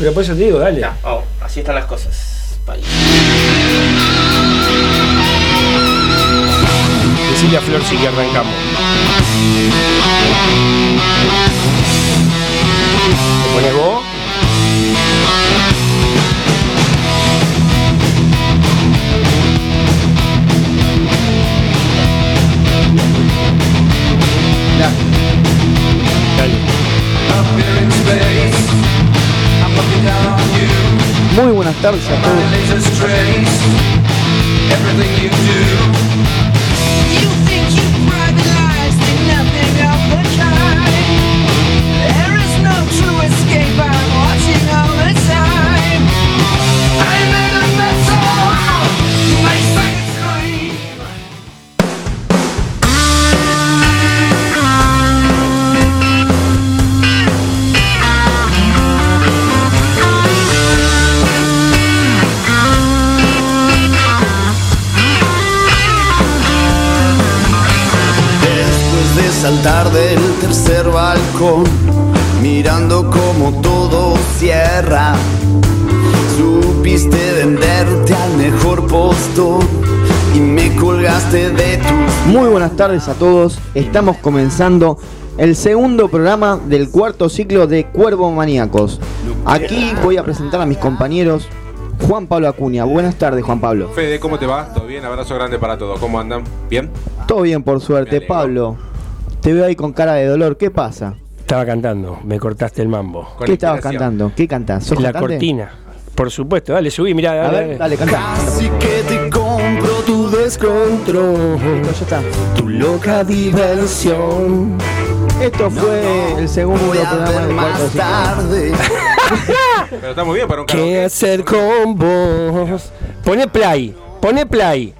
Pero por eso te digo, dale. Ya, vamos, así están las cosas. País. Decirle a Flor si que arrancamos. ¿Te pones vos? Buenas tardes a todos. Tercer balcón, mirando como todo cierra, supiste venderte al mejor postor y me colgaste de tus Muy buenas tardes a todos. Estamos comenzando el segundo programa del cuarto ciclo de Cuervo Maníacos. Aquí voy a presentar a mis compañeros Juan Pablo Acuña. Buenas tardes, Juan Pablo. Fede, ¿cómo te va? ¿Todo bien? Abrazo grande para todos. ¿Cómo andan? ¿Bien? Todo bien, por suerte. Pablo, te veo ahí con cara de dolor. ¿Qué pasa? Estaba cantando, me cortaste el mambo. Con ¿Qué estabas cantando? ¿Qué cantás? ¿Sos La cantante? cortina. Por supuesto, dale, subí, mirá, A dale. ver, dale, canta. Así que te compro tu descontrol, ya está. tu loca diversión. Esto fue el segundo Voy a programa más tarde. Pero está muy bien para un ¿Qué karaoke. hacer con vos? Pone play, pone play.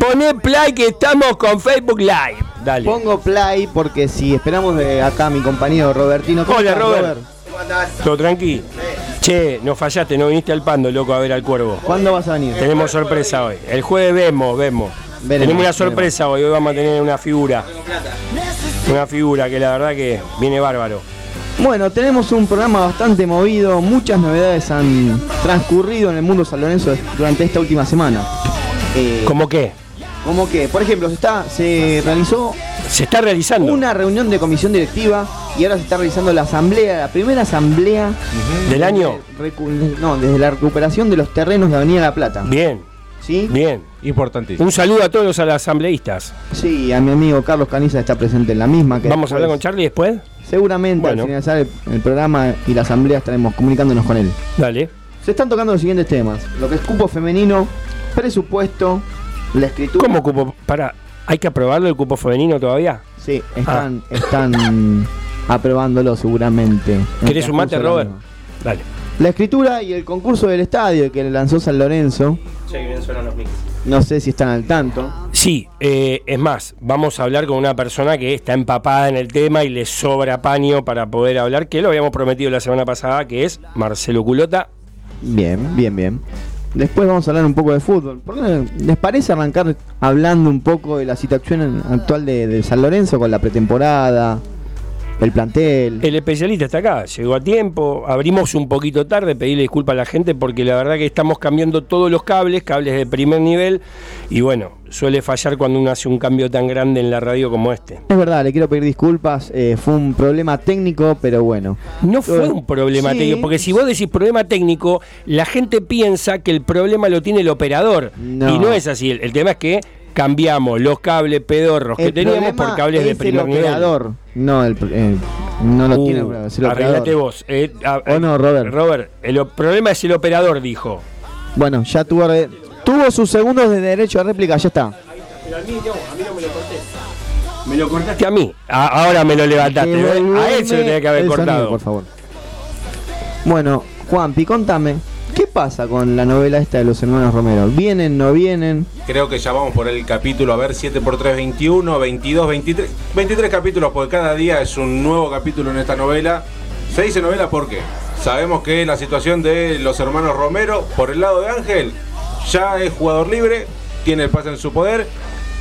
Pone play que estamos con Facebook Live. Dale. Pongo play porque si esperamos de acá a mi compañero Robertino. ¿Cómo Hola, estás, Robert. Todo tranqui. Che, no fallaste, no viniste al pando, loco, a ver al cuervo. ¿Cuándo vas a venir? Tenemos sorpresa hoy. El jueves vemos, vemos. Veremos, Tenemos una sorpresa hoy. Hoy vamos a tener una figura. Una figura que la verdad que viene bárbaro. Bueno, tenemos un programa bastante movido, muchas novedades han transcurrido en el mundo San Lorenzo durante esta última semana. Eh, ¿Cómo qué? Como que, por ejemplo, se, está, se realizó Se está realizando. una reunión de comisión directiva y ahora se está realizando la asamblea, la primera asamblea ¿Del año? no, desde la recuperación de los terrenos de Avenida La Plata. Bien, ¿Sí? bien. Importantísimo. Un saludo a todos los asambleístas. Sí, a mi amigo Carlos Caniza está presente en la misma. Que ¿Vamos a hablar con Charlie después? Seguramente Bueno. al finalizar el, el programa y la asamblea estaremos comunicándonos con él. Dale. Se están tocando los siguientes temas. Lo que es cupo femenino, presupuesto, la escritura. ¿Cómo cupo? Para, ¿hay que aprobarlo el cupo femenino todavía? Sí, están, están aprobándolo seguramente. ¿Querés la Robert? Dale. La escritura y el concurso del estadio que lanzó San Lorenzo. Que bien suenan los mix. No sé si están al tanto. Sí, eh, es más, vamos a hablar con una persona que está empapada en el tema y le sobra paño para poder hablar, que lo habíamos prometido la semana pasada, que es Marcelo Culota. Bien, bien, bien. Después vamos a hablar un poco de fútbol. ¿Por qué les parece arrancar hablando un poco de la situación actual de, de San Lorenzo con la pretemporada, el plantel? El especialista está acá, llegó a tiempo, abrimos un poquito tarde, pedirle disculpas a la gente porque la verdad que estamos cambiando todos los cables, cables de primer nivel, y bueno, suele fallar cuando uno hace un cambio tan grande en la radio como este. Es verdad, le quiero pedir disculpas. eh, fue un problema técnico, pero bueno. No fue un problema Sí. técnico, porque si vos decís problema técnico, la gente piensa que el problema lo tiene el operador. No. Y no es así. El, el tema es que cambiamos los cables pedorros que El teníamos problema por cables de es primer el nivel. operador. No, el, eh, no lo Uh, tiene es el arreglate operador. vos. Eh, a- ¿O no, Robert? Robert, el problema es el operador, dijo. Bueno, ya tuvo, tuvo sus segundos de derecho a réplica, ya está. Pero a mí, a mí no me lo corté. Me lo cortaste a mí. A- ahora me lo levantaste. A él se lo tenía que haber El sonido, cortado. por favor. Bueno, Juanpi, contame, ¿qué pasa con la novela esta de los hermanos Romero? ¿Vienen, no vienen? Creo que ya vamos por el capítulo, a ver, 7 por 3, 21, 22, 23. 23 capítulos, porque cada día es un nuevo capítulo en esta novela. Se dice novela porque sabemos que la situación de los hermanos Romero, por el lado de Ángel, ya es jugador libre, tiene el pase en su poder,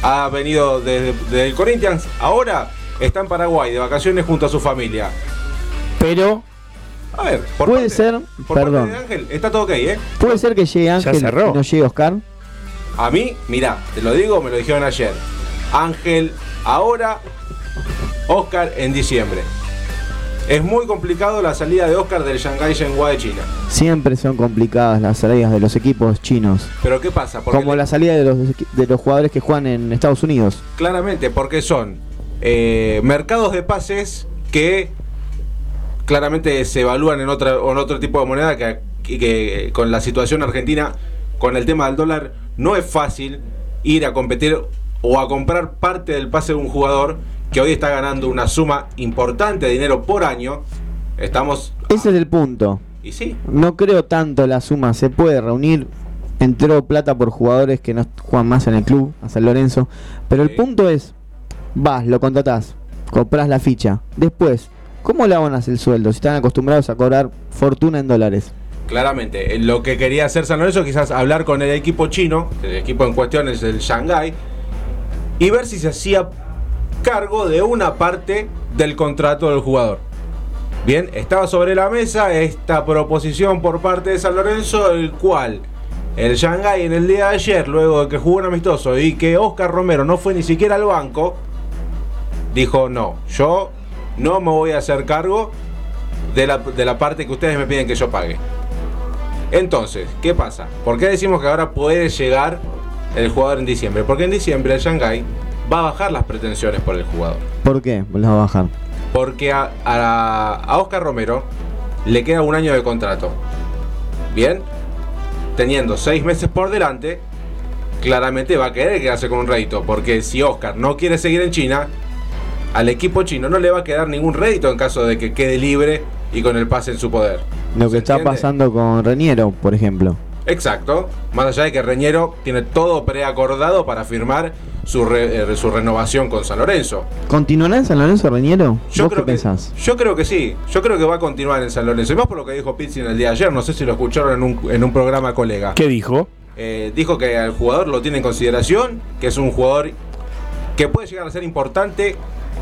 ha venido desde, desde el Corinthians, ahora está en Paraguay de vacaciones junto a su familia. Pero A ver, por Puede parte- ser, por parte perdón. de Ángel, está todo ok, ¿eh? Puede ser que llegue Ángel cerró. y no llegue Oscar. A mí, mira, te lo digo, me lo dijeron ayer. Ángel ahora, Oscar en diciembre. Es muy complicado la salida de Oscar del Shanghai Shenhua de China. Siempre son complicadas las salidas de los equipos chinos. Pero ¿qué pasa? Porque Como la salida de los, de los jugadores que juegan en Estados Unidos. Claramente, porque son eh, mercados de pases que claramente se evalúan en, otra, en otro tipo de moneda que, que- con la situación argentina, con el tema del dólar, no es fácil ir a competir o a comprar parte del pase de un jugador que hoy está ganando una suma importante de dinero por año. Estamos... Ese es el punto. Y sí, No creo tanto la suma. Se puede reunir. Entró plata por jugadores que no juegan más en el club, a San Lorenzo. Pero el Sí. punto es, vas, lo contratás, compras la ficha. Después, ¿cómo le abonas el sueldo si están acostumbrados a cobrar fortuna en dólares? Claramente, eh, lo que quería hacer San Lorenzo quizás hablar con el equipo chino, el equipo en cuestión es el Shanghai, y ver si se hacía cargo de una parte del contrato del jugador. Bien, estaba sobre la mesa esta proposición por parte de San Lorenzo, el cual el Shanghai en el día de ayer, luego de que jugó un amistoso y que Oscar Romero no fue ni siquiera al banco, dijo, no, yo no me voy a hacer cargo de la, de la parte que ustedes me piden que yo pague. Entonces, ¿qué pasa? ¿Por qué decimos que ahora puede llegar el jugador en diciembre? Porque en diciembre el Shanghai va a bajar las pretensiones por el jugador. ¿Por qué? Las va a bajar. Porque a, a, a Oscar Romero le queda un año de contrato. Bien, teniendo seis meses por delante, claramente va a querer quedarse con un rédito. Porque si Oscar no quiere seguir en China, al equipo chino no le va a quedar ningún rédito en caso de que quede libre y con el pase en su poder. Lo ¿Se que está entiende? pasando con Reniero, por ejemplo. Exacto. Más allá de que Reñero tiene todo preacordado para firmar su, re- eh, su renovación con San Lorenzo. ¿Continuará en San Lorenzo? ¿Vos qué creo que, pensás? yo creo que sí. Yo creo que va a continuar en San Lorenzo. Y más por lo que dijo Pizzi en el día de ayer. No sé si lo escucharon en un, en un programa colega. ¿Qué dijo? Eh, dijo que al jugador lo tiene en consideración. Que es un jugador que puede llegar a ser importante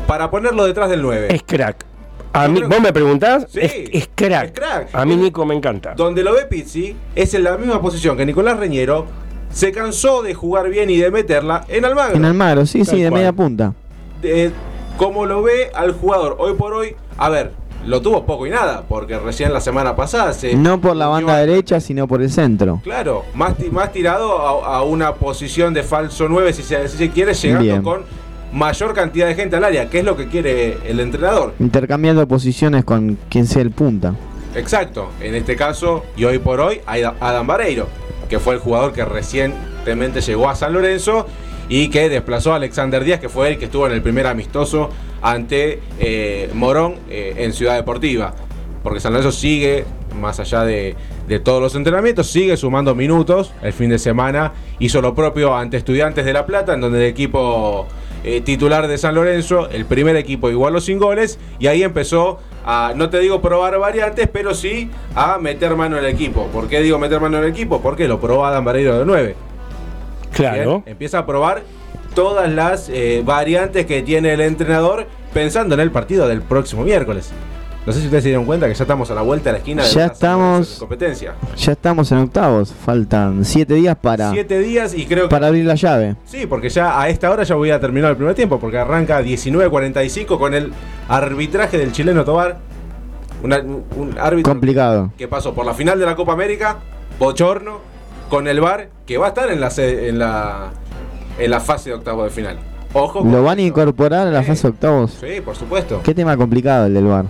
para ponerlo detrás del 9. Es crack. A mí, vos me preguntás, Sí, es, es crack. es crack. A mí Nico me encanta. Donde lo ve Pizzi es en la misma posición que Nicolás Reñero. Se cansó de jugar bien y de meterla en Almagro. En Almagro, sí, Tal sí, de cual. media punta. de cómo lo ve al jugador hoy por hoy. A ver, lo tuvo poco y nada, porque recién la semana pasada se. No por la banda derecha, sino por el centro. Claro, más, más tirado a, a una posición de falso 9, si se, si se quiere, llegando Bien. con mayor cantidad de gente al área, que es lo que quiere el entrenador. Intercambiando posiciones con quien sea el punta. Exacto, en este caso, y hoy por hoy, Adam Vareiro, que fue el jugador que recientemente llegó a San Lorenzo y que desplazó a Alexander Díaz, que fue el que estuvo en el primer amistoso ante eh, Morón eh, en Ciudad Deportiva. Porque San Lorenzo sigue, más allá de, de todos los entrenamientos, sigue sumando minutos. El fin de semana hizo lo propio ante Estudiantes de La Plata, en donde el equipo eh, titular de San Lorenzo, el primer equipo igualó sin goles, y ahí empezó a, no te digo probar variantes, pero sí a meter mano en el equipo. ¿Por qué digo meter mano en el equipo? Porque lo probó Adam Barreiro de 9. Claro. Bien, Empieza a probar todas las eh, variantes que tiene el entrenador pensando en el partido del próximo miércoles. No sé si ustedes se dieron cuenta que ya estamos a la vuelta de la esquina de Ya estamos- competencia. Ya estamos en octavos. Faltan siete días para, Siete días y creo que para abrir la llave. Sí, porque ya a esta hora ya voy a terminar el primer tiempo, porque arranca 19.45 con el arbitraje del chileno Tobar. Una- un árbitro Complicado. que pasó por la final de la Copa América, Bochorno, con el VAR, que va a estar en la, en la, en la fase de octavo de final. Ojo. ¿Lo van a incorporar a la Sí. fase de octavos? Sí, por supuesto. Qué tema complicado el del bar.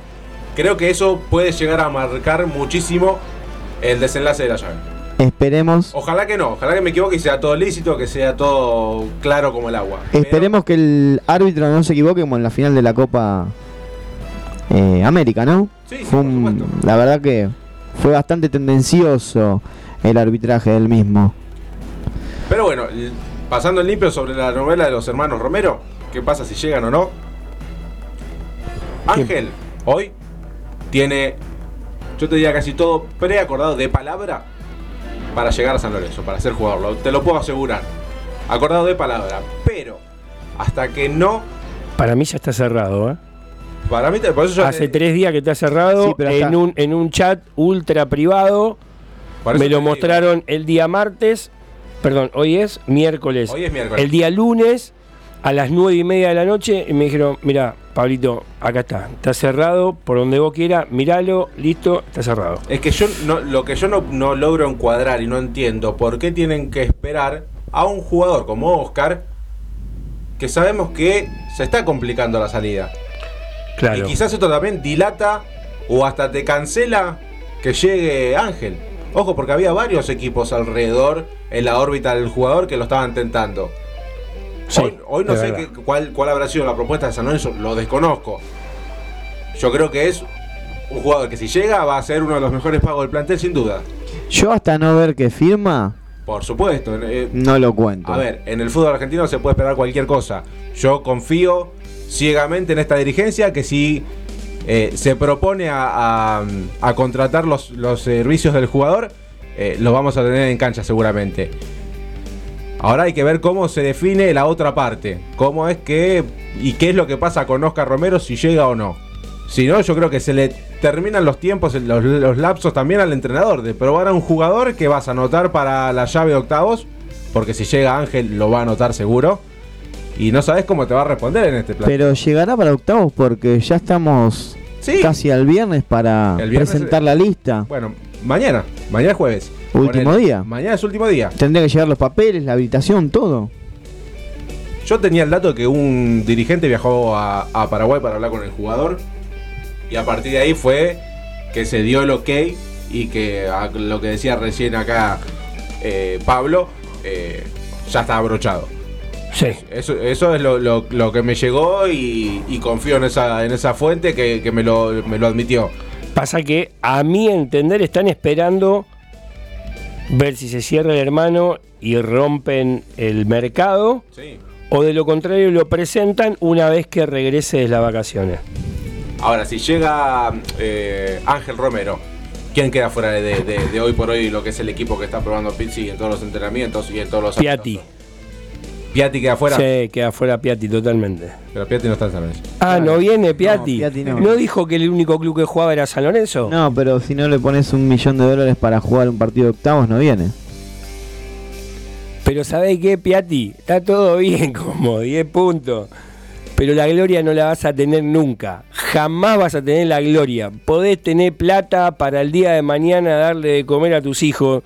Creo que eso puede llegar a marcar muchísimo el desenlace de la llave. Esperemos. Ojalá que no, ojalá que me equivoque y sea todo lícito, que sea todo claro como el agua. Pero- Esperemos que el árbitro no se equivoque como en la final de la Copa eh, América, ¿no? Sí, sí, por un- la verdad que fue bastante tendencioso el arbitraje del mismo. Pero bueno, pasando en limpio sobre la novela de los hermanos Romero, ¿qué pasa si llegan o no? Ángel, hoy tiene, yo te diría casi todo preacordado de palabra para llegar a San Lorenzo, para ser jugador, lo- te lo puedo asegurar. Acordado de palabra, pero hasta que no, Para mí ya está cerrado, ¿eh? Para mí, te- por eso yo- Hace tres días que está cerrado Sí, pero en, un, en un chat ultra privado. Me lo digo. mostraron el día martes. Perdón, hoy es miércoles. Hoy es miércoles. El día lunes a las nueve y media de la noche y me dijeron, mira, Pablito, acá está, está cerrado, por donde vos quieras, miralo, listo, está cerrado. Es que yo no, lo que yo no, no logro encuadrar y no entiendo por qué tienen que esperar a un jugador como Oscar que sabemos que se está complicando la salida. Claro. Y quizás esto también dilata o hasta te cancela que llegue Ángel. Ojo, porque había varios equipos alrededor en la órbita del jugador que lo estaban tentando. Sí, hoy, hoy no sé qué- cuál, cuál habrá sido la propuesta de San Lorenzo, lo desconozco. Yo creo que es un jugador que si llega va a ser uno de los mejores pagos del plantel sin duda. Yo hasta no ver que firma, Por supuesto. eh, no lo cuento. a ver, en el fútbol argentino se puede esperar cualquier cosa. Yo confío ciegamente en esta dirigencia que si eh, se propone a, a- a contratar los, los servicios del jugador, eh, los vamos a tener en cancha seguramente. Ahora hay que ver cómo se define la otra parte. Cómo es que. y qué es lo que pasa con Oscar Romero si llega o no. Si no, yo creo que se le terminan los tiempos, los, los lapsos también al entrenador. De probar a un jugador que vas a anotar para la llave de octavos. Porque si llega Ángel lo va a anotar seguro. Y no sabes cómo te va a responder en este plan. Pero llegará para octavos porque ya estamos Sí. casi al viernes para viernes- presentar la lista. Bueno, mañana. Mañana es jueves. Último Ponele. día. Mañana es último día. Tendría que llegar los papeles, la habilitación, todo. Yo tenía el dato de que un dirigente viajó a, a Paraguay para hablar con el jugador. Y a partir de ahí fue que se dio el ok y que a lo que decía recién acá eh, Pablo, eh, ya está abrochado. Sí. Eso, eso es lo, lo- lo que me llegó y, y confío en esa, en esa fuente que, que me, lo, me lo admitió. Pasa que, a mi entender, están esperando ver si se cierra el hermano y rompen el mercado, Sí. o de lo contrario lo presentan una vez que regrese de las vacaciones. Ahora, si llega eh, Ángel Romero, ¿quién queda fuera de, de- de hoy por hoy lo que es el equipo que está probando Pizzi en todos los entrenamientos y en todos los Piatti. amistosos? Piatti queda fuera. Sí, queda fuera Piatti totalmente. Pero Piatti no está en San Lorenzo. Ah, ¿no viene Piatti? Piatti no. no. dijo que el único club que jugaba era San Lorenzo? No, pero si no le pones un millón de dólares para jugar un partido de octavos, no viene. Pero ¿sabés qué, Piatti? Está todo bien, como 10 puntos. Pero la gloria no la vas a tener nunca. Jamás vas a tener la gloria. Podés tener plata para el día de mañana darle de comer a tus hijos,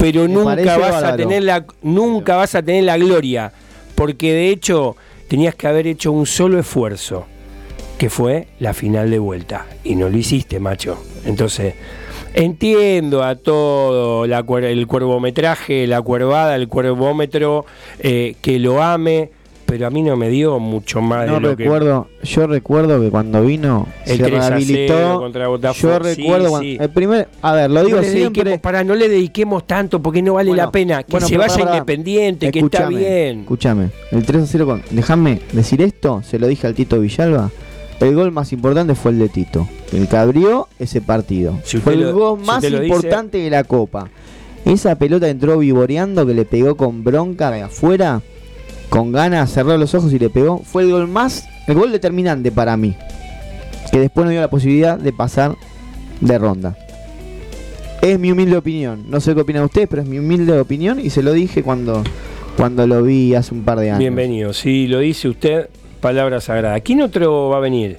pero Me nunca vas a tener la nunca vas a tener la gloria, porque de hecho tenías que haber hecho un solo esfuerzo, que fue la final de vuelta y no lo hiciste, macho. Entonces, Entiendo a todo la el cuervometraje, la cuervada, el cuervómetro, eh, que lo ame, pero a mí no me dio mucho más No de lo que recuerdo, yo recuerdo que cuando vino El se 3 a 0 rehabilitó. contra Botafogo, Yo sí, recuerdo cuando, sí. el primer, a ver, lo digo no siempre. pará, no le dediquemos tanto porque no vale Bueno, la pena. Que bueno, se vaya independiente, que está bien. Escúchame, el 3 a 0 con. Déjame decir esto, se lo dije al Tito Villalba. El gol más importante fue el de Tito, el que abrió ese partido. Si fue el gol más dice- importante de la Copa. Esa pelota entró vivoreando que le pegó con bronca de afuera, con ganas, cerró los ojos y le pegó. Fue el gol más, el gol determinante para mí. Que después nos dio la posibilidad de pasar de ronda. Es mi humilde opinión. No sé qué opinan ustedes, pero es mi humilde opinión y se lo dije cuando, cuando lo vi hace un par de años. Bienvenido. Si lo dice usted, palabra sagrada. ¿Quién otro va a venir?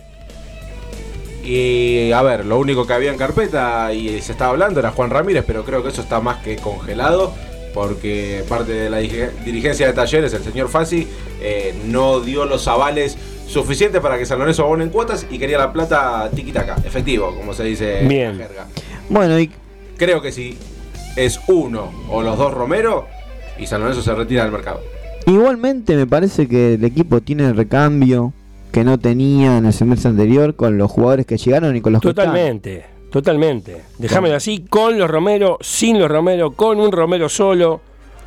Y a ver, lo único que había en carpeta y se estaba hablando era Juan Ramírez, pero creo que eso está más que congelado porque parte de la dirige- dirigencia de talleres, el señor Fassi, eh, no dio los avales suficientes para que San Lorenzo abone en cuotas y quería la plata tiquitaca, efectivo, como se dice Bien. en la jerga. Bueno, y Creo que si es uno o los dos Romero y San Lorenzo se retira del mercado. igualmente me parece que el equipo tiene el recambio que no tenía en el semestre anterior con los jugadores que llegaron y con los Totalmente, totalmente. Dejámelo así, con los Romero, sin los Romero, con un Romero solo.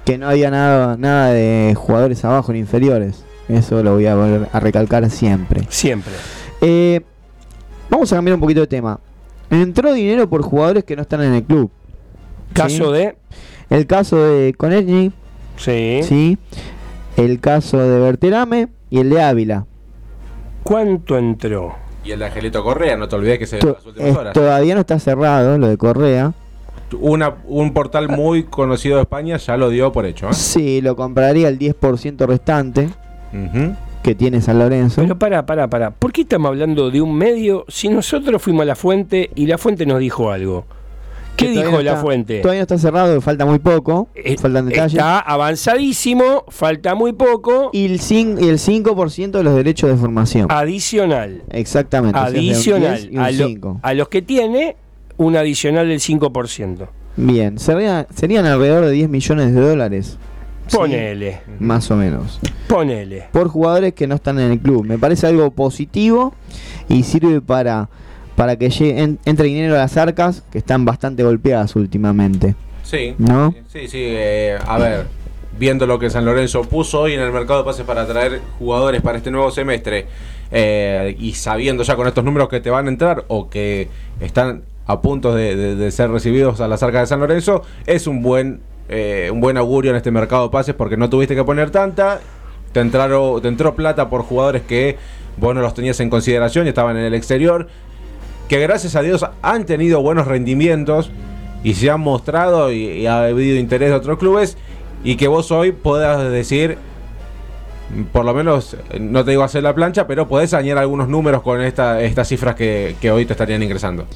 que no había nada, nada de jugadores abajo ni inferiores. Eso lo voy a volver a recalcar siempre. Siempre. Eh, vamos a cambiar un poquito de tema. Entró dinero por jugadores que no están en el club. Caso de. El caso de Konechny, Sí. sí. El caso de Berterame y el de Ávila. ¿Cuánto entró? Y el de Angelito Correa, no te olvides que se dio las últimas horas. todavía no está cerrado lo de Correa. Una, un portal muy conocido de España ya lo dio por hecho. ¿eh? Sí, lo compraría el 10% restante que tiene San Lorenzo. Pero pará, pará, pará. ¿Por qué estamos hablando de un medio si nosotros fuimos a la fuente y la fuente nos dijo algo? ¿Qué dijo la está- fuente? Todavía no está cerrado, falta muy poco. Eh, faltan detalles. Está avanzadísimo, falta muy poco. Y el, cin- y el 5% de los derechos de formación. Adicional. Exactamente. o sea, es de un 10 Adicional. un A, lo- 5. a los que tiene, un adicional del 5%. Bien, sería- serían alrededor de 10 millones de dólares. Sí, Ponele, más o menos. ponele. Por jugadores que no están en el club. Me parece algo positivo y sirve para, para que llegue, en- entre dinero a las arcas, que están bastante golpeadas últimamente. Sí. ¿No? Sí, sí. eh, a ver, viendo lo que San Lorenzo puso hoy en el mercado de pases para traer jugadores para este nuevo semestre eh, y sabiendo ya con estos números que te van a entrar o que están a punto de, de- de ser recibidos a las arcas de San Lorenzo, es un buen, eh, un buen augurio en este mercado de pases porque no tuviste que poner tanta. Te, entraron, te entró plata por jugadores que vos no los tenías en consideración y estaban en el exterior. Que gracias a Dios han tenido buenos rendimientos y se han mostrado y, y ha habido interés de otros clubes y que vos hoy puedas decir, por lo menos, no te digo hacer la plancha, pero podés añadir algunos números con esta, estas cifras que, que hoy te estarían ingresando.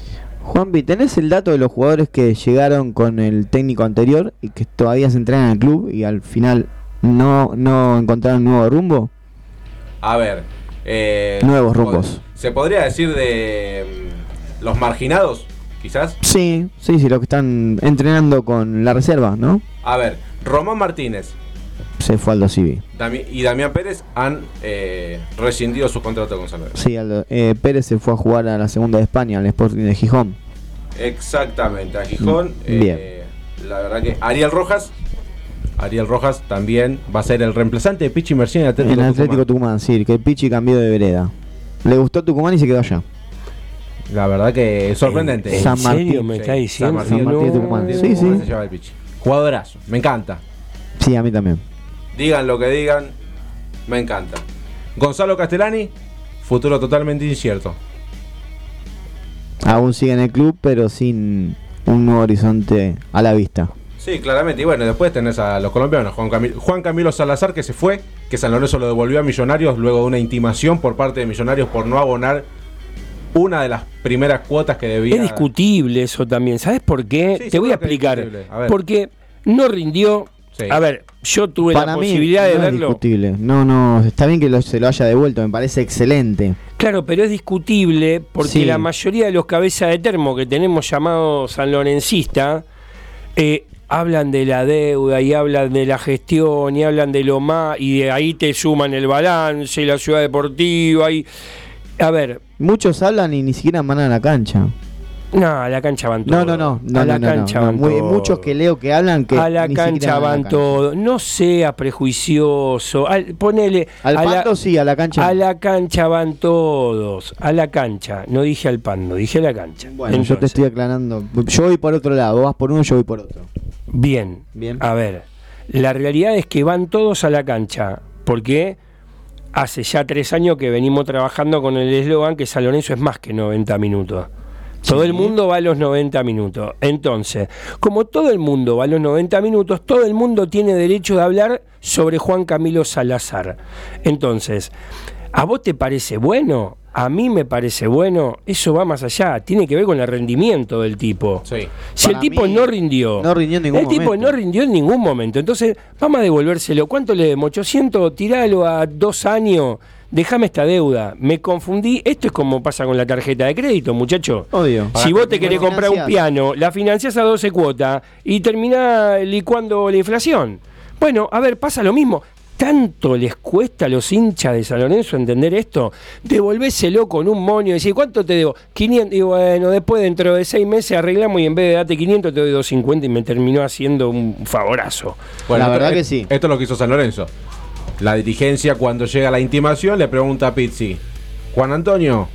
Juanpi, ¿tenés el dato de los jugadores que llegaron con el técnico anterior y que todavía se entrenan en el club y al final no, no encontraron nuevo rumbo? A ver. eh, Nuevos rumbos. ¿Se podría decir de mm, los marginados, quizás? Sí, sí, sí, los que están entrenando con la reserva, ¿no? A ver, Román Martínez Se fue Aldo Civi. Dami- y Damián Pérez han eh, rescindido su contrato con San. Sí, Aldo- eh, Pérez se fue a jugar a la segunda de España, al Sporting de Gijón. Exactamente, a Gijón. Mm, bien. eh, la verdad que Ariel Rojas. Ariel Rojas también va a ser el reemplazante de Pichi Mercier en Atlético, en Atlético Tucumán. Tucumán, sí, que el Pichi cambió de vereda. Le gustó Tucumán y se quedó allá. La verdad que es sorprendente. ¿En San Martín. me Sí, está diciendo? San Martín de Tucumán. Martín Sí, de Tucumán sí. se lleva el Pichi. Jugadorazo, me encanta. Sí, a mí también. Digan lo que digan, me encanta. Gonzalo Castellani, futuro totalmente incierto. Aún sigue en el club, pero sin un nuevo horizonte a la vista. Sí, claramente. Y bueno, después tenés a los colombianos. Juan, Camil- Juan Camilo Salazar, que se fue, que San Lorenzo lo devolvió a Millonarios luego de una intimación por parte de Millonarios por no abonar una de las primeras cuotas que debía. Es discutible eso también. ¿Sabes por qué? Sí, Te voy a explicar. discutible. A ver. Porque no rindió. Sí. A ver, yo tuve Para la mí posibilidad de no es verlo. discutible. No, no, está bien que lo- se lo haya devuelto, me parece excelente. Claro, pero es discutible porque Sí. la mayoría de los cabezas de termo que tenemos llamados sanlorencista eh, hablan de la deuda y hablan de la gestión y hablan de lo más y de ahí te suman el balance la ciudad deportiva y a ver, Muchos hablan y ni siquiera van a la cancha. No, a la cancha van todos. no, no, no, a la cancha van todos. muchos que leo que hablan que a la cancha van todos. No sea prejuicioso. Al- ponele. Al a la- pando sí, a la cancha. A la cancha van todos. A la cancha. No dije al pando, dije a la cancha. Bueno, yo te Entonces, estoy aclarando. Yo voy por otro lado, vos vas por uno, yo voy por otro. Bien. Bien. A ver. La realidad es que van todos a la cancha. Porque hace ya tres años que venimos trabajando con el eslogan que San Lorenzo es más que 90 minutos. Todo el mundo va a los 90 minutos. Entonces, como todo el mundo va a los 90 minutos, todo el mundo tiene derecho de hablar sobre Juan Camilo Salazar. Entonces, ¿a vos te parece bueno? A mí me parece bueno. Eso va más allá. Tiene que ver con el rendimiento del tipo. Sí. Si Para el tipo mí, no rindió. no rindió en ningún El tipo momento. no rindió en ningún momento. Entonces, vamos a devolvérselo. ¿Cuánto le demos? 800, tiralo a dos años. Déjame esta deuda. Me confundí. Esto es como pasa con la tarjeta de crédito, muchacho. Obvio. Si vos te ¿Cómo querés comprar un piano, la financiás a 12 cuotas y terminás licuando la inflación. Bueno, a ver, pasa lo mismo. ¿Tanto les cuesta a los hinchas de San Lorenzo entender esto? Devolvéselo con un monio y decir, ¿cuánto te debo? 500. Y bueno, después dentro de seis meses arreglamos y en vez de darte 500 te doy 250 y me terminó haciendo un favorazo. Bueno, La esto- verdad que sí. Esto es lo que hizo San Lorenzo. La dirigencia, cuando llega la intimación, le pregunta a Pizzi: Juan Antonio,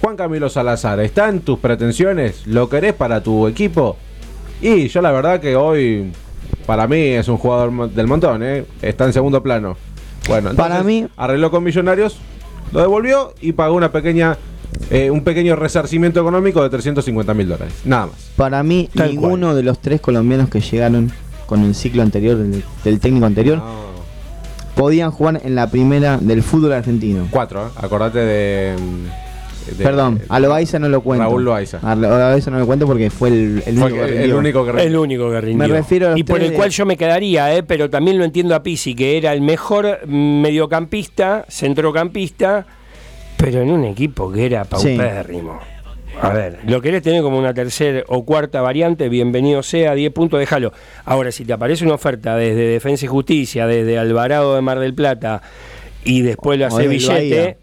Juan Camilo Salazar, ¿está en tus pretensiones? ¿Lo querés para tu equipo? Y yo, la verdad, que hoy, para mí, es un jugador del montón, ¿eh? Está en segundo plano. Bueno, Para entonces, mí- arregló con Millonarios, lo devolvió y pagó una pequeña eh, un pequeño resarcimiento económico de 350 mil dólares. Nada más. Para mí, Tal ninguno de los tres colombianos que llegaron con el ciclo anterior, del, del técnico anterior, No. Podían jugar en la primera del fútbol argentino. Cuatro, ¿eh? acordate de. mm, de- Perdón, a Loaiza no lo cuento. Raúl Loaiza. A Loaiza no lo cuento porque fue el, el Fue único que el, rindió. único que El único que rindió. Me refiero a y por el de- cual yo me quedaría, ¿eh? pero también lo entiendo a Pisi, que era el mejor mediocampista, centrocampista, pero en un equipo que era paupérrimo. A ver, lo querés tener como una tercera o cuarta variante, bienvenido sea, 10 puntos, déjalo. Ahora, si te aparece una oferta desde Defensa y Justicia, desde Alvarado de Mar del Plata, y después lo hace billete,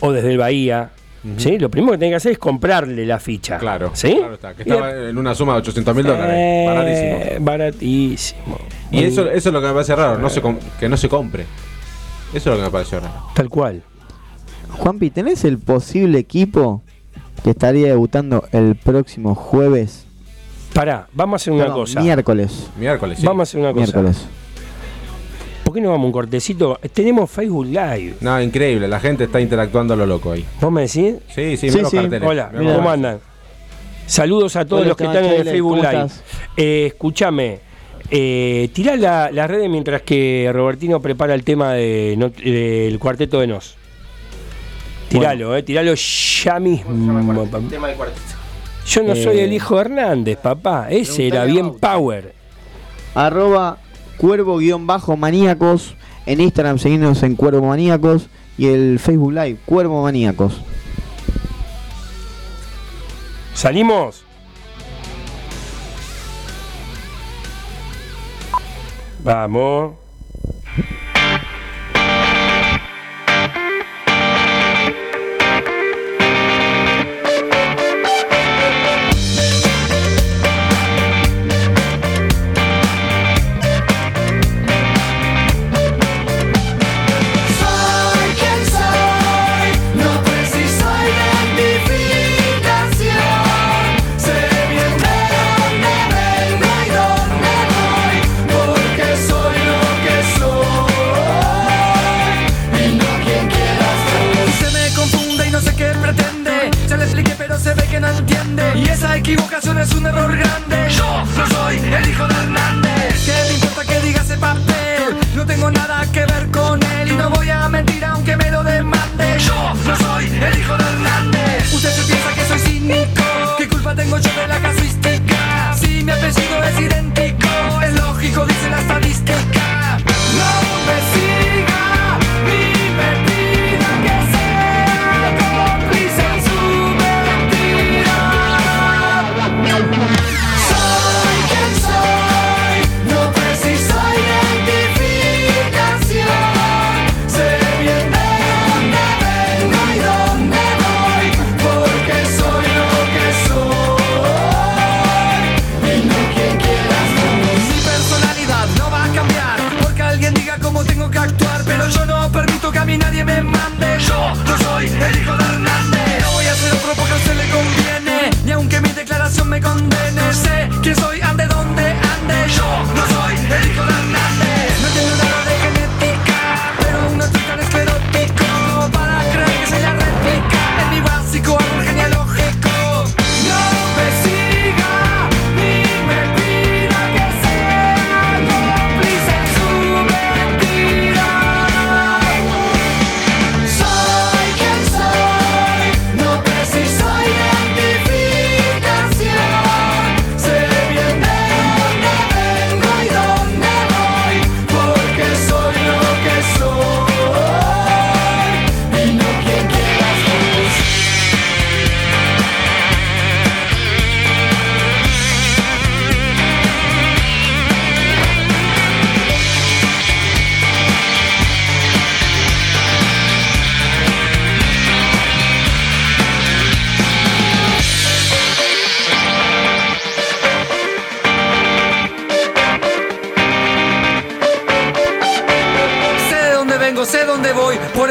o desde el Bahía, ¿sí? lo primero que tenés que hacer es comprarle la ficha. Claro, ¿sí? claro está, que Y estaba en una suma de 800 mil dólares. eh, Baratísimo. Baratísimo. Y eso, eso es lo que me parece raro, no se com- que no se compre. Eso es lo que me pareció raro. Tal cual. Juanpi, ¿tenés el posible equipo que estaría debutando el próximo jueves? Pará, vamos a hacer una cosa. Miércoles. Miércoles, sí. Vamos a hacer una cosa. Miércoles. ¿Por qué no vamos a un cortecito? Tenemos Facebook Live. No, increíble, la gente está interactuando a lo loco ahí. ¿Vos me decís? Sí, sí, Sí, sí. carteles. Hola, Mirá. ¿cómo andan? Saludos a todos Hola, los que están en el Facebook ¿cómo Live. Eh, escúchame, eh, tirá la- las redes mientras que Robertino prepara el tema de, no- del cuarteto de Nos. Tiralo, eh, tiralo ya mismo. Tema cuarteto. Yo no soy Eh, el hijo de Hernández, papá. Ese era bien power. Arroba cuervo-maníacos. En Instagram seguimos en Cuervo Maníacos. Y el Facebook Live, Cuervo Maníacos. ¿Salimos? Vamos. Demande. Yo no soy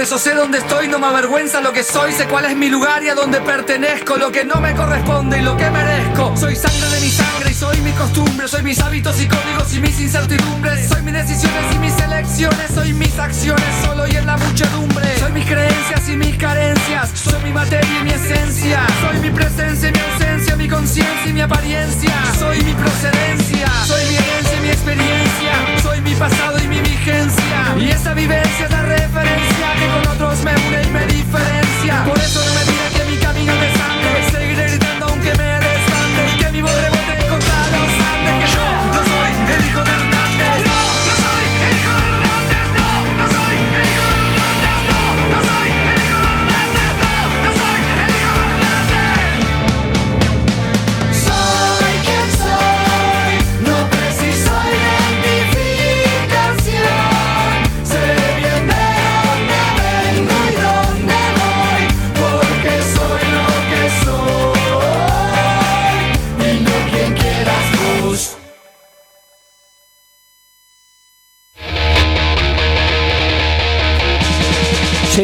eso sé dónde estoy, no me avergüenza lo que soy, sé cuál es mi lugar y a dónde pertenezco, lo que no me corresponde y lo que merezco. Soy sangre de mi sangre y soy mi costumbre. Soy mis hábitos y códigos y mis incertidumbres. Soy mis decisiones y mis elecciones. Soy mis acciones solo y en la muchedumbre. Soy mis creencias y mis carencias. Soy mi materia y mi esencia. Soy mi presencia y mi ausencia. Mi conciencia y mi apariencia. Soy mi procedencia. Soy mi herencia y mi experiencia. Soy mi pasado y mi vigencia. Y esa vivencia es la referencia que con otros me une y me diferencia. Por eso no me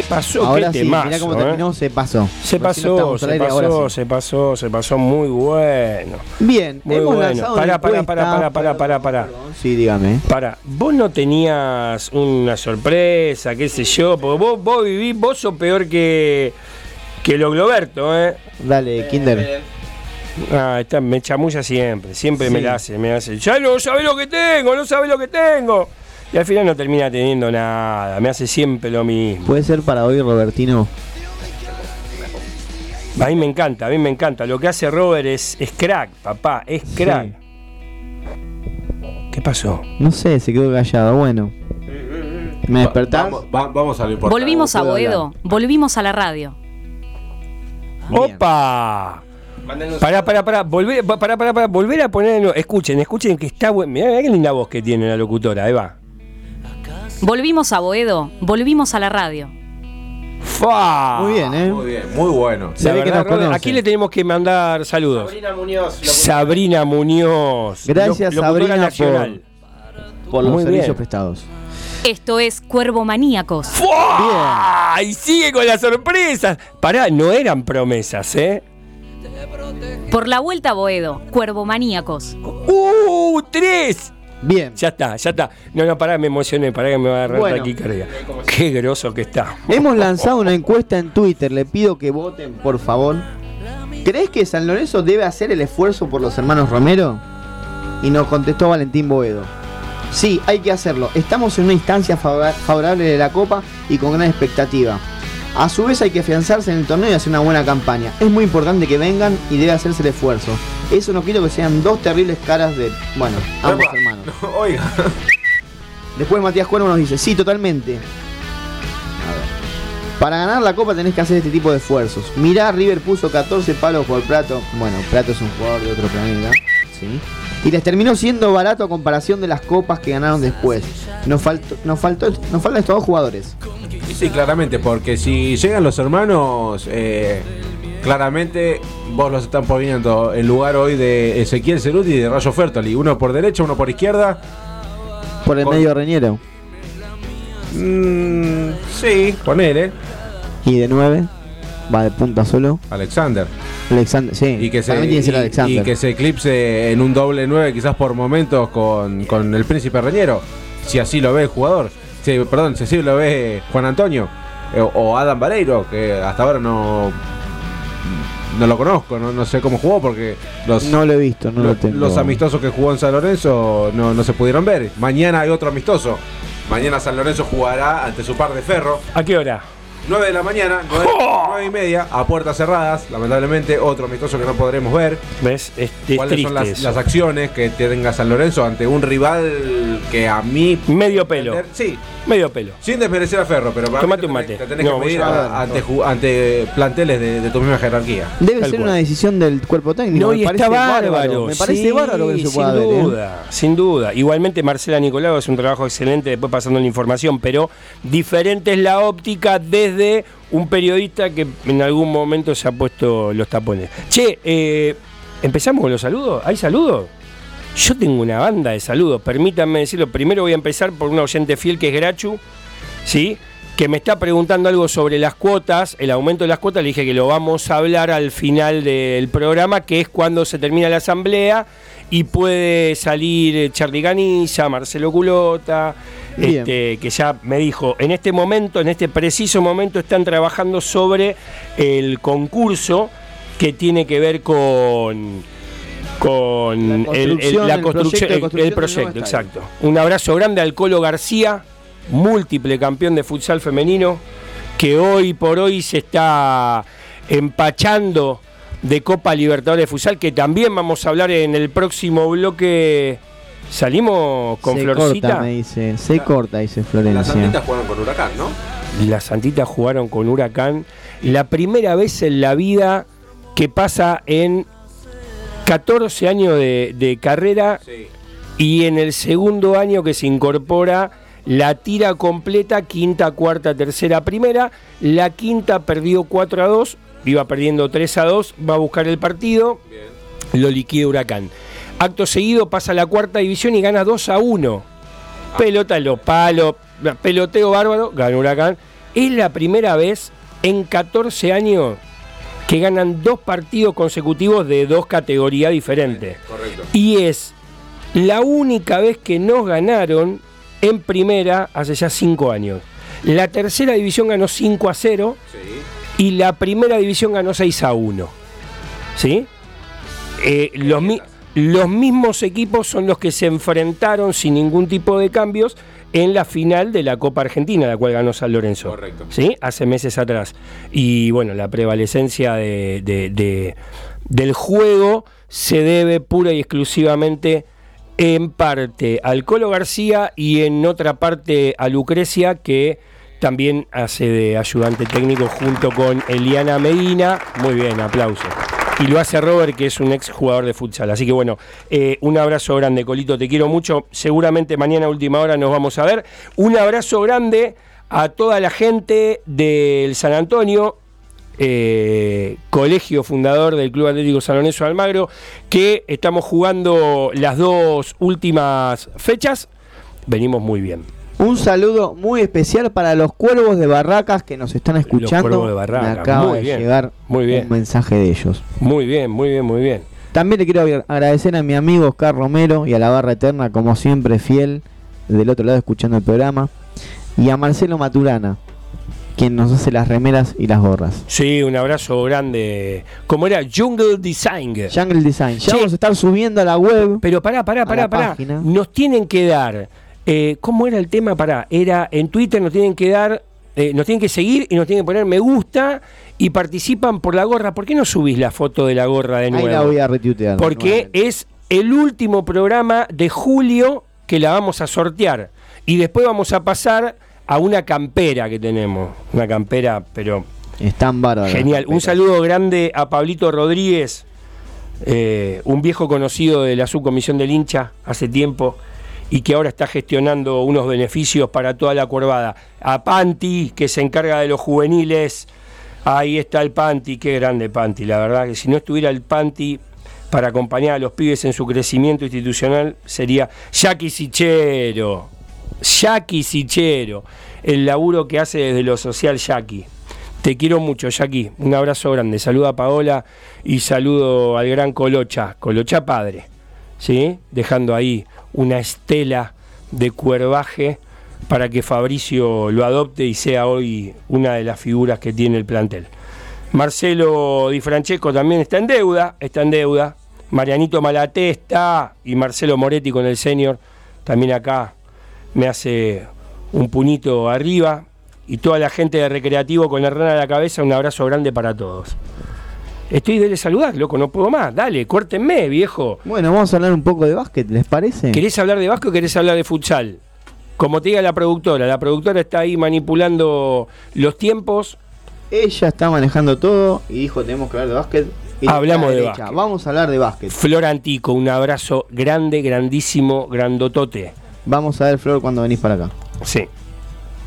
pasó, Ahora qué sí, mirá temazo, cómo ¿eh? terminó, se pasó. Se pasó, se pasó, sí. se pasó, se pasó muy bueno. Bien, Muy hemos bueno. lanzado Pará, una pará, encuesta. pará, pará, pará, pará. Perdón, Sí, dígame. Para, vos no tenías una sorpresa, qué sé yo, porque vos, vos vivís, vos sos peor que, que lo Globerto, ¿eh? Dale, Kinder. Ah, está, me chamulla siempre, siempre me la hace, me hace. Ya no sabés lo que tengo, no sabés lo que tengo. Y al final no termina teniendo nada, me hace siempre lo mismo. ¿Puede ser para hoy, Robertino? A mí me encanta, a mí me encanta. Lo que hace Robert es, es crack, papá, es crack. ¿Qué pasó? No sé, se quedó callado. Bueno. ¿Me despertás? Vamos, va- vamos a lo importante. Volvimos a Boedo, volvimos a la radio. Bien. ¡Opa! Pará, pará, pará, volver, pa- pará, pará, pará, volver a poner. Escuchen, escuchen que está bueno. Mirá, mirá qué linda voz que tiene la locutora, ahí va. Volvimos a Boedo, volvimos a la radio. ¡Fa! Muy bien, ¿eh? Muy bien, muy bueno. Se La ve que verdad, nos Robert, conoce. aquí le tenemos que mandar saludos. Sabrina Muñoz. lo- Sabrina Muñoz. Gracias, lo- Sabrina, nacional. Por los Muy servicios bien. prestados. Esto es Cuervo Maníacos. ¡Fua! Y sigue con las sorpresas. Pará, no eran promesas, ¿eh? Por la vuelta a Boedo, Cuervo Maníacos. ¡Uh! ¡Tres! Bien. Ya está, ya está. No, no, pará, me emocioné, pará que me va a agarrar Bueno. taquicardia. Qué groso que está. Hemos lanzado una encuesta en Twitter. Le pido que voten, por favor. ¿Crees que San Lorenzo debe hacer el esfuerzo por los hermanos Romero? Y nos contestó Valentín Boedo. Sí, hay que hacerlo. Estamos en una instancia favora- favorable de la Copa y con gran expectativa. A su vez hay que afianzarse en el torneo y hacer una buena campaña. Es muy importante que vengan y debe hacerse el esfuerzo. Eso no quiero que sean dos terribles caras de, bueno, ambos hermanos. Oiga, Después Matías Cuervo nos dice, sí, totalmente. Para ganar la copa tenés que hacer este tipo de esfuerzos. Mirá, River puso 14 palos por Prato. Bueno, Prato es un jugador de otro planeta. ¿sí? Y les terminó siendo barato a comparación de las copas que ganaron después. Nos faltó, nos faltó, nos faltan estos dos jugadores. Sí, claramente, porque si llegan los hermanos, eh, claramente vos los están poniendo en lugar hoy de Ezequiel Ceruti y de Rayo Fertoli. Uno por derecha, uno por izquierda. Por el Con- medio Reñero. Mm, sí, ponele. Y de 9. Va de punta solo. Alexander. Alexander, sí. Y que, se, Para mí tiene que ser y- Alexander. y que se eclipse en un doble 9 quizás por momentos con, con el príncipe Reñero. Si así lo ve el jugador. Sí, perdón, si así lo ve Juan Antonio. eh, o Adam Vareiro, que hasta ahora no... No lo conozco, no, no sé cómo jugó porque los, No lo he visto, no lo, lo- tengo. los amistosos que jugó en San Lorenzo no, no se pudieron ver. Mañana hay otro amistoso. Mañana San Lorenzo jugará ante su par de ferro. ¿A qué hora? 9 de la mañana, 9, y media, a puertas cerradas. Lamentablemente, otro amistoso que no podremos ver. ¿Ves? Es, es ¿Cuáles son las, las acciones que tenga San Lorenzo ante un rival que a mí. Medio pelo. Sí, Medio pelo. sin desmerecer a Ferro, pero para Tomate te un mate. Te tenés No, que medir a a- ver, ante, ante planteles de, de tu misma jerarquía. Debe Tal ser cual. una decisión del cuerpo técnico. No, me y parece está bárbaro. Me parece sí, bárbaro que se sin pueda ver. ¿eh? duda, sin duda. Igualmente Marcela Nicolau es un trabajo excelente después pasando la información, pero diferente es la óptica desde un periodista que en algún momento se ha puesto los tapones. Che, eh, ¿empezamos con los saludos? ¿Hay saludos? Yo tengo una banda de saludos, permítanme decirlo. Primero voy a empezar por un oyente fiel que es Grachu, ¿sí? Que me está preguntando algo sobre las cuotas, el aumento de las cuotas, le dije que lo vamos a hablar al final del programa, que es cuando se termina la asamblea y puede salir Charlie Ganiza, Marcelo Culota, este, que ya me dijo, en este momento, en este preciso momento, están trabajando sobre el concurso que tiene que ver con con La el- el- construcción, la el construcción, proyecto el- el exacto. Un abrazo grande al Colo García, múltiple campeón de futsal femenino, que hoy por hoy se está empachando de Copa Libertadores de Futsal, que también vamos a hablar en el próximo bloque. Salimos con se Florcita. corta, me dice. Se corta, dice Las Florencia. santitas jugaron con Huracán, ¿no? Las Santitas jugaron con Huracán. La primera vez en la vida que pasa en 14 años de, de carrera Sí. y en el segundo año que se incorpora la tira completa, quinta, cuarta, tercera, primera. La quinta perdió 4 a 2, iba perdiendo 3 a 2, va a buscar el partido, Bien. lo liquida Huracán. Acto seguido pasa a la cuarta división y gana 2 a 1. Pelota en los palos, peloteo bárbaro, gana Huracán. Es la primera vez en 14 años que ganan dos partidos consecutivos de dos categorías diferentes. Correcto. Y es la única vez que nos ganaron en primera hace ya cinco años. La tercera división ganó 5 a 0 Sí. y la primera división ganó 6 a 1. ¿Sí? Eh, los, mi- los mismos equipos son los que se enfrentaron sin ningún tipo de cambios en la final de la Copa Argentina, la cual ganó San Lorenzo. Correcto. ¿Sí? Hace meses atrás. Y bueno, la prevalecencia de- de- de- del juego se debe pura y exclusivamente en parte al Colo García y en otra parte a Lucrecia, que también hace de ayudante técnico junto con Eliana Medina. Muy bien, aplauso. Y lo hace Robert, que es un ex jugador de futsal. Así que bueno, eh, un abrazo grande, Colito, te quiero mucho. Seguramente mañana a última hora nos vamos a ver. Un abrazo grande a toda la gente del San Antonio, eh, colegio fundador del Club Atlético San Lorenzo de Almagro, que estamos jugando las dos últimas fechas. Venimos muy bien. Un saludo muy especial para los cuervos de Barracas que nos están escuchando. de Barracas, Me acaba muy de bien, llegar muy bien. un mensaje de ellos. Muy bien, muy bien, muy bien. También le quiero agra- agradecer a mi amigo Oscar Romero y a la Barra Eterna, como siempre, fiel del otro lado escuchando el programa. Y a Marcelo Maturana, quien nos hace las remeras y las gorras. Sí, un abrazo grande. Como era Jungle Design. Jungle Design. Ya Sí. vamos a estar subiendo a la web. Pero pará, pará, pará, pará. página. Nos tienen que dar. eh, ¿Cómo era el tema? Pará. Era en Twitter, nos tienen que dar. eh, nos tienen que seguir y nos tienen que poner me gusta y participan por la gorra. ¿Por qué no subís la foto de la gorra de Ahí nuevo? la voy a retuitear. Porque nuevamente. es el último programa de julio que la vamos a sortear. Y después vamos a pasar a una campera que tenemos. Una campera, pero Están bárbaros. Genial. Un saludo grande a Pablito Rodríguez, eh, un viejo conocido de la subcomisión del hincha hace tiempo y que ahora está gestionando unos beneficios para toda la curvada. A Panti, que se encarga de los juveniles. Ahí está el Panti, qué grande Panti. La verdad que si no estuviera el Panti para acompañar a los pibes en su crecimiento institucional, sería Jackie Sichero. Jackie Sichero. El laburo que hace desde lo social Jackie. Te quiero mucho, Jackie. Un abrazo grande. Saluda a Paola y saludo al gran Colocha, Colocha padre. ¿Sí? Dejando ahí una estela de cuervaje para que Fabricio lo adopte y sea hoy una de las figuras que tiene el plantel. Marcelo Di Francesco también está en deuda, está en deuda. Marianito Malaté está y Marcelo Moretti con el senior también acá me hace un puñito arriba y toda la gente de Recreativo con la rana a la cabeza, un abrazo grande para todos. Estoy de saludar, loco, no puedo más. Dale, cuértenme, viejo. Bueno, vamos a hablar un poco de básquet, ¿les parece? ¿Querés hablar de Vasco o querés hablar de futsal? Como te diga la productora, la productora está ahí manipulando los tiempos. Ella está manejando todo y dijo tenemos que hablar de básquet. Y Hablamos de básquet. Vamos a hablar de básquet. Flor Antico, un abrazo grande, grandísimo, grandotote. Vamos a ver, Flor, cuando venís para acá. Sí.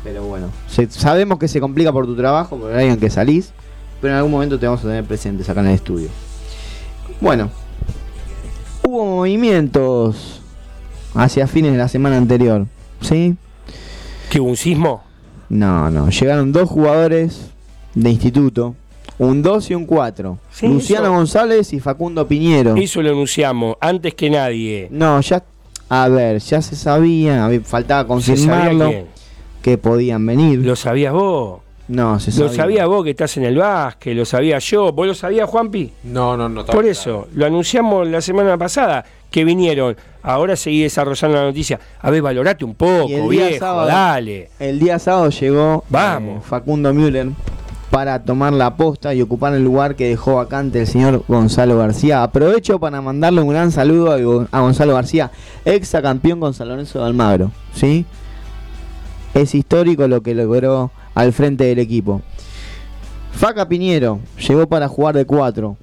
Pero bueno, se- sabemos que se complica por tu trabajo, por el en que salís, pero en algún momento te vamos a tener presentes acá en el estudio. Bueno, hubo movimientos hacia fines de la semana anterior, ¿sí? ¿Qué hubo un sismo? No, no. Llegaron dos jugadores de instituto. Un 2 y un 4. Sí, Luciano eso- González y Facundo Piñero. Eso lo anunciamos antes que nadie. No, ya. A ver, ya se sabía. faltaba ¿Se sabía confirmarlo. Que podían venir. ¿Lo sabías vos? no, se Lo sabía. sabías vos que estás en el básquet, lo sabía yo. ¿Vos lo sabías, Juanpi? No, no, no. Por claro. eso, lo anunciamos la semana pasada, que vinieron. Ahora seguí desarrollando la noticia. A ver, valorate un poco, Y el día viejo, sábado- dale. El día sábado llegó Vamos. eh, Facundo Müller para tomar la posta y ocupar el lugar que dejó vacante el señor Gonzalo García. Aprovecho para mandarle un gran saludo a, Go- a Gonzalo García, ex campeón con San Lorenzo de Almagro. ¿sí? Es histórico lo que logró al frente del equipo. Faca Piñero llegó para jugar de cuatro.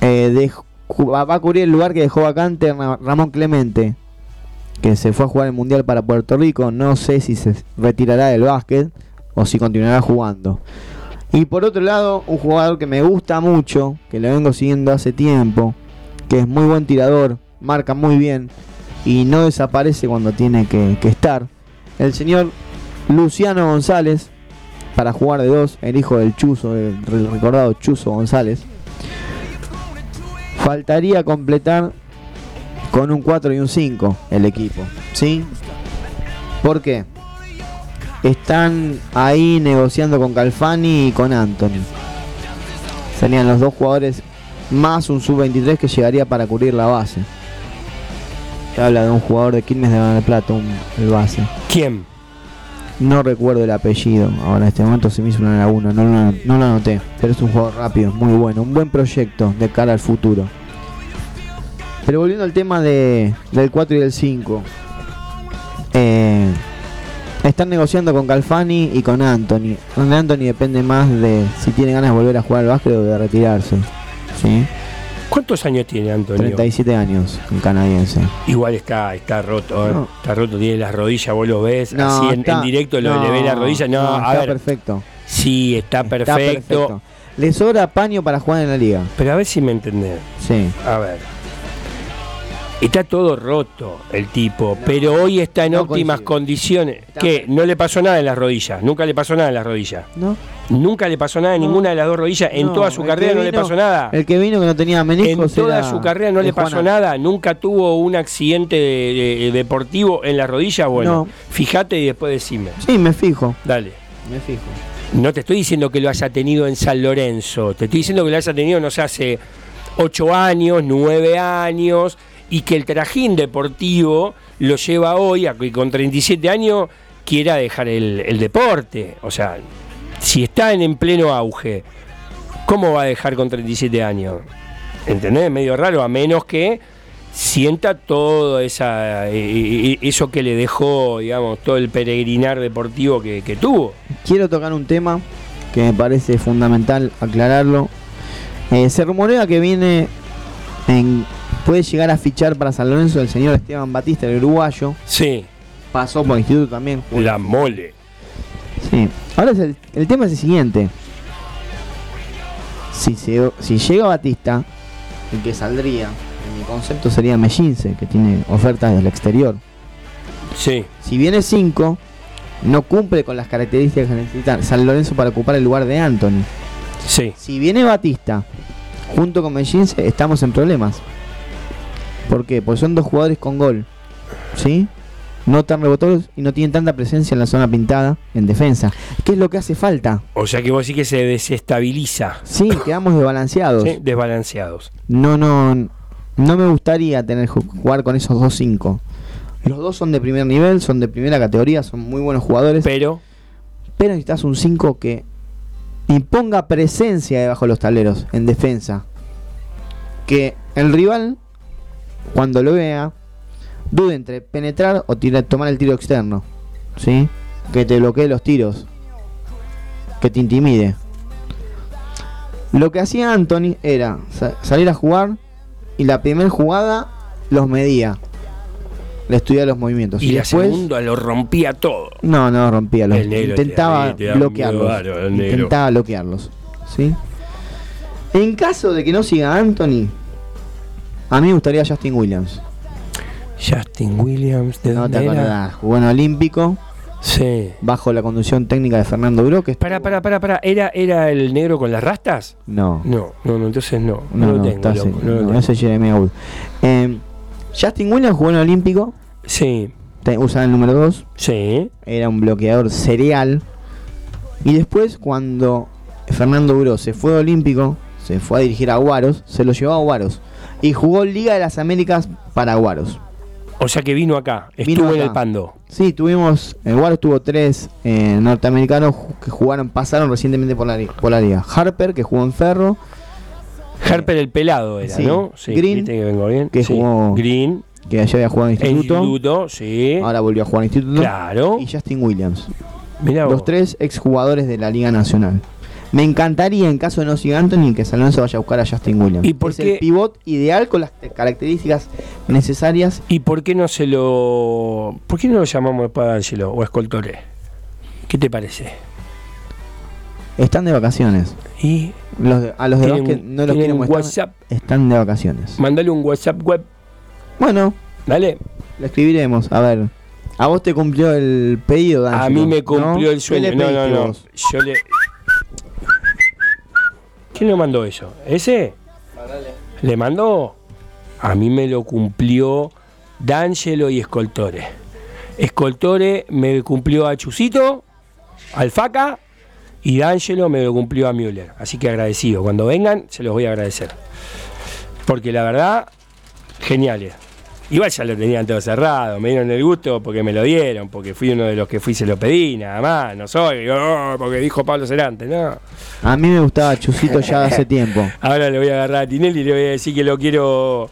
Eh, de- ju- va a cubrir el lugar que dejó vacante Ra- Ramón Clemente, que se fue a jugar el Mundial para Puerto Rico. No sé si se retirará del básquet o si continuará jugando. Y por otro lado, un jugador que me gusta mucho, que lo vengo siguiendo hace tiempo, que es muy buen tirador, marca muy bien y no desaparece cuando tiene que, que estar. El señor Luciano González, para jugar de dos, el hijo del Chuzo, el re- recordado Chuzo González. Faltaría completar con un 4 y un 5 el equipo, ¿sí? ¿Por qué? Están ahí negociando con Calfani y con Anthony. Serían los dos jugadores más un sub-23 que llegaría para cubrir la base. Se habla de un jugador de Quilmes de Mar del Plata, un, el base. ¿Quién? No recuerdo el apellido, ahora en este momento se me hizo una laguna, no, lo- no lo anoté, pero es un jugador rápido, muy bueno, un buen proyecto de cara al futuro. Pero volviendo al tema de, del 4 y del 5, eh, están negociando con Calfani y con Anthony. Con Anthony depende más de si tiene ganas de volver a jugar al básquet o de retirarse. ¿sí? ¿Cuántos años tiene Antonio? 37 años, el canadiense. Igual está, está roto, ¿eh? No. está roto, tiene las rodillas, vos lo ves, No, así en, está- en directo lo, no, le ves la rodilla, no, a está ver, perfecto. sí, está Está perfecto, Le sobra paño para jugar en la liga. pero a ver si me entendés, Sí. a ver, está todo roto el tipo, pero hoy está en no óptimas coincido. condiciones, que bien. no le pasó nada en las rodillas, nunca le pasó nada en las rodillas, ¿No? nunca le pasó nada en No. ninguna de las dos rodillas, en toda su carrera no le pasó nada. El que vino que no tenía meniscos En toda su carrera no le pasó nada, nunca tuvo un accidente de- de- deportivo en la rodilla. Bueno, No. fíjate y después decime. Sí, me fijo, Dale. me fijo. No te estoy diciendo que lo haya tenido en San Lorenzo, te estoy diciendo que lo haya tenido, no sé, hace 8 años, 9 años, y que el trajín deportivo lo lleva hoy a que con 37 años quiera dejar el, deporte. O sea, si está en, en pleno auge, ¿cómo va a dejar con 37 años? ¿Entendés? Medio raro, a menos que sienta todo esa, eh, eh, eso que le dejó, digamos, todo el peregrinar deportivo que, que tuvo. Quiero tocar un tema que me parece fundamental aclararlo. Eh, se rumorea que viene en, puede llegar a fichar para San Lorenzo el señor Esteban Batista, el uruguayo. Sí, Pasó por el instituto también. la mole. Sí. Ahora es el, el tema es el siguiente. Si, se- si llega Batista, el que saldría, en mi concepto sería Mellince, que tiene ofertas del exterior. Sí, Si viene 5, no cumple con las características que necesita San Lorenzo para ocupar el lugar de Anthony. sí. Si viene Batista junto con Mellince, estamos en problemas. ¿Por qué? Porque son dos jugadores con gol. ¿Sí? No tan rebotados y no tienen tanta presencia en la zona pintada en defensa. ¿Qué es lo que hace falta? O sea que vos sí que se desestabiliza. Sí, quedamos desbalanceados. ¿sí? Desbalanceados. No, no, no me gustaría tener ju- jugar con esos dos cinco. Los dos son de primer nivel, son de primera categoría, son muy buenos jugadores. Pero, Pero necesitas un 5 que imponga presencia debajo de los tableros en defensa. Que el rival, cuando lo vea, dude entre penetrar o tirar- tomar el tiro externo. ¿Sí? Que te bloquee los tiros. Que te intimide. Lo que hacía Anthony era sa- salir a jugar y la primera jugada los medía. Le estudiaba los movimientos. y la después, segunda lo rompía todo. no, no rompía los. Te- Intentaba te bloquearlos. Intentaba bloquearlos. ¿Sí? En caso de que no siga Anthony, a mí me gustaría Justin Williams. Justin Williams, ¿de No te dónde era? Jugó en Olímpico. Sí. bajo la conducción técnica de Fernando Bro, que Para, para, para, para. ¿Era, ¿Era el negro con las rastas? No, No, no, no, entonces no. No, no, lo tengo, loco, no lo No, tengo. ese es Jeremy Gould. Eh, Justin Williams jugó en Olímpico, Sí, usaba el número 2, sí. era un bloqueador serial. Y después, cuando Fernando Bro se fue de Olímpico, se fue a dirigir a Guaros, se lo llevó a Guaros. Y jugó Liga de las Américas para Guaros. O sea que vino acá, Vino estuvo en el Pando. Sí, tuvimos, el Guaros tuvo tres eh, norteamericanos que jugaron, pasaron recientemente por la, por la liga. Harper, que jugó en Ferro, Harper el pelado era, Sí. ¿no? Green, viste que vengo bien. que Sí. jugó- Green, que allá había jugado en en instituto, instituto, sí. ahora volvió a jugar en instituto. Claro. Y Justin Williams. Mirá vos. Los tres exjugadores de la Liga Nacional. Me encantaría, en caso de no siga Anthony, que San Lorenzo vaya a buscar a Justin Williams. ¿Y por es qué? el pivot ideal con las te- características necesarias. ¿Y por qué no se lo. ¿Por qué no lo llamamos después a D'Angelo o a Escoltore? ¿Qué te parece? Están de vacaciones. Y Los de- a los de Tienen- básquet no los un mostrar. WhatsApp. Están de vacaciones. mandale un WhatsApp web. Bueno, Dale. lo escribiremos. A ver. A vos te cumplió el pedido, A D'Angelo, mí me ¿no? cumplió el ¿Qué sueño. No, no, no. Yo le. ¿Quién le mandó eso? ¿Ese? ¿Le mandó? A mí me lo cumplió D'Angelo y Escoltore. Escoltore me cumplió a Chusito, al Faca, y D'Angelo me lo cumplió a Müller. Así que agradecido. Cuando vengan, se los voy a agradecer. Porque la verdad, geniales. Igual ya lo tenían todo cerrado, me dieron el gusto porque me lo dieron, porque fui uno de los que fui y se lo pedí, nada más, no soy, oh, porque dijo Pablo Cerante, no. A mí me gustaba Chusito ya hace tiempo. Ahora le voy a agarrar a Tinelli y le voy a decir que lo quiero.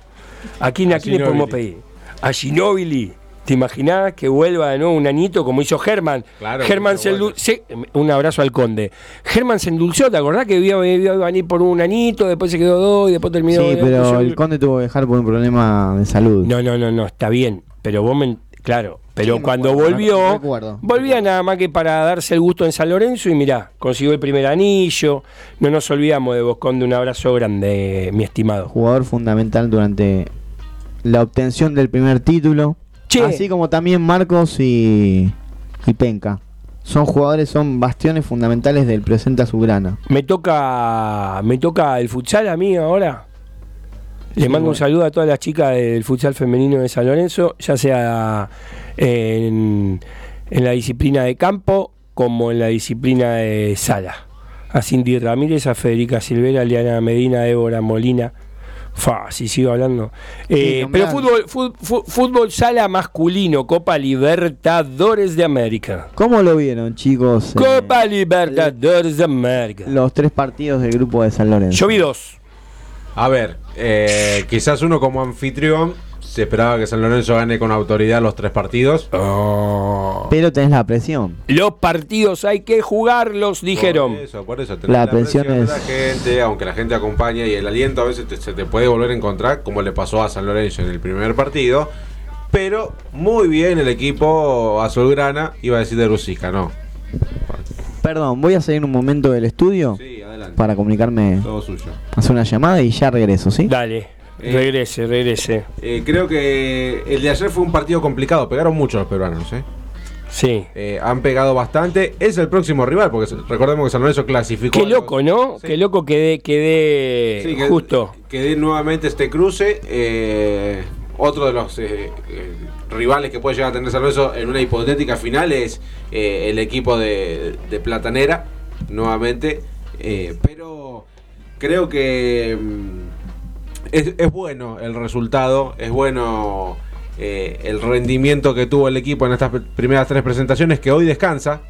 ¿A quién, a A quién le podemos pedir? A Ginóbili. ¿Te imaginás que vuelva de nuevo un anito como hizo Germán? Claro, Germán se bueno. se- Un abrazo al conde. Germán se endulzó, ¿te acordás que vio, vio iba a venir por un anito, después se quedó dos y después terminó. Sí, después pero yo- el conde tuvo que dejar por un problema de salud. No, no, no, no, está bien. Pero vos me. Claro, pero Sí, me cuando acuerdo, volvió, recuerdo. volvía nada más que para darse el gusto en San Lorenzo y mirá, consiguió el primer anillo. No nos olvidamos de vos, Conde, un abrazo grande, mi estimado. Jugador fundamental durante la obtención del primer título. Che. Así como también Marcos y, y Penca. Son jugadores, son bastiones fundamentales del presente azulgrana. Me toca, me toca el futsal a mí ahora. Le mando un saludo a todas las chicas del futsal femenino de San Lorenzo, ya sea en, en la disciplina de campo como en la disciplina de sala. A Cindy Ramírez, a Federica Silvera, a Liana Medina, a Débora Molina. Fa, si sigo hablando. Eh, Sí, pero fútbol sala masculino, Copa Libertadores de América. ¿Cómo lo vieron, chicos? eh, Copa Libertadores de América. los tres partidos del grupo de San Lorenzo. Yo vi dos. A ver, eh, quizás uno como anfitrión se esperaba que San Lorenzo gane con autoridad los tres partidos. Pero tenés la presión. Los partidos hay que jugarlos, dijeron. Por eso, por eso. tenés La presión es- la gente, aunque la gente acompaña y el aliento a veces te- se te puede volver a encontrar, como le pasó a San Lorenzo en el primer partido. Pero muy bien el equipo azulgrana, iba a decir de Rusica, ¿no? Perdón, voy a salir un momento del estudio Sí, adelante. para comunicarme, Todo suyo. hacer una llamada y ya regreso, ¿sí? Dale, Eh. regrese, regrese. Eh, creo que el de ayer fue un partido complicado, pegaron mucho los peruanos, ¿eh? Sí. Eh, han pegado bastante. Es el próximo rival, porque recordemos que San Lorenzo clasificó. Qué loco, ¿no? Sí. Qué loco quedé, quedé Sí, que- justo. Que dé nuevamente este cruce. eh, otro de los eh, rivales que puede llegar a tener San Lorenzo en una hipotética final es el equipo de, de Platanera, nuevamente. pero creo que mm, es, bueno el resultado, es bueno eh, el rendimiento que tuvo el equipo en estas pr- primeras tres presentaciones, que hoy descansa.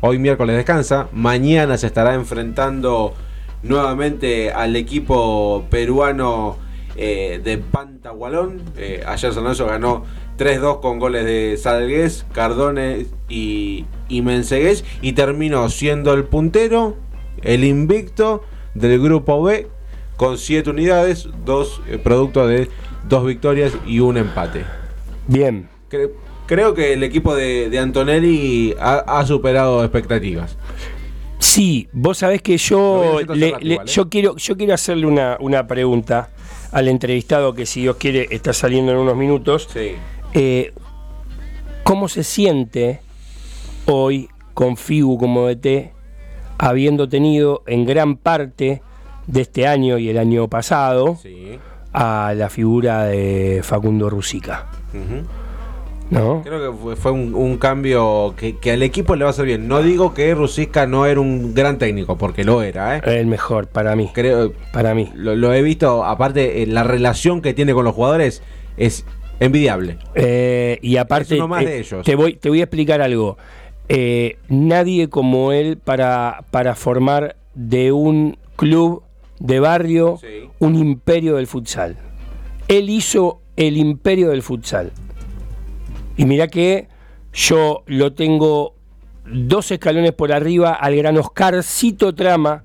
Hoy miércoles descansa. Mañana se estará enfrentando nuevamente al equipo peruano eh, de Pantagualón. Eh, ayer San Lorenzo ganó 3-2 con goles de Salgués, Cardones y, y. Y terminó siendo el puntero, el invicto del grupo B con 7 unidades, dos eh, producto de dos victorias y un empate. Bien. Cre- creo que el equipo de, de Antonelli ha, ha superado expectativas. Sí, vos sabés que yo le- le- igual, ¿eh? yo quiero yo quiero hacerle una, una pregunta al entrevistado que si Dios quiere está saliendo en unos minutos. Sí. Eh, ¿Cómo se siente hoy con Figu como DT, habiendo tenido en gran parte de este año y el año pasado Sí. a la figura de Facundo Rusica. ¿No? Creo que fue, un, un cambio que, que al equipo le va a hacer bien. No digo que Rusiska no era un gran técnico, porque lo era, ¿eh? El mejor para mí. Creo, Para mí. lo, lo he visto, aparte, eh, la relación que tiene con los jugadores es envidiable. Eh, y aparte, Es uno más eh, de ellos. Te, voy, te voy a explicar algo. Nadie como él para, para formar de un club de barrio Sí. un imperio del futsal. Él hizo el imperio del futsal. Y mira que yo lo tengo dos escalones por arriba al gran Oscarcito Trama,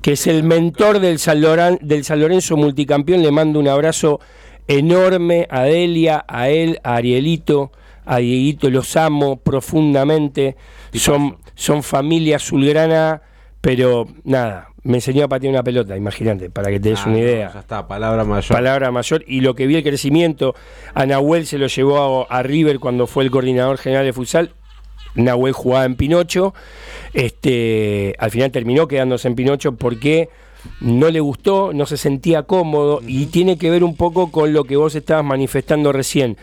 que es el mentor del San, Loran- del San Lorenzo multicampeón. Le mando un abrazo enorme a Delia, a él, a Arielito, a Dieguito, los amo profundamente. Son, son familia azulgrana, pero nada, me enseñó a patear una pelota, imagínate, para que te des Ah, una no, idea ya está, palabra mayor. palabra mayor y lo que vi el crecimiento a Nahuel se lo llevó a, a River cuando fue el coordinador general de futsal Nahuel jugaba en Pinocho este al final terminó quedándose en Pinocho porque no le gustó, no se sentía cómodo y tiene que ver un poco con lo que vos estabas manifestando recién.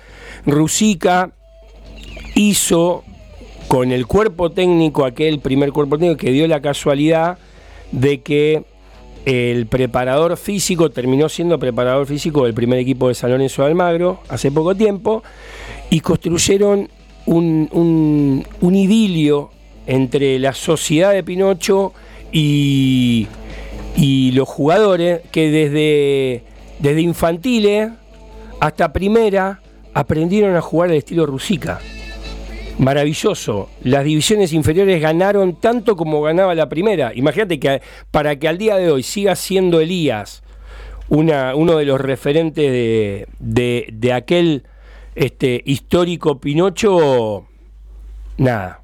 Rusica hizo con el cuerpo técnico, aquel primer cuerpo técnico que dio la casualidad de que el preparador físico terminó siendo preparador físico del primer equipo de San Lorenzo de Almagro hace poco tiempo y construyeron un, un- idilio entre la sociedad de Pinocho y, y los jugadores que desde, desde infantiles hasta primera aprendieron a jugar al estilo Rusica. Maravilloso. Las divisiones inferiores ganaron tanto como ganaba la primera. Imagínate que para que al día de hoy siga siendo Elías una, uno de los referentes de, de- aquel este, histórico Pinocho, nada.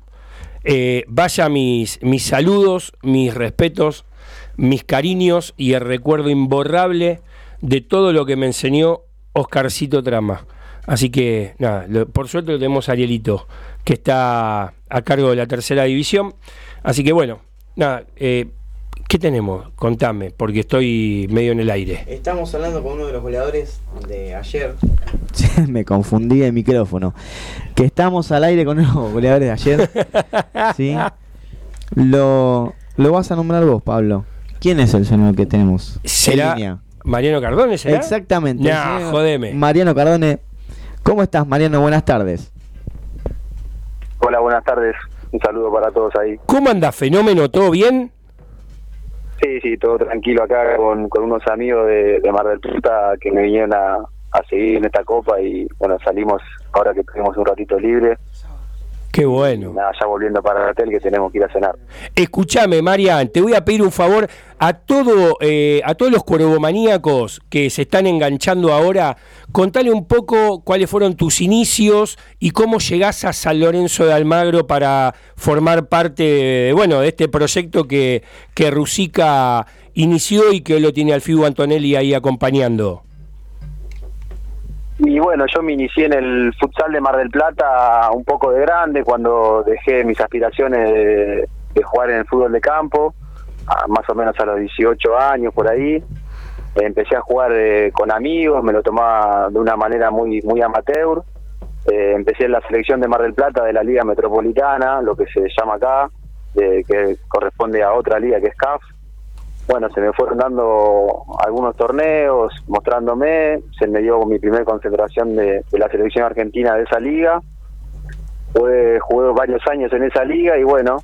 Eh, vaya mis, mis saludos, mis respetos, mis cariños y el recuerdo imborrable de todo lo que me enseñó Oscarcito Trama. Así que, nada, por suerte lo tenemos a Arielito, que está a cargo de la tercera división. Así que, bueno, nada, eh, ¿qué tenemos? Contame, porque estoy medio en el aire. Estamos hablando con uno de los goleadores de ayer. Me confundí de micrófono. Que estamos al aire con los goleadores de ayer. ¿Sí? Lo, lo vas a nombrar vos, Pablo. ¿Quién es el señor que tenemos? en ¿Será? Mariano Cardone? ¿será? Exactamente. el Nah, jodeme. Mariano Cardone. ¿Cómo estás, Mariano? Buenas tardes. Hola, buenas tardes. Un saludo para todos ahí. ¿Cómo anda, fenómeno? ¿Todo bien? Sí, sí, todo tranquilo acá con, con unos amigos de, de Mar del Plata que me vinieron a, a seguir en esta copa y bueno, salimos ahora que tenemos un ratito libre. Qué bueno. Nada, ya volviendo para el hotel que tenemos que ir a cenar. Escúchame, Marian, te voy a pedir un favor a todo, eh, a todos los cuervomaníacos que se están enganchando ahora, contale un poco cuáles fueron tus inicios y cómo llegás a San Lorenzo de Almagro para formar parte, de, bueno, de este proyecto que, que Rusica inició y que hoy lo tiene al FIU Antonelli ahí acompañando. Y bueno, yo me inicié en el futsal de Mar del Plata un poco de grande cuando dejé mis aspiraciones de, jugar en el fútbol de campo, a- más o menos a los 18 años por ahí. Empecé a jugar eh, con amigos, me lo tomaba de una manera muy muy amateur. Eh, empecé en la selección de Mar del Plata de la Liga Metropolitana, lo que se llama acá, de- que corresponde a otra liga que es CAF bueno, se me fueron dando algunos torneos, mostrándome, se me dio mi primer concentración de, de la selección argentina de esa liga, jugué, jugué varios años en esa liga y bueno,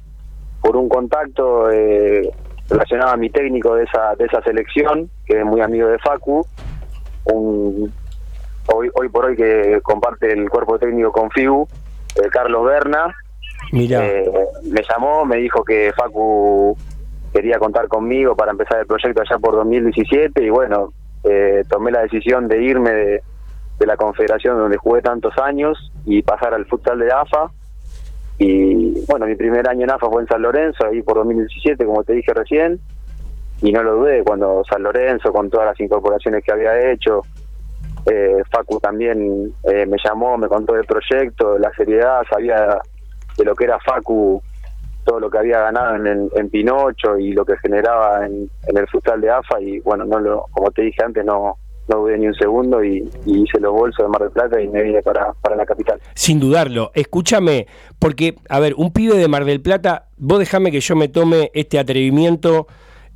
por un contacto eh, relacionado a mi técnico de esa, de esa selección, que es muy amigo de Facu, un, hoy, hoy por hoy que comparte el cuerpo técnico con FIU, eh, Carlos Berna, Mira, eh, me llamó, me dijo que Facu quería contar conmigo para empezar el proyecto allá por 2017 y bueno, eh, tomé la decisión de irme de, la confederación donde jugué tantos años y pasar al futsal de AFA. Y bueno, mi primer año en AFA fue en San Lorenzo, ahí por 2017, como te dije recién, y no lo dudé cuando San Lorenzo, con todas las incorporaciones que había hecho, eh, Facu también eh, me llamó, me contó del proyecto, la seriedad, sabía de lo que era Facu, todo lo que había ganado en, Pinocho y lo que generaba en, el futsal de AFA y bueno, no lo, como te dije antes, no, no dudé ni un segundo y, y hice los bolsos de Mar del Plata y me vine para, para la capital. Sin dudarlo. Escúchame, porque, a ver, un pibe de Mar del Plata, vos dejame que yo me tome este atrevimiento.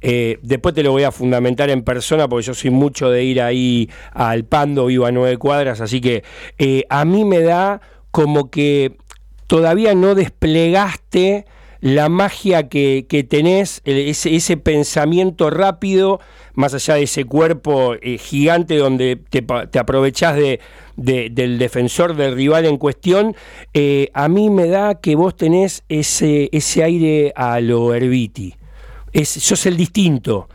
eh, después te lo voy a fundamentar en persona porque yo soy mucho de ir ahí al Pando, vivo a nueve cuadras, así que eh, a mí me da como que todavía no desplegaste la magia que, que tenés, ese, ese pensamiento rápido, más allá de ese cuerpo eh, gigante donde te, te aprovechás de, de- del defensor, del rival en cuestión, eh, a mí me da que vos tenés ese, ese aire a lo Herbiti. Es, sos el distinto.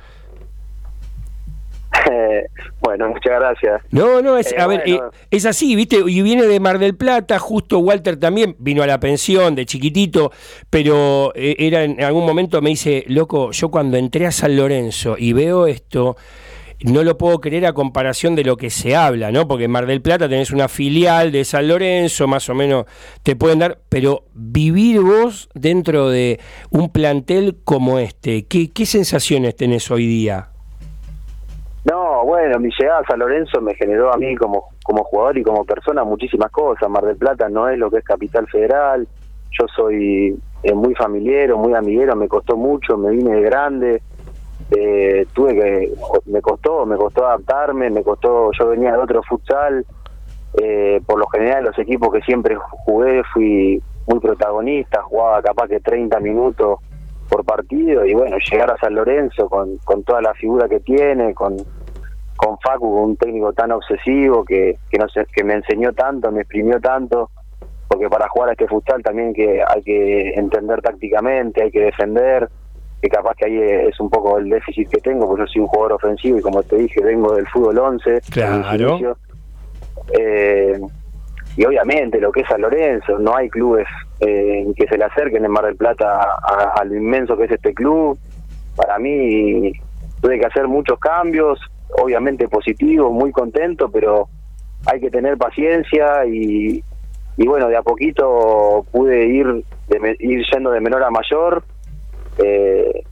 bueno, muchas gracias. No, no, es, Eh, a ver, eh, es así, ¿viste? Y viene de Mar del Plata, justo Walter también vino a la pensión de chiquitito, pero eh, era en algún momento me dice, loco, yo cuando entré a San Lorenzo y veo esto, no lo puedo creer a comparación de lo que se habla, ¿no? Porque en Mar del Plata tenés una filial de San Lorenzo, más o menos te pueden dar, pero vivir vos dentro de un plantel como este, ¿qué, qué sensaciones tenés hoy día? No, bueno, mi llegada a San Lorenzo me generó a mí como, como jugador y como persona muchísimas cosas. Mar del Plata no es lo que es Capital Federal. Yo soy eh, muy familiero, muy amiguero, me costó mucho, me vine de grande. Eh, tuve que, me costó, me costó adaptarme, me costó, yo venía de otro futsal. Eh, por lo general, los equipos que siempre jugué fui muy protagonista, jugaba capaz que 30 minutos por partido y bueno, llegar a San Lorenzo con, con toda la figura que tiene, con, con Facu, un técnico tan obsesivo que, que, no sé, que me enseñó tanto, me exprimió tanto, porque para jugar a este futsal también que hay que entender tácticamente, hay que defender, que capaz que ahí es un poco el déficit que tengo, porque yo soy un jugador ofensivo y como te dije, vengo del fútbol 11. Claro. Eh, y obviamente lo que es San Lorenzo, no hay clubes eh, que se le acerquen en Mar del Plata a, a lo inmenso que es este club. Para mí tuve que hacer muchos cambios, obviamente positivos, muy contento, pero hay que tener paciencia y, bueno, de a poquito pude ir, ir yendo de menor a mayor eh,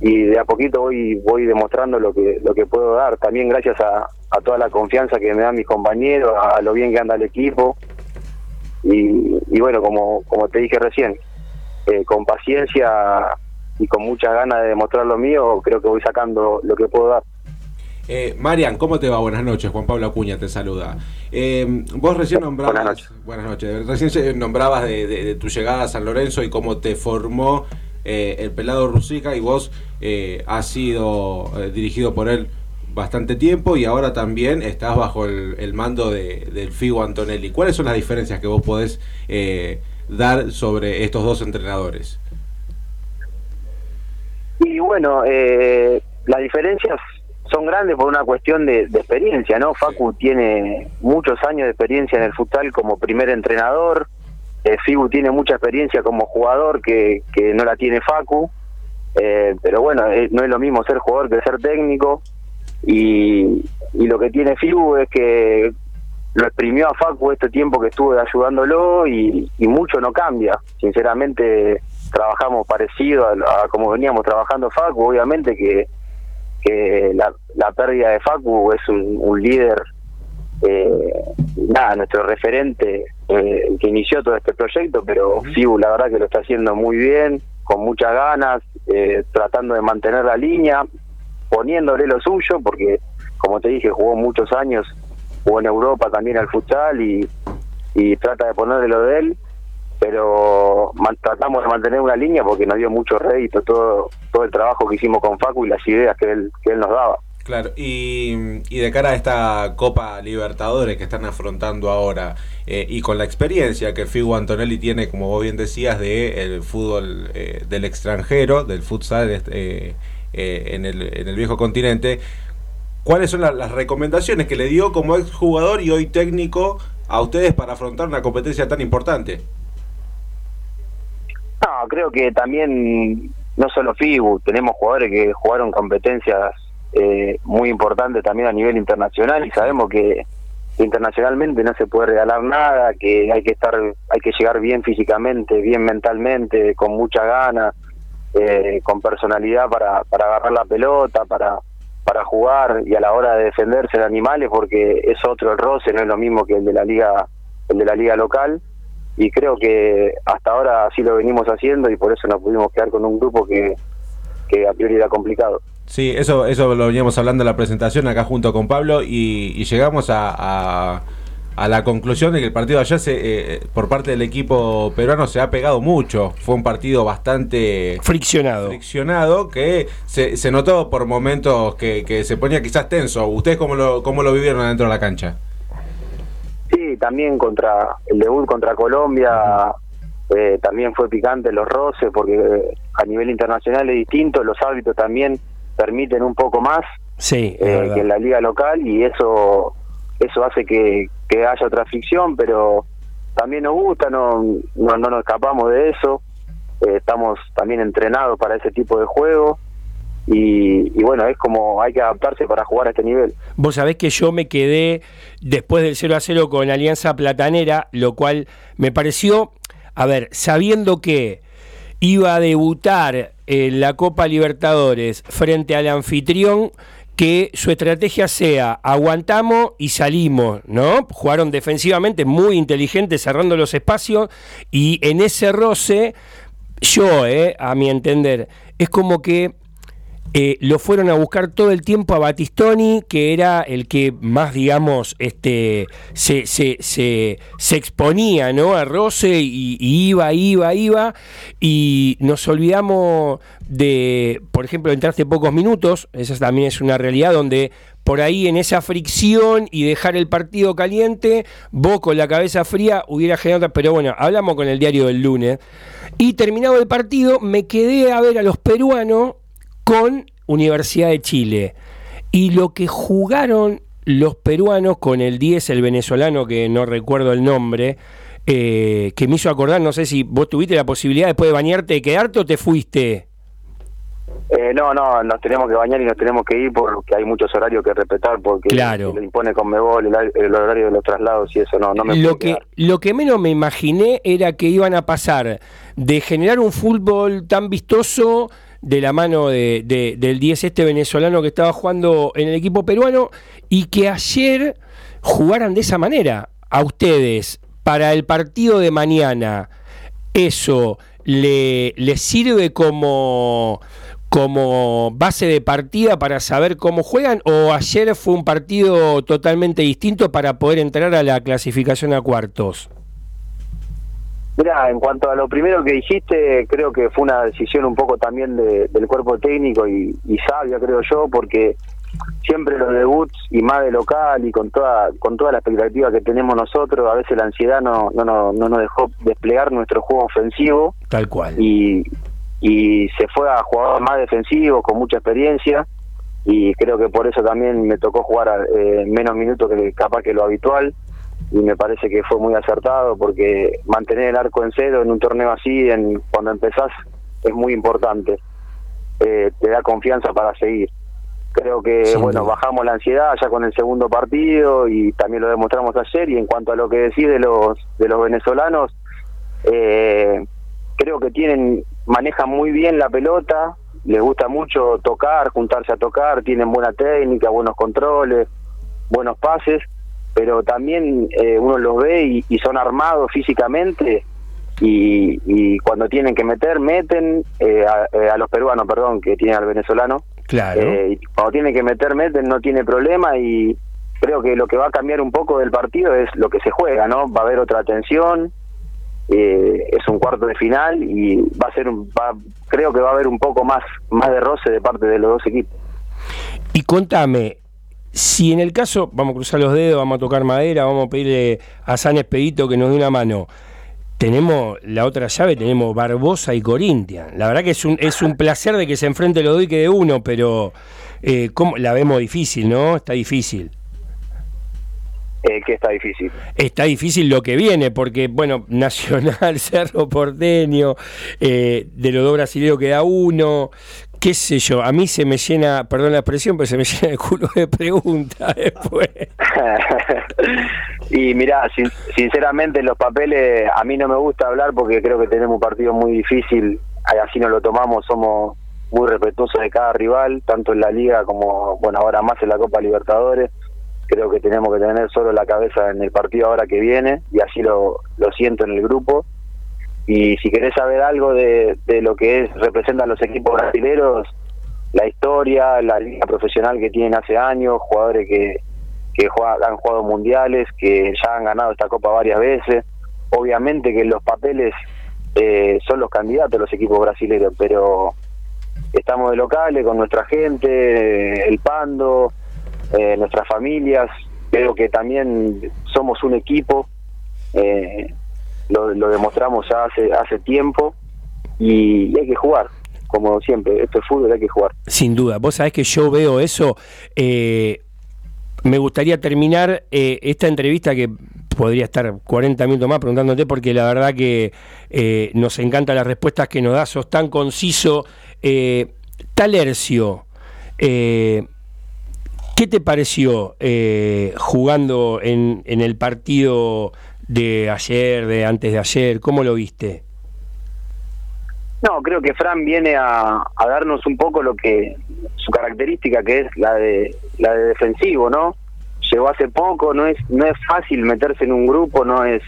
y de a poquito voy voy demostrando lo que lo que puedo dar. También gracias a, toda la confianza que me dan mis compañeros a lo bien que anda el equipo. Y, bueno como como te dije recién eh, con paciencia y con muchas ganas de demostrar lo mío creo que voy sacando lo que puedo dar Eh, Marian, ¿cómo te va? Buenas noches. Juan Pablo Acuña te saluda. Eh, vos recién nombrabas. Buenas noches. Buenas noches. Recién nombrabas de, de- de tu llegada a San Lorenzo y cómo te formó eh, el pelado Rusica y vos eh, has sido dirigido por él bastante tiempo y ahora también estás bajo el, el mando de, del Figo Antonelli. ¿Cuáles son las diferencias que vos podés dar sobre estos dos entrenadores? Y bueno, eh, las diferencias son grandes por una cuestión de, de experiencia, ¿no? Facu tiene muchos años de experiencia en el futsal como primer entrenador, eh, Figu tiene mucha experiencia como jugador que, que no la tiene Facu, eh, pero bueno, eh, no es lo mismo ser jugador que ser técnico, y, y lo que tiene Figu es que lo exprimió a Facu este tiempo que estuve ayudándolo y, y mucho no cambia. Sinceramente trabajamos parecido a, a como veníamos trabajando Facu, obviamente que, que la, la pérdida de Facu es un, un líder, eh, nada, nuestro referente eh, que inició todo este proyecto, pero Figu la verdad que lo está haciendo muy bien, con muchas ganas, eh, tratando de mantener la línea, poniéndole lo suyo, porque como te dije, jugó muchos años, jugó en Europa también al futsal y, y trata de ponerle lo de él, pero tratamos de mantener una línea porque nos dio mucho rédito todo, todo el trabajo que hicimos con Facu y las ideas que él, que él nos daba. Claro, y, y de cara a esta Copa Libertadores que están afrontando ahora, eh, y con la experiencia que Figu Antonelli tiene, como vos bien decías, de el fútbol eh, del extranjero, del futsal eh, eh, en, el, en el viejo continente, ¿cuáles son la- las recomendaciones que le dio como exjugador y hoy técnico a ustedes para afrontar una competencia tan importante? No, creo que también, no solo FIBU, tenemos jugadores que jugaron competencias eh, muy importantes también a nivel internacional y sabemos que internacionalmente no se puede regalar nada, que hay que estar, hay que llegar bien físicamente, bien mentalmente, con mucha gana, eh, con personalidad para, para agarrar la pelota, para para jugar y a la hora de defenderse de animales porque es otro el roce, no es lo mismo que el de la liga el de la liga local y creo que hasta ahora así lo venimos haciendo y por eso nos pudimos quedar con un grupo que, que a priori era complicado. Sí, eso, eso lo veníamos hablando en la presentación acá junto con Pablo y, y llegamos a, a, a la conclusión de que el partido de ayer se, eh, por parte del equipo peruano se ha pegado mucho. Fue un partido bastante Friccionado. friccionado que se, se notó por momentos que, que se ponía quizás tenso. ¿Ustedes cómo lo, cómo lo vivieron adentro de la cancha? Sí, también contra el debut contra Colombia eh, también fue picante los roces porque eh, a nivel internacional es distinto, los árbitros también permiten un poco más Sí, eh, que en la liga local y eso eso hace que, que haya otra fricción, pero también nos gusta, no, no, no nos escapamos de eso, eh, estamos también entrenados para ese tipo de juego y, bueno, es como hay que adaptarse para jugar a este nivel. Vos sabés que yo me quedé después del 0 a 0 con Alianza Platanera, lo cual me pareció, a ver, sabiendo que iba a debutar en la Copa Libertadores frente al anfitrión, que su estrategia sea aguantamos y salimos, ¿no? Jugaron defensivamente muy inteligentes, cerrando los espacios, y en ese roce, yo, eh, a mi entender, es como que eh, lo fueron a buscar todo el tiempo a Batistoni, que era el que más, digamos, este, se, se, se, exponía ¿no? a Roce y, y iba, iba, iba. Y nos olvidamos de, por ejemplo, entraste pocos minutos, esa también es una realidad donde por ahí en esa fricción y dejar el partido caliente, vos con la cabeza fría hubiera generado, pero bueno, hablamos con el diario del lunes. Y terminado el partido, me quedé a ver a los peruanos con Universidad de Chile. Y lo que jugaron los peruanos con el 10, el venezolano, que no recuerdo el nombre, eh, que me hizo acordar, no sé si vos tuviste la posibilidad después de bañarte de quedarte o te fuiste. Eh, no, no, nos tenemos que bañar y nos tenemos que ir porque hay muchos horarios que respetar porque Claro. impone Conmebol el, el horario de los traslados y eso no, no me lo que quedar. lo que menos me imaginé era que iban a pasar de generar un fútbol tan vistoso de la mano de, de- del 10 este venezolano que estaba jugando en el equipo peruano y que ayer jugaran de esa manera a ustedes para el partido de mañana eso le, le sirve como como base de partida para saber cómo juegan o ayer fue un partido totalmente distinto para poder entrar a la clasificación a cuartos? Mira, en cuanto a lo primero que dijiste, creo que fue una decisión un poco también de- del cuerpo técnico y, y sabia, creo yo, porque siempre los debuts y más de local y con toda con toda la expectativa que tenemos nosotros, a veces la ansiedad no no, no, no nos dejó desplegar nuestro juego ofensivo Tal cual. y, y se fue a jugadores más defensivos con mucha experiencia y creo que por eso también me tocó jugar eh, menos minutos que capaz que lo habitual y me parece que fue muy acertado porque mantener el arco en cero en un torneo así en cuando empezás es muy importante Eh, te da confianza para seguir creo que Sin bueno duda. bajamos la ansiedad ya con el segundo partido y también lo demostramos ayer y en cuanto a lo que decís de los de los venezolanos eh, creo que tienen manejan muy bien la pelota les gusta mucho tocar juntarse a tocar tienen buena técnica buenos controles buenos pases pero también eh, uno los ve y, y son armados físicamente y, y cuando tienen que meter meten eh, a, eh, a los peruanos perdón que tienen al venezolano Claro. eh, y cuando tiene que meter, meten, no tiene problema y creo que lo que va a cambiar un poco del partido es lo que se juega, ¿no? Va a haber otra tensión, eh, es un cuarto de final y va a ser, un- va- creo que va a haber un poco más, más de roce de parte de los dos equipos. Y contame, si en el caso, vamos a cruzar los dedos, vamos a tocar madera, vamos a pedirle a San Expedito que nos dé una mano. Tenemos la otra llave, tenemos Barbosa y Corinthians. La verdad que es un, es un placer de que se enfrente los dos y quede uno, pero eh, ¿cómo? la vemos difícil, ¿no? Está difícil. Eh, que está difícil. Está difícil lo que viene, porque, bueno, Nacional, Cerro Porteño, eh, de los dos brasileños queda uno. Qué sé yo, a mí se me llena, perdón la expresión, pero se me llena el culo de preguntas después. y mirá, sin- sinceramente los papeles a mí no me gusta hablar porque creo que tenemos un partido muy difícil, así nos lo tomamos, somos muy respetuosos de cada rival, tanto en la liga como, bueno, ahora más en la Copa Libertadores. Creo que tenemos que tener solo la cabeza en el partido ahora que viene y así lo, lo siento en el grupo. Y si querés saber algo de, de lo que es representan los equipos brasileños, la historia, la liga profesional que tienen hace años, jugadores que, que han jugado mundiales, que ya han ganado esta copa varias veces. Obviamente que los papeles eh, son los candidatos los equipos brasileños, pero estamos de locales con nuestra gente, el Pando, eh, nuestras familias. Creo que también somos un equipo. eh, lo, demostramos hace hace tiempo y, hay que jugar como siempre esto es fútbol hay que jugar Sin duda, vos sabés que yo veo eso. eh, me gustaría terminar eh, esta entrevista que podría estar 40 minutos más preguntándote porque la verdad que eh, nos encantan las respuestas que nos das, sos tan conciso. Talercio, ¿qué te pareció jugando en, en el partido de ayer, de antes de ayer? ¿Cómo lo viste? No, creo que Fran viene a, darnos un poco lo que su característica que es la de la de defensivo, ¿no? Llegó hace poco, no es no es fácil meterse en un grupo, no es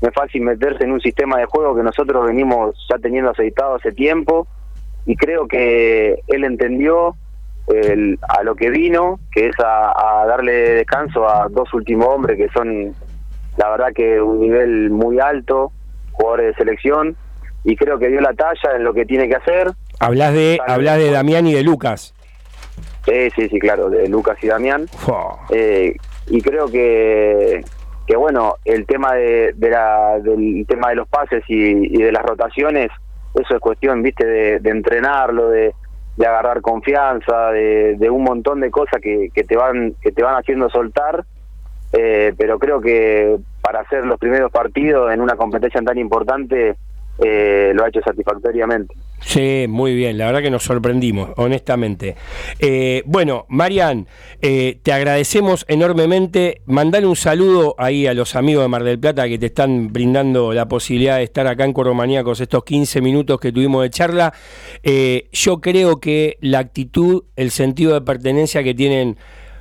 no es fácil meterse en un sistema de juego que nosotros venimos ya teniendo aceitado hace tiempo y creo que él entendió el- a lo que vino, que es a, a darle descanso a dos últimos hombres que son la verdad que un nivel muy alto, jugadores de selección y creo que dio la talla en lo que tiene que hacer. Hablas de, hablas de Damián y de Lucas. Sí, sí, sí, claro, de Lucas y Damián. Eh, y creo que, que bueno, el tema de, de la, del tema de los pases y, y de las rotaciones, eso es cuestión, viste, de, de entrenarlo, de, de agarrar confianza, de, de un montón de cosas que, que te van que te van haciendo soltar. Eh, pero creo que para hacer los primeros partidos en una competencia tan importante eh, lo ha hecho satisfactoriamente. Sí, muy bien, la verdad que nos sorprendimos, honestamente. Eh, bueno, Marian, te agradecemos enormemente. Mandale un saludo ahí a los amigos de Mar del Plata que te están brindando la posibilidad de estar acá en Corromaníacos estos 15 minutos que tuvimos de charla. Yo creo que la actitud, el sentido de pertenencia que tienen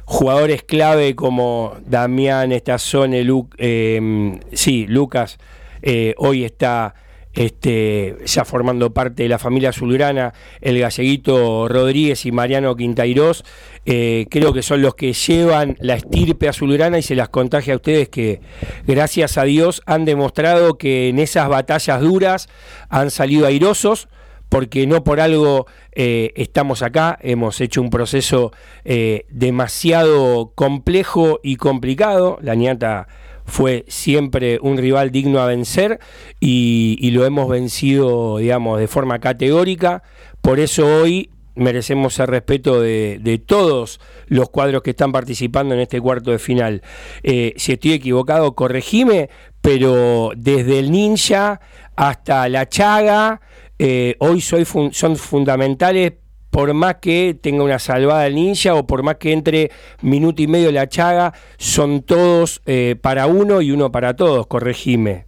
jugadores clave como Damián, Estazone, Lu- eh, sí, Lucas, eh, hoy está este, ya formando parte de la familia azulgrana, el galleguito Rodríguez y Mariano Quintairós, eh, creo que son los que llevan la estirpe azulgrana y se las contagia a ustedes que, gracias a Dios, han demostrado que en esas batallas duras han salido airosos porque no por algo eh, estamos acá, hemos hecho un proceso eh, demasiado complejo y complicado, la ñata fue siempre un rival digno a vencer y, lo hemos vencido, digamos, de forma categórica, por eso hoy merecemos el respeto de, de todos los cuadros que están participando en este cuarto de final. Eh, si estoy equivocado, corregime, pero desde el ninja hasta la chaga, eh, hoy soy fun- son fundamentales por más que tenga una salvada el ninja o por más que entre minuto y medio la chaga, son todos eh, para uno y uno para todos, corregime.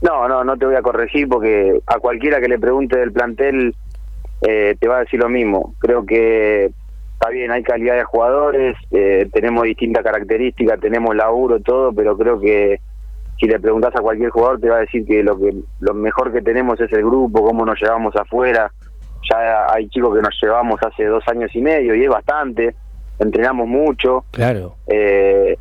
No, no, no te voy a corregir porque a cualquiera que le pregunte del plantel eh, te va a decir lo mismo. Creo que está bien, hay calidad de jugadores, eh, tenemos distintas características, tenemos laburo, todo, pero creo que si le preguntas a cualquier jugador te va a decir que lo que lo mejor que tenemos es el grupo, cómo nos llevamos afuera. Ya hay chicos que nos llevamos hace dos años y medio y es bastante, entrenamos mucho Claro. eh,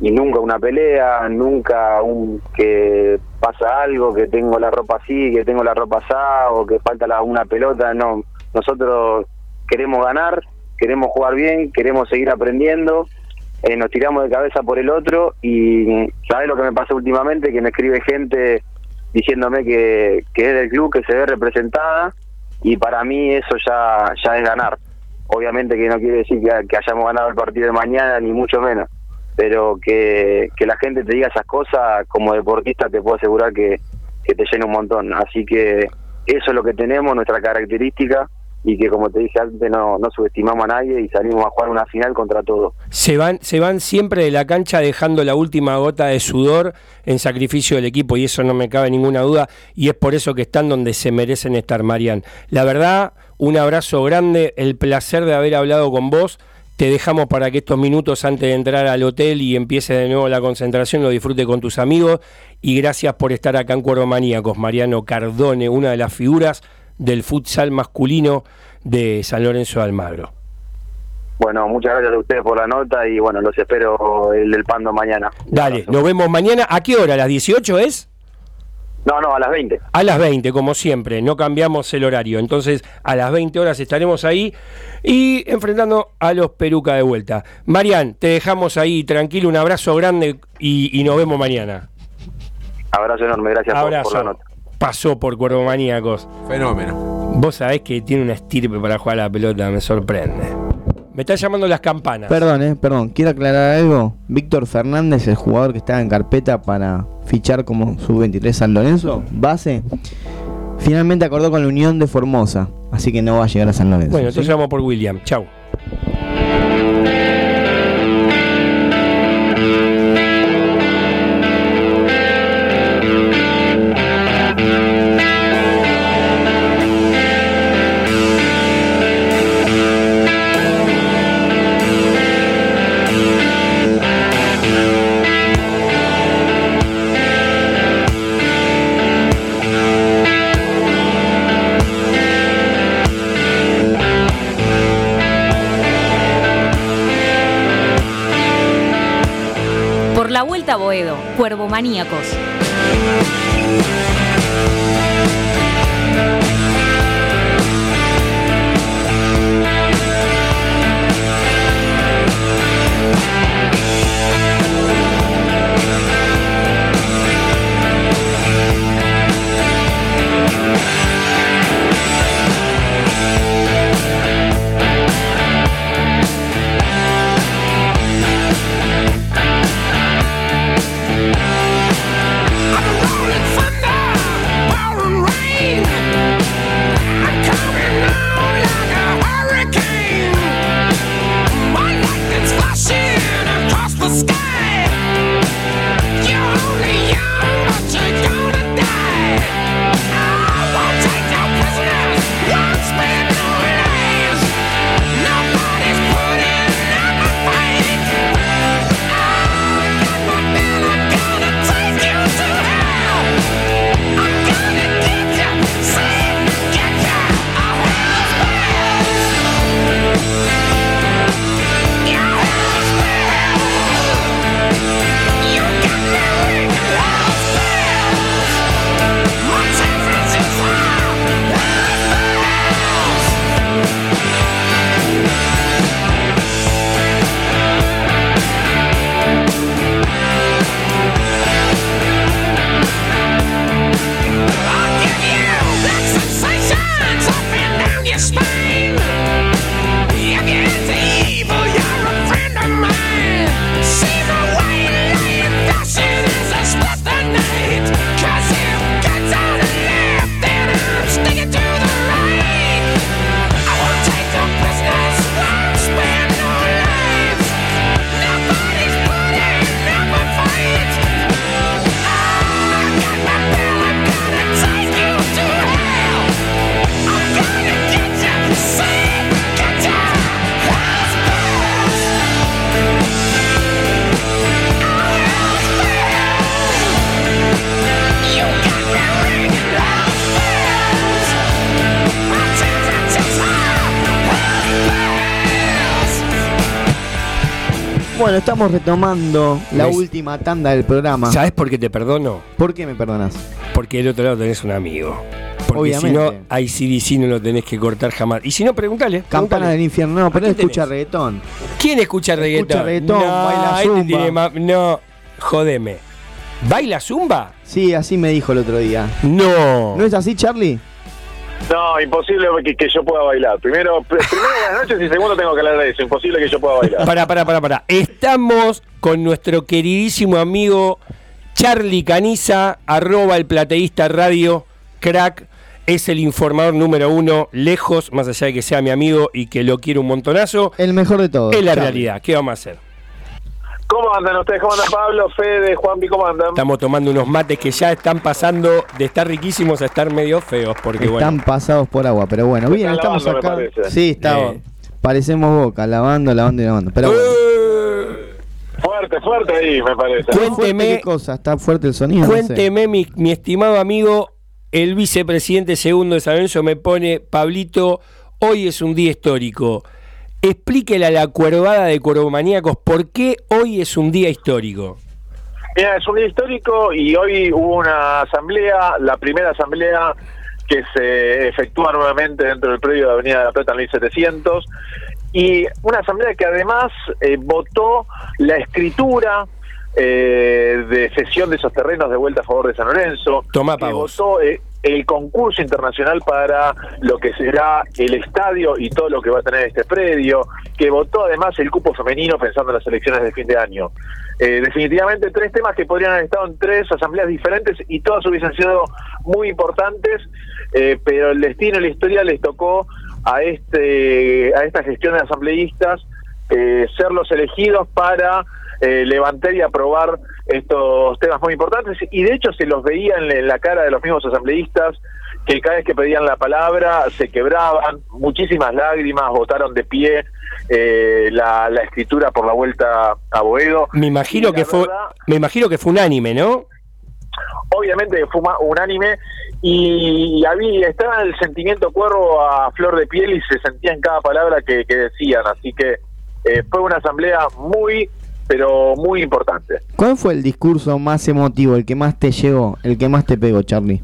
y nunca una pelea, nunca un que pasa algo, que tengo la ropa así, que tengo la ropa así, o que falta la- una pelota, no. Nosotros queremos ganar, queremos jugar bien, queremos seguir aprendiendo, eh, nos tiramos de cabeza por el otro y ¿sabes lo que me pasa últimamente? Que me escribe gente diciéndome que, que es del club, que se ve representada y para mí eso ya, ya es ganar. Obviamente que no quiere decir que, que hayamos ganado el partido de mañana, ni mucho menos, pero que, que la gente te diga esas cosas, como deportista te puedo asegurar que, que te llena un montón. Así que eso es lo que tenemos, nuestra característica, y que como te dije antes no, no subestimamos a nadie y salimos a jugar una final contra todos. Se van, se van siempre de la cancha dejando la última gota de sudor en sacrificio del equipo y eso no me cabe ninguna duda y es por eso que están donde se merecen estar, Marian. La verdad, un abrazo grande, el placer de haber hablado con vos. Te dejamos para que estos minutos antes de entrar al hotel y empiece de nuevo la concentración lo disfrute con tus amigos y gracias por estar acá en Cuervo Maníacos, Mariano Cardone, una de las figuras del futsal masculino de San Lorenzo de Almagro. Bueno, muchas gracias a ustedes por la nota y bueno, los espero el del Pando mañana. Dale, nos vemos mañana. ¿A qué hora? ¿A las 18 es? No, no, a las 20. A las 20, como siempre, no cambiamos el horario. Entonces, a las 20 horas estaremos ahí y enfrentando a los Peruca de vuelta. Marian, te dejamos ahí tranquilo, un abrazo grande y, y nos vemos mañana. Abrazo enorme, gracias por la nota. Pasó por Cuervo Maníacos. Fenómeno. Vos sabés que tiene una estirpe para jugar a la pelota, me sorprende. Me están llamando las campanas. Perdón, eh, perdón, quiero aclarar algo. Víctor Fernández, el jugador que estaba en carpeta para fichar como sub-23 San Lorenzo, base, finalmente acordó con la Unión de Formosa, así que no va a llegar a San Lorenzo. Bueno, entonces ¿sí? vamos por William. Chau. Cuervo Bueno, estamos retomando la ¿Ves? última tanda del programa. ¿Sabes por qué te perdono? ¿Por qué me perdonas? Porque del otro lado tenés un amigo. Porque si Obviamente. no, ICDC no lo tenés que cortar jamás. Y si no, preguntale. Campana del infierno, no, pero ¿A él escucha tenés? reggaetón. ¿Quién escucha reggaetón? Escucha reggaetón, no, baila zumba. tiene no, jodeme. ¿Baila zumba? Sí, así me dijo el otro día. No. ¿No es así, Charlie? No, imposible que, que yo pueda bailar. Primero, pr- primero buenas noches y segundo tengo que hablar de eso. Imposible que yo pueda bailar. Para, para, para, para. Estamos con nuestro queridísimo amigo Charlie Caniza, arroba el plateísta radio, crack. es el informador número uno, lejos, más allá de que sea mi amigo y que lo quiero un montonazo. El mejor de todos. Es la Charlie. realidad. ¿Qué vamos a hacer? ¿Cómo andan ustedes? ¿Cómo andan Pablo, Fede, Juanpi? ¿Cómo andan? Estamos tomando unos mates que ya están pasando de estar riquísimos a estar medio feos, porque Están bueno. pasados por agua, pero bueno, bien, Están estamos lavando, acá. Sí, está. Eh. Parecemos boca, lavando, lavando y lavando. Pero bueno. Fuerte, fuerte ahí, me parece. ¿Está fuerte Cuénteme- qué cosa? ¿Está fuerte el sonido? No sé. Cuénteme, mi, mi estimado amigo, el vicepresidente segundo de San Lorenzo me pone, Pablito, hoy es un día histórico. Explíquele a la cuervada de cuervomaníacos por qué hoy es un día histórico. Mira, es un día histórico y hoy hubo una asamblea, la primera asamblea que se efectúa nuevamente dentro del predio de Avenida de la Plata en 1700 y una asamblea que además eh, votó la escritura eh, de cesión de esos terrenos de vuelta a favor de San Lorenzo, Toma que votó eh, el concurso internacional para lo que será el estadio y todo lo que va a tener este predio, que votó además el cupo femenino pensando en las elecciones de fin de año. Eh, definitivamente tres temas que podrían haber estado en tres asambleas diferentes y todas hubiesen sido muy importantes, eh, pero el destino y la historia les tocó a este a esta gestión de asambleístas eh, ser los elegidos para eh, levantar y aprobar estos temas muy importantes y de hecho se los veía en, en la cara de los mismos asambleístas que cada vez que pedían la palabra se quebraban, muchísimas lágrimas, votaron de pie eh, la, la escritura por la vuelta a Boedo. Me imagino que fue, me imagino que fue unánime, ¿no? obviamente fue unánime y había estaba el sentimiento cuervo a flor de piel y se sentía en cada palabra que, que decían así que eh, fue una asamblea muy pero muy importante ¿Cuál fue el discurso más emotivo, el que más te llegó, el que más te pegó, Charlie?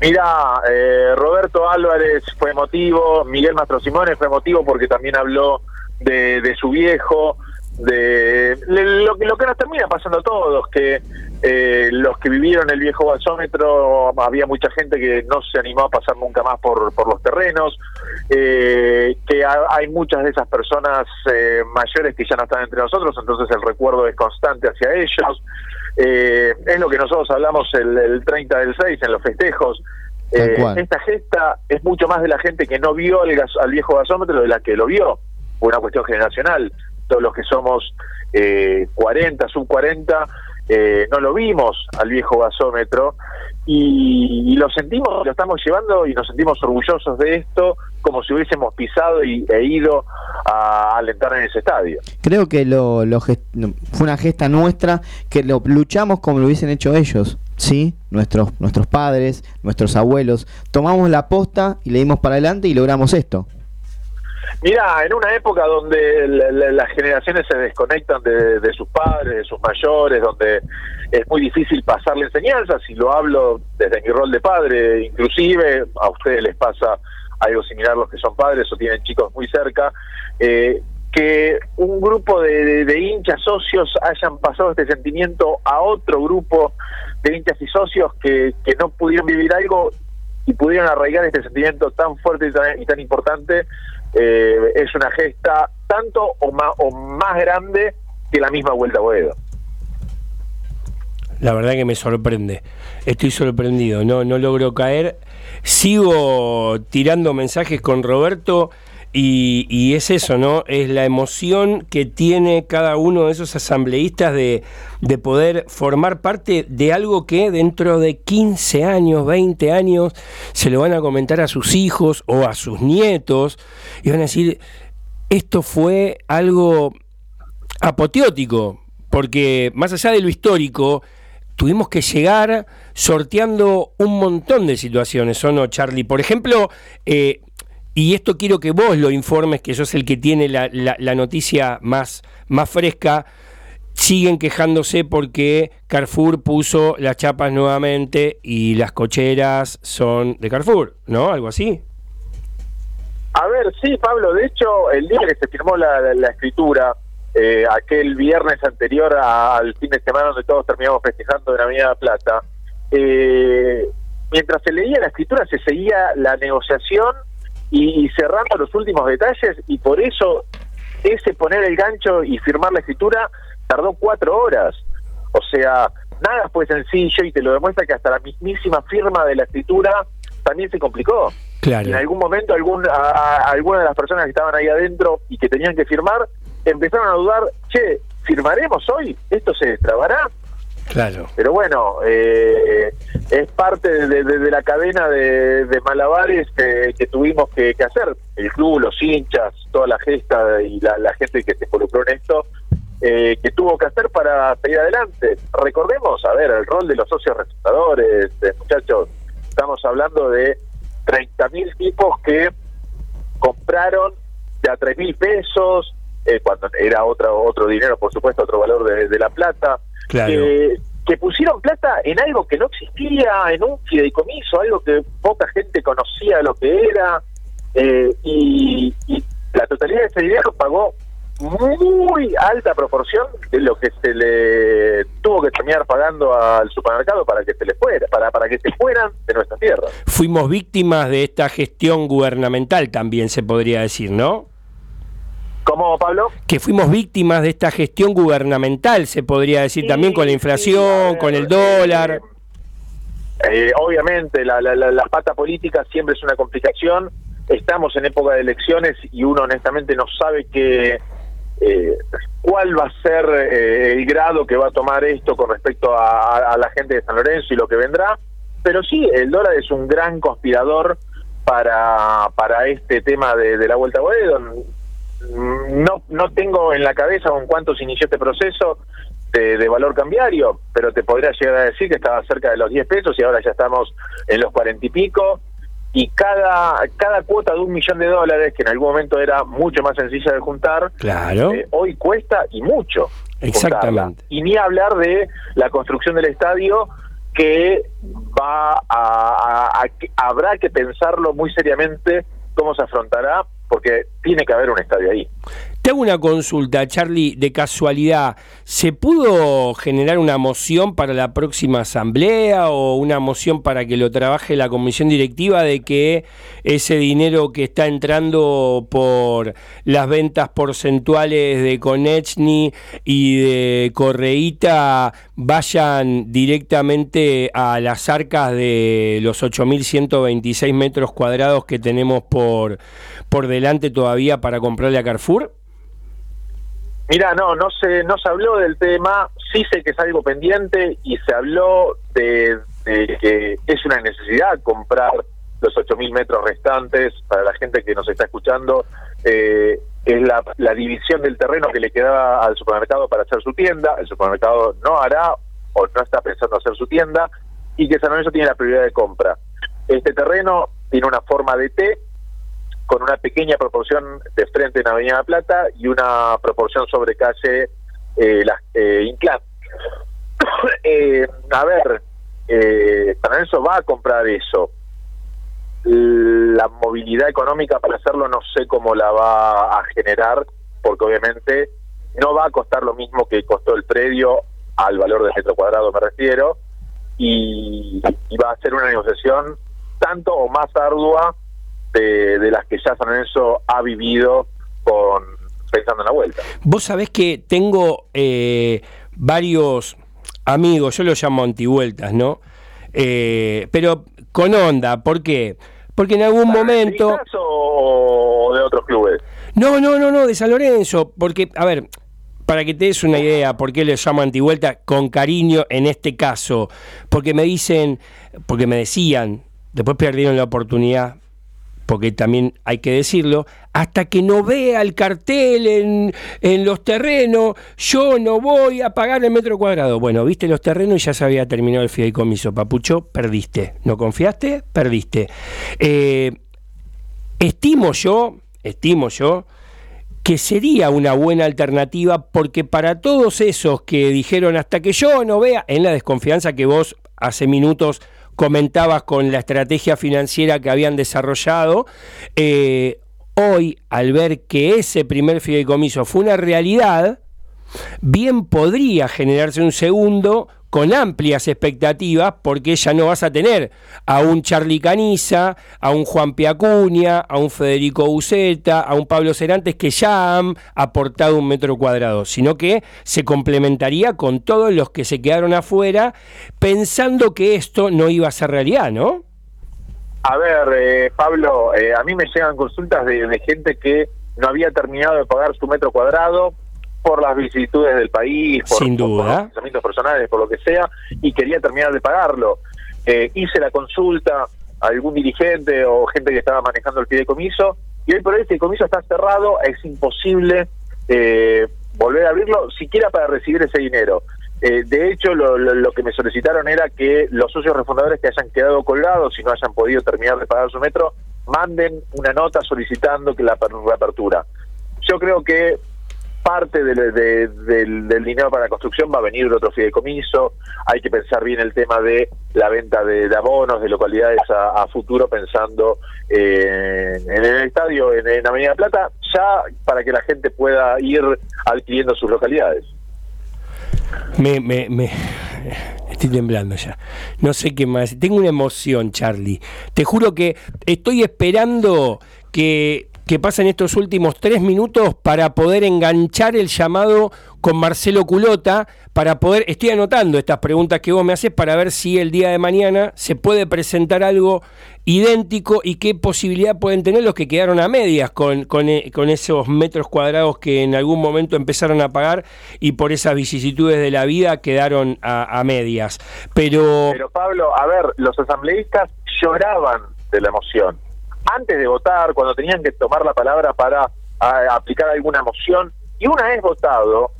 Mira, eh, Roberto Álvarez fue emotivo, Miguel Mastro Simone fue emotivo porque también habló de, de su viejo, de le- lo, que- lo que nos termina pasando a todos, que eh, los que vivieron el viejo gasómetro, había mucha gente que no se animó a pasar nunca más por, por los terrenos, eh, que ha- hay muchas de esas personas eh, mayores que ya no están entre nosotros, entonces el recuerdo es constante hacia ellos. Eh, es lo que nosotros hablamos el, el 30 del 6 en los festejos. Eh, esta gesta es mucho más de la gente que no vio al, gas- al viejo gasómetro de la que lo vio. Fue una cuestión generacional. Todos los que somos eh, 40, sub 40, eh, no lo vimos al viejo gasómetro y, lo sentimos, lo estamos llevando y nos sentimos orgullosos de esto, como si hubiésemos pisado y, e ido a alentar en ese estadio. Creo que lo, lo fue una gesta nuestra que lo luchamos como lo hubiesen hecho ellos, ¿sí? Nuestros, nuestros padres, nuestros abuelos. Tomamos la posta y le dimos para adelante y logramos esto. Mira, en una época donde la- la- las generaciones se desconectan de, sus padres, de sus mayores, donde es muy difícil pasarle enseñanzas, y lo hablo desde mi rol de padre, inclusive a ustedes les pasa algo similar los que son padres o tienen chicos muy cerca, eh, que un grupo de, de- de hinchas socios hayan pasado este sentimiento a otro grupo de hinchas y socios que, que no pudieron vivir algo y pudieron arraigar este sentimiento tan fuerte y tan, y tan importante, eh, es una gesta tanto o más, o más grande que la misma Vuelta a Boedo. La verdad que me sorprende. Estoy sorprendido, no, no logro caer. Sigo tirando mensajes con Roberto y, es eso, ¿no? Es la emoción que tiene cada uno de esos asambleístas de, de poder formar parte de algo que dentro de 15 años, 20 años, se lo van a comentar a sus hijos o a sus nietos y van a decir, esto fue algo apoteótico, porque más allá de lo histórico, tuvimos que llegar sorteando un montón de situaciones, ¿o no, Charlie? Por ejemplo, eh, y esto quiero que vos lo informes, que sos el que tiene la, la- noticia más, más fresca, siguen quejándose porque Carrefour puso las chapas nuevamente y las cocheras son de Carrefour, ¿no? Algo así. A ver, sí, Pablo, de hecho, el día que se firmó la, la- escritura, eh, aquel viernes anterior al fin de semana donde todos terminamos festejando en la Avenida Plata, eh, mientras se leía la escritura se seguía la negociación y, cerrando los últimos detalles y por eso ese poner el gancho y firmar la escritura tardó cuatro horas. O sea, nada fue sencillo y te lo demuestra que hasta la mismísima firma de la escritura también se complicó. Claro. Y en algún momento algún, a, a- algunas de las personas que estaban ahí adentro y que tenían que firmar empezaron a dudar, che, ¿firmaremos hoy? ¿Esto se destrabará? Claro. Pero bueno, eh, es parte de, la cadena de, malabares que, tuvimos que, hacer. El club, los hinchas, toda la gesta y la, gente que se involucró en esto, eh, que tuvo que hacer para seguir adelante. Recordemos, a ver, el rol de los socios registradores, eh, muchachos, estamos hablando de 30.000 tipos que compraron de a 3 mil pesos, eh, cuando era otro, otro dinero, por supuesto, otro valor de la plata, Claro. que, que pusieron plata en algo que no existía, en un fideicomiso, algo que poca gente conocía lo que era, eh, y, y la totalidad de ese dinero pagó muy alta proporción de lo que se le tuvo que terminar pagando al supermercado para que se le fuera, para, para que se fueran de nuestra tierra. Fuimos víctimas de esta gestión gubernamental también se podría decir, ¿no? ¿Cómo, Pablo? Que fuimos víctimas de esta gestión gubernamental, se podría decir también con la inflación, con el dólar. Eh, obviamente, la, la, la, la pata política siempre es una complicación. Estamos en época de elecciones y uno honestamente no sabe qué, eh, cuál va a ser eh, el grado que va a tomar esto con respecto a la gente de San Lorenzo y lo que vendrá. Pero sí, el dólar es un gran conspirador para, para este tema de, de la vuelta a Boedo. Mm, No, no tengo en la cabeza con cuántos inició este proceso de, de valor cambiario, pero te podría llegar a decir que estaba cerca de los 10 pesos y ahora ya estamos en los 40 y pico. Y cada, cada cuota de un millón de dólares, que en algún momento era mucho más sencilla de juntar, Claro. eh, hoy cuesta y mucho. Exactamente. juntarla. Y ni hablar de la construcción del estadio que va a, a- habrá que pensarlo muy seriamente cómo se afrontará porque tiene que haber un estadio ahí. Te hago una consulta, Charlie, de casualidad. ¿Se pudo generar una moción para la próxima asamblea o una moción para que lo trabaje la comisión directiva de que ese dinero que está entrando por las ventas porcentuales de Conechny y de Correíta vayan directamente a las arcas de los 8.126 metros cuadrados que tenemos por, por delante todavía para comprarle a Carrefour? Mira, no, no se, no se habló del tema, sí sé que es algo pendiente y se habló de, de que es una necesidad comprar los 8.000 metros restantes para la gente que nos está escuchando. eh, es la, la división del terreno que le quedaba al supermercado para hacer su tienda. El supermercado no hará o no está pensando hacer su tienda y que San Lorenzo tiene la prioridad de compra. Este terreno tiene una forma de T con una pequeña proporción de frente en Avenida La Plata y una proporción sobre calle eh, la, eh, Inclán. Eh, a ver, eh, San Lorenzo va a comprar eso. La movilidad económica para hacerlo no sé cómo la va a generar, porque obviamente no va a costar lo mismo que costó el predio al valor del metro cuadrado, me refiero, y va a ser una negociación tanto o más ardua de, de las que ya San Lorenzo ha vivido con pensando en la vuelta. Vos sabés que tengo eh, varios amigos, yo los llamo antivueltas, ¿no? Eh, pero con onda, ¿por qué? Porque en algún momento... ¿Quizás o de otros clubes? No, no, no, no, de San Lorenzo, porque, a ver, para que te des una idea por qué les llamo antivuelta, con cariño en este caso, porque me dicen, porque me decían, después perdieron la oportunidad, porque también hay que decirlo, hasta que no vea el cartel en, en los terrenos, yo no voy a pagar el metro cuadrado. Bueno, viste los terrenos y ya se había terminado el fideicomiso. Papucho, perdiste. ¿No confiaste? Perdiste. Eh, estimo yo, estimo yo, que sería una buena alternativa porque para todos esos que dijeron hasta que yo no vea, en la desconfianza que vos hace minutos comentabas con la estrategia financiera que habían desarrollado, eh, hoy al ver que ese primer fideicomiso fue una realidad, bien podría generarse un segundo con amplias expectativas, porque ya no vas a tener a un Charlie Caniza, a un Juan Piacuña, a un Federico Buceta, a un Pablo Cerantes, que ya han aportado un metro cuadrado, sino que se complementaría con todos los que se quedaron afuera, pensando que esto no iba a ser realidad, ¿no? A ver, eh, Pablo, eh, a mí me llegan consultas de, de gente que no había terminado de pagar su metro cuadrado por las vicisitudes del país, por, Sin por los pensamientos personales, por lo que sea, y quería terminar de pagarlo. Eh, hice la consulta a algún dirigente o gente que estaba manejando el fideicomiso, y hoy por hoy el fideicomiso está cerrado, es imposible eh, volver a abrirlo, siquiera para recibir ese dinero. Eh, de hecho, lo, lo- lo que me solicitaron era que los socios refundadores que hayan quedado colgados y no hayan podido terminar de pagar su metro, manden una nota solicitando que la aper- reapertura. Yo creo que parte del, de- del, dinero para la construcción va a venir de otro fideicomiso. Hay que pensar bien el tema de la venta de, abonos de localidades a, a futuro, pensando eh, en el estadio, en, en Avenida Plata, ya para que la gente pueda ir adquiriendo sus localidades. Me, me, me- Estoy temblando ya. No sé qué más. Tengo una emoción, Charlie. Te juro que estoy esperando que, que pasen estos últimos tres minutos para poder enganchar el llamado con Marcelo Culota, para poder... Estoy anotando estas preguntas que vos me haces para ver si el día de mañana se puede presentar algo idéntico y qué posibilidad pueden tener los que quedaron a medias con, con, eh, esos metros cuadrados que en algún momento empezaron a pagar y por esas vicisitudes de la vida quedaron a, a medias. Pero, Pero Pablo, a ver, los asambleístas lloraban de la emoción. Antes de votar, cuando tenían que tomar la palabra para aplicar alguna moción, y una vez votado,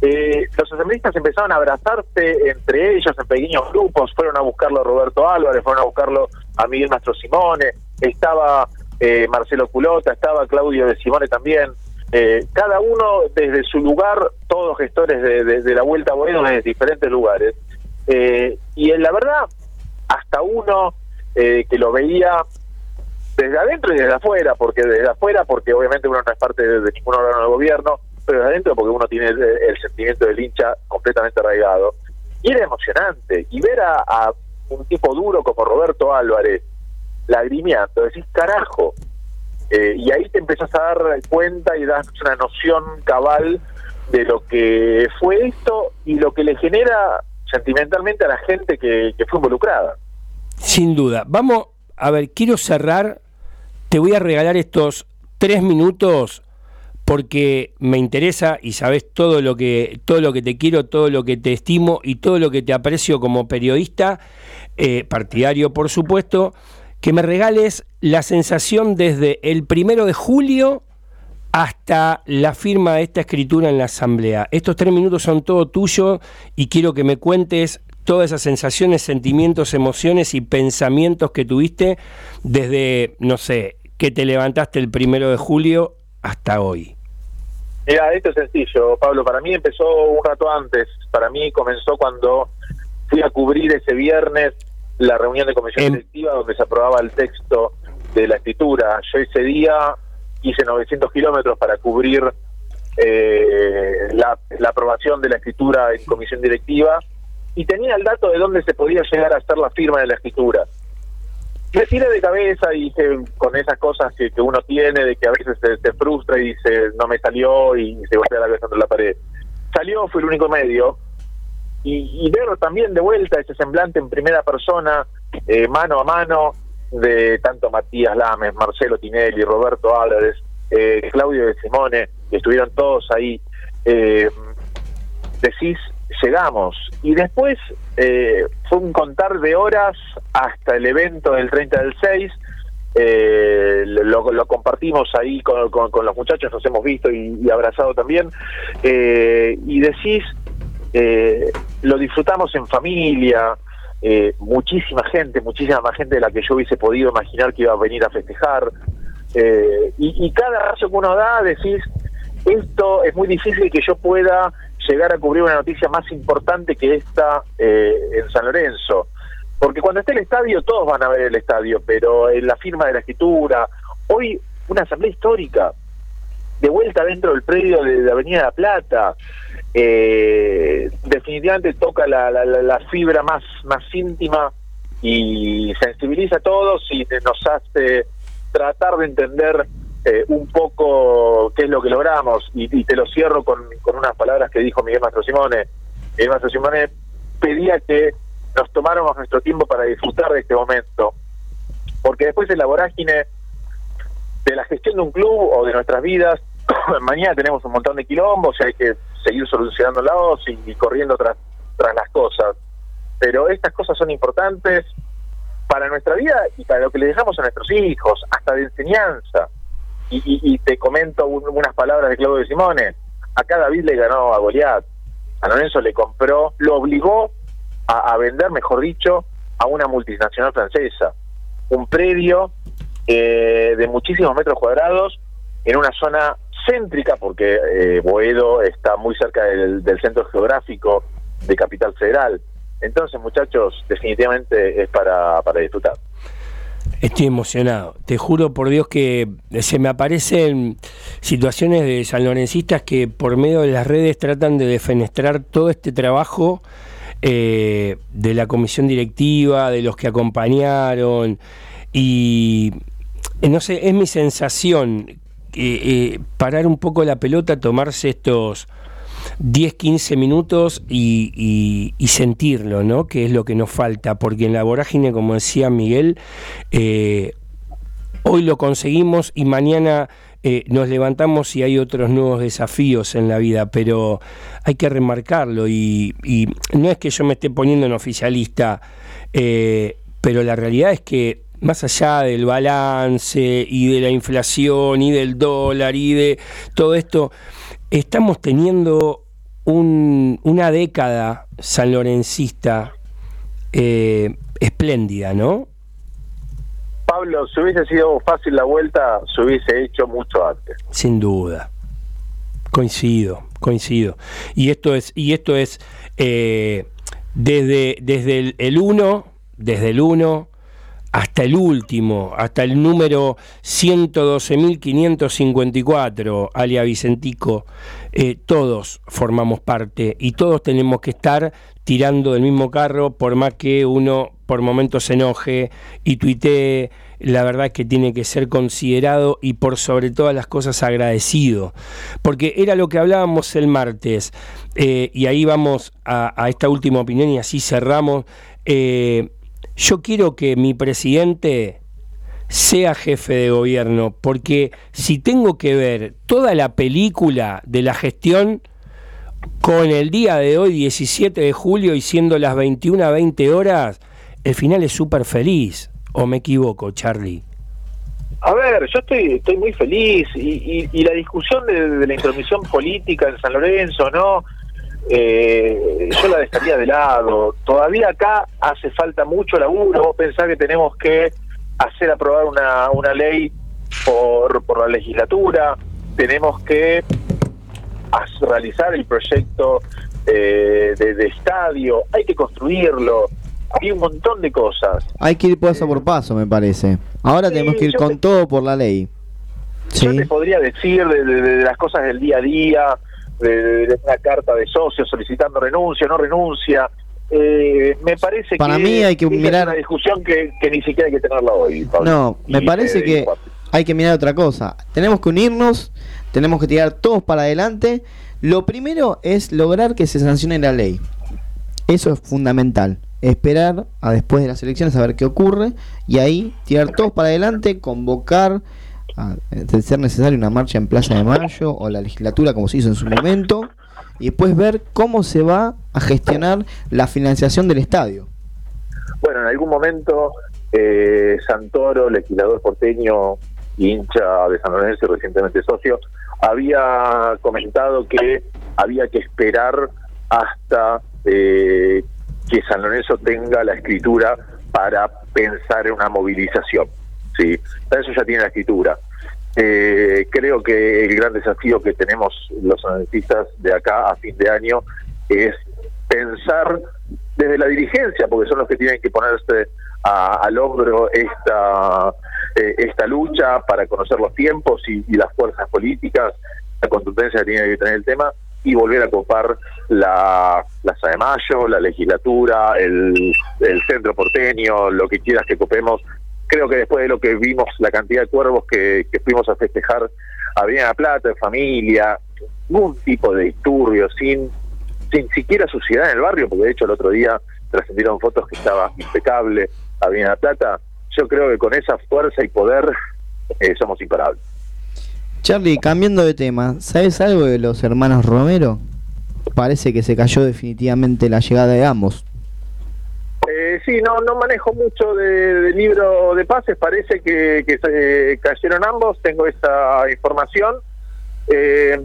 eh, los asambleístas empezaron a abrazarse entre ellos en pequeños grupos, fueron a buscarlo a Roberto Álvarez, fueron a buscarlo a Miguel Mastro Simone, estaba eh, Marcelo Culota, estaba Claudio de Simone también, eh, cada uno desde su lugar, todos gestores de la Vuelta a Boedo desde diferentes lugares. Eh, y en la verdad, hasta uno eh, que lo veía desde adentro y desde afuera, porque desde afuera, porque obviamente uno no es parte de, de ningún órgano de gobierno, pero desde adentro porque uno tiene el, sentimiento del hincha completamente arraigado. Y era emocionante. Y ver a, un tipo duro como Roberto Álvarez lagrimeando, decís, carajo. Eh, y ahí te empezás a dar cuenta y das una noción cabal de lo que fue esto y lo que le genera sentimentalmente a la gente que fue involucrada. sin duda, vamos a ver, quiero cerrar, te voy a regalar estos tres minutos porque me interesa y sabes todo lo que todo lo que te quiero, todo lo que te estimo y todo lo que te aprecio como periodista, eh, partidario por supuesto, que me regales la sensación desde el primero de julio hasta la firma de esta escritura en la asamblea. Estos tres minutos son todo tuyo y quiero que me cuentes todas esas sensaciones, sentimientos, emociones y pensamientos que tuviste desde, no sé, que te levantaste el primero de julio hasta hoy. Mira, esto es sencillo, Pablo. Para mí empezó un rato antes. Para mí comenzó cuando fui a cubrir ese viernes la reunión de comisión directiva donde se aprobaba el texto de la escritura. Yo ese día hice 900 kilómetros para cubrir eh, la, la aprobación de la escritura en comisión directiva y tenía el dato de dónde se podía llegar a hacer la firma de la escritura. Me tiré de cabeza y dije, con esas cosas que, que uno tiene, de que a veces se, se frustra y dice, no me salió y se golpea la cabeza contra la pared. Salió, fue el único medio. Y, y ver también de vuelta ese semblante en primera persona, eh, mano a mano, de tanto Matías Lames, Marcelo Tinelli, Roberto Álvarez, eh, Claudio de Simone, que estuvieron todos ahí. Eh, decís, llegamos. Y después eh, fue un contar de horas hasta el evento del 30 del 6. Eh, lo, lo compartimos ahí con, con- los muchachos, nos hemos visto y, abrazado también. Eh, y decís, eh, lo disfrutamos en familia, eh, muchísima gente, muchísima más gente de la que yo hubiese podido imaginar que iba a venir a festejar. Y, y cada paso que uno da, decís, esto es muy difícil que yo pueda llegar a cubrir una noticia más importante que esta eh, en San Lorenzo. Porque cuando esté el estadio, todos van a ver el estadio, pero en la firma de la escritura, hoy una asamblea histórica, de vuelta dentro del predio de, de Avenida La Plata, eh, definitivamente toca la, la- la- la fibra más, más íntima y sensibiliza a todos y nos hace tratar de entender eh, un poco qué es lo que logramos y, te lo cierro con, con unas palabras que dijo Miguel Mastro Simone. Miguel Mastro Simone pedía que nos tomáramos nuestro tiempo para disfrutar de este momento porque después en la vorágine de la gestión de un club o de nuestras vidas, mañana tenemos un montón de quilombos y hay que seguir solucionándolos y, y corriendo tras, tras las cosas. Pero estas cosas son importantes para nuestra vida y para lo que le dejamos a nuestros hijos, hasta de enseñanza. Y, y- te comento un- unas palabras de Claudio de Simone. Acá David le ganó a Goliat. A Lorenzo le compró, lo obligó a, a vender, mejor dicho, a una multinacional francesa. Un predio eh, de muchísimos metros cuadrados en una zona céntrica, porque eh, Boedo está muy cerca del, del centro geográfico de Capital Federal. Entonces, muchachos, definitivamente es para, para disfrutar. Estoy emocionado. Te juro por Dios que se me aparecen situaciones de sanlorencistas que por medio de las redes tratan de defenestrar todo este trabajo eh, de la comisión directiva, de los que acompañaron. Y eh, no sé, es mi sensación eh, parar un poco la pelota, tomarse estos 10, 15 minutos y, sentirlo, ¿no? Que es lo que nos falta, porque en la vorágine, como decía Miguel, eh, hoy lo conseguimos y mañana eh, nos levantamos y hay otros nuevos desafíos en la vida, pero hay que remarcarlo y, y no es que yo me esté poniendo en oficialista, eh, pero la realidad es que más allá del balance y de la inflación y del dólar y de todo esto, estamos teniendo un- una década sanlorencista eh, espléndida, ¿no? Pablo, si hubiese sido fácil la vuelta, se hubiese hecho mucho antes. Sin duda. Coincido, coincido. Y esto es, y esto es eh, desde, desde el- 1, desde el 1 hasta el último, hasta el número 112.554, alia Vicentico, eh, todos formamos parte y todos tenemos que estar tirando del mismo carro, por más que uno por momentos se enoje y tuitee, la verdad es que tiene que ser considerado y por sobre todas las cosas agradecido, porque era lo que hablábamos el martes, eh, y ahí vamos a, esta última opinión y así cerramos. Eh, yo quiero que mi presidente sea jefe de gobierno, porque si tengo que ver toda la película de la gestión con el día de hoy, 17 de julio, y siendo las 21 a 20 horas, el final es súper feliz. ¿O me equivoco, Charlie? A ver, yo estoy estoy muy feliz y, y- y la discusión de, de la intromisión política en San Lorenzo, ¿no? Eh, yo la dejaría de lado. Todavía acá hace falta mucho laburo. Vos pensás que tenemos que hacer aprobar una, una ley por, por la legislatura, tenemos que realizar el proyecto eh, de, de estadio, hay que construirlo. Hay un montón de cosas. Hay que ir paso por paso, me parece. Ahora Sí, tenemos que ir con te- todo por la ley. Yo Sí. te podría decir de, de- de las cosas del día a día, de, de una carta de socio solicitando renuncia, no renuncia. Eh, me parece Para que mí hay que mirar- es una discusión que, que ni siquiera hay que tenerla hoy. Pablo. No, me Y, parece eh, que hay que mirar otra cosa. Tenemos que unirnos, tenemos que tirar todos para adelante. Lo primero es lograr que se sancione la ley. Eso es fundamental. Esperar a después de las elecciones a ver qué ocurre y ahí tirar todos para adelante, convocar, a, de ser necesario, una marcha en Plaza de Mayo o la legislatura como se hizo en su momento y después ver cómo se va a gestionar la financiación del estadio. Bueno, en algún momento eh, Santoro, legislador porteño, hincha de San Lorenzo recientemente socio, había comentado que había que esperar hasta eh, que San Lorenzo tenga la escritura para pensar en una movilización. Sí, Para eso ya tiene la escritura. Eh, creo que el gran desafío que tenemos los analistas de acá a fin de año es pensar desde la dirigencia, porque son los que tienen que ponerse a- al hombro esta eh, esta lucha para conocer los tiempos y, las fuerzas políticas, la contundencia que tiene que tener el tema y volver a copar la Plaza de Mayo, la legislatura, el, el centro porteño, lo que quieras que copemos. Creo que después de lo que vimos, la cantidad de cuervos que, que fuimos a festejar a Villa La Plata, en familia, ningún tipo de disturbio, sin sin siquiera suciedad en el barrio, porque de hecho el otro día trascendieron fotos que estaba impecable Avenida La Plata. yo creo que con esa fuerza y poder eh, somos imparables. Charlie, cambiando de tema, ¿sabes algo de los hermanos Romero? Parece que se cayó definitivamente la llegada de ambos. Eh, sí, no, no manejo mucho de, de libro de pases, parece que, que se cayeron ambos, tengo esa información. Eh,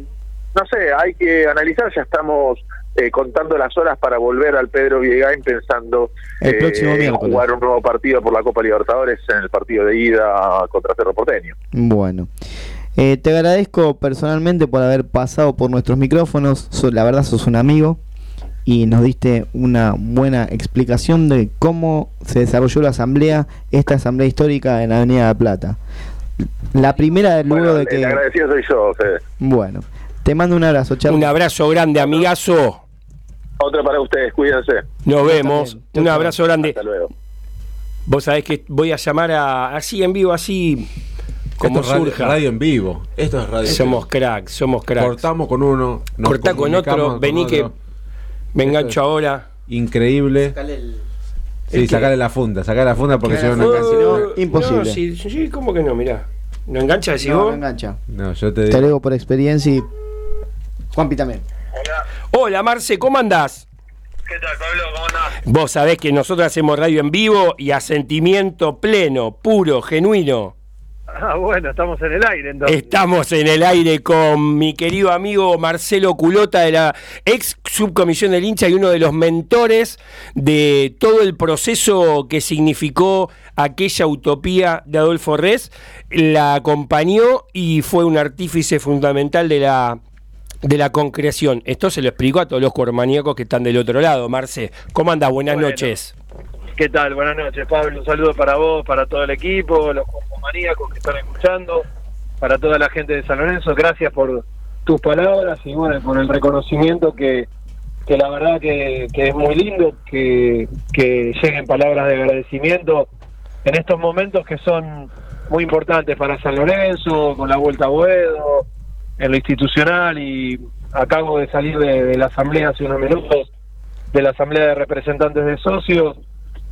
no sé, hay que analizar, ya estamos eh, contando las horas para volver al Pedro Viegain pensando El próximo en miércoles. jugar un nuevo partido por la Copa Libertadores en el partido de ida contra Cerro Porteño. Bueno, eh, te agradezco personalmente por haber pasado por nuestros micrófonos. La verdad, sos un amigo y nos diste una buena explicación de cómo se desarrolló la asamblea, esta asamblea histórica en la Avenida de la Plata. La primera, luego Bueno, de el que. agradecido soy yo, Fede. Bueno, te mando un abrazo, Charlie. Un abrazo grande, amigazo. Otra para ustedes, cuídense. Nos vemos. Un abrazo grande. Hasta luego. Vos sabés que voy a llamar a así en vivo, así como Esto es radio, surja. radio en vivo. Esto es radio. en Somos vivo. cracks, somos cracks. Cortamos con uno. Cortá con otro, con vení que. Me engancho ahora. Increíble. Sí, ¿El qué? sacale la funda, sacale la funda porque si no, no engancha. no, imposible. No, sí, sí, ¿cómo que no? Mirá. ¿No engancha decís No, vos? no engancha. No, yo te Te digo. lo digo por experiencia y. Juanpi también. Hola Marce, ¿cómo andás? ¿Qué tal, Pablo? ¿Cómo andás? Vos sabés que nosotros hacemos radio en vivo y a sentimiento pleno, puro, genuino. Ah, bueno, estamos en el aire entonces. Estamos en el aire con mi querido amigo Marcelo Culota de la ex subcomisión del hincha y uno de los mentores de todo el proceso que significó aquella utopía de Adolfo Res. La acompañó y fue un artífice fundamental de la de la concreción. Esto se lo explico a todos los cuermaníacos que están del otro lado. Marce, ¿cómo andas? Buenas Bueno. noches. ¿Qué tal? Buenas noches, Pablo. Un saludo para vos, para todo el equipo, los maníacos que están escuchando, para toda la gente de San Lorenzo. Gracias por tus palabras y bueno, por el reconocimiento que, que la verdad que, es muy lindo que, que lleguen palabras de agradecimiento en estos momentos que son muy importantes para San Lorenzo, con la vuelta a Boedo, en lo institucional y acabo de salir de la asamblea hace unos minutos, de la asamblea de representantes de socios,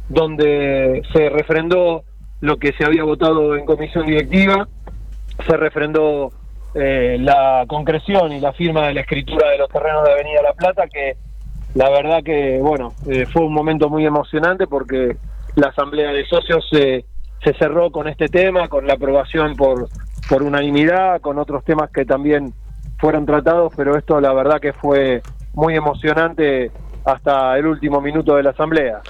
donde se refrendó lo que se había votado en comisión directiva, se refrendó eh, la concreción y la firma de la escritura de los terrenos de Avenida La Plata, que la verdad que, bueno, eh, fue un momento muy emocionante porque la asamblea de socios se, se cerró con este tema, con la aprobación por, por unanimidad, con otros temas que también fueron tratados, pero esto la verdad que fue muy emocionante hasta el último minuto de la asamblea.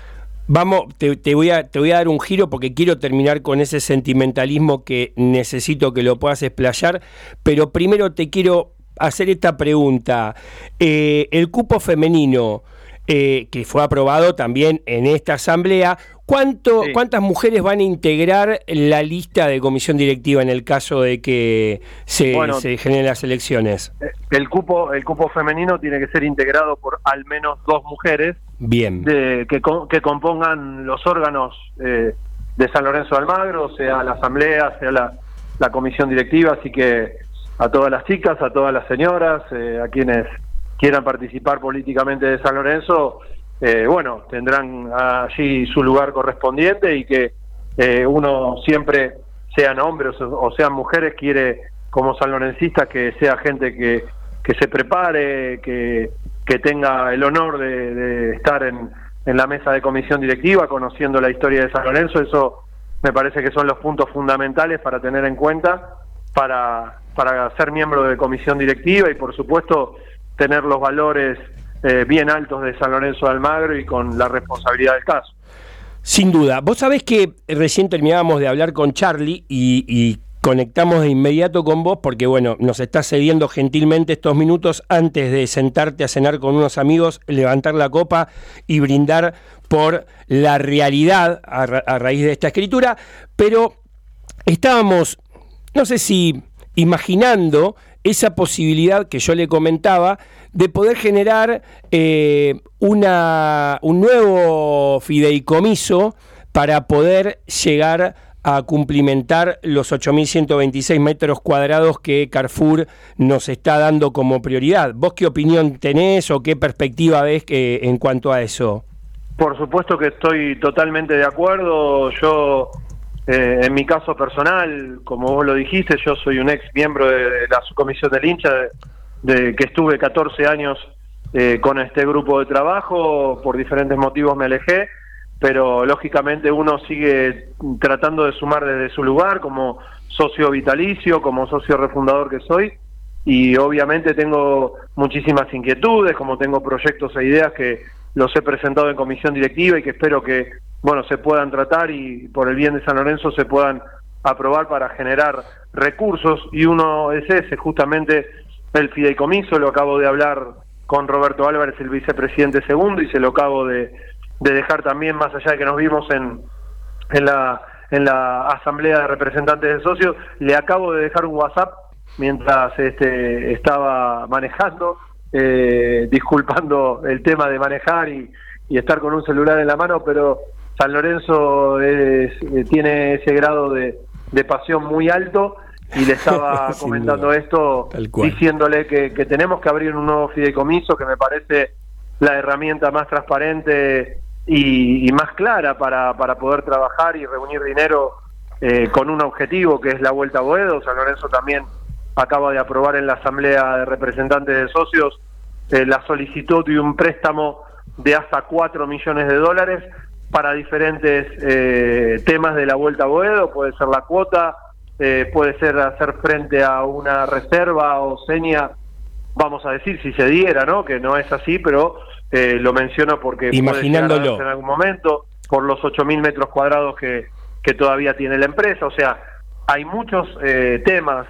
Vamos, te, te voy a, te voy a dar un giro porque quiero terminar con ese sentimentalismo que necesito que lo puedas explayar, pero primero te quiero hacer esta pregunta. Eh, el cupo femenino, eh, que fue aprobado también en esta asamblea, ¿cuánto, Sí. ¿cuántas mujeres van a integrar la lista de comisión directiva en el caso de que se, Bueno. se generen las elecciones? Eh, El cupo, el cupo femenino tiene que ser integrado por al menos dos mujeres Bien. que, co- que compongan los órganos eh, de San Lorenzo de Almagro, sea la asamblea, sea la, comisión directiva, así que a todas las chicas, a todas las señoras, eh, a quienes quieran participar políticamente de San Lorenzo, eh, bueno, tendrán allí su lugar correspondiente y que uno siempre, sean hombres o, sean mujeres, quiere como sanlorencista que sea gente que se prepare, que, que tenga el honor de, estar en, en la mesa de comisión directiva, conociendo la historia de San Lorenzo, eso me parece que son los puntos fundamentales para tener en cuenta para, para ser miembro de comisión directiva y por supuesto tener los valores eh, bien altos de San Lorenzo de Almagro y con la responsabilidad del caso. Sin duda. Vos sabés que recién terminábamos de hablar con Charlie y conectamos de inmediato con vos porque, bueno, nos estás cediendo gentilmente estos minutos antes de sentarte a cenar con unos amigos, levantar la copa y brindar por la realidad a, ra- a raíz de esta escritura. Pero estábamos, no sé si imaginando esa posibilidad que yo le comentaba de poder generar eh, una, un nuevo fideicomiso para poder llegar a cumplimentar los 8.126 metros cuadrados que Carrefour nos está dando como prioridad. ¿Vos qué opinión tenés o qué perspectiva ves que, en cuanto a eso? Por supuesto que estoy totalmente de acuerdo. Yo Eh, en mi caso personal, como vos lo dijiste, yo soy un ex miembro de la subcomisión del hincha, de, de que estuve 14 años eh, con este grupo de trabajo, por diferentes motivos me alejé, pero lógicamente uno sigue tratando de sumar desde su lugar como socio vitalicio, como socio refundador que soy, y obviamente tengo muchísimas inquietudes, como tengo proyectos e ideas que los he presentado en comisión directiva y que espero que bueno se puedan tratar y por el bien de San Lorenzo se puedan aprobar para generar recursos. Y uno es ese justamente el fideicomiso lo acabo de hablar con Roberto Álvarez el vicepresidente segundo y se lo acabo de, de dejar también más allá de que nos vimos en en la en la asamblea de representantes de socios le acabo de dejar un WhatsApp mientras este estaba manejando eh, disculpando el tema de manejar y, y estar con un celular en la mano, pero San Lorenzo es- eh, tiene ese grado de, de pasión muy alto y le estaba comentando duda. esto diciéndole que, que tenemos que abrir un nuevo fideicomiso que me parece la herramienta más transparente y, y más clara para, para poder trabajar y reunir dinero eh, con un objetivo que es la vuelta a Boedo. San Lorenzo también acaba de aprobar en la Asamblea de Representantes de Socios eh, la solicitud de un préstamo de hasta 4 millones de dólares para diferentes eh, temas de la vuelta a Boedo, puede ser la cuota, eh, puede ser hacer frente a una reserva o seña, vamos a decir, si se diera, ¿no? Que no es así, pero eh, lo menciono porque a Imaginándolo. en algún momento, por los 8.000 metros cuadrados que, que todavía tiene la empresa, o sea, hay muchos eh, temas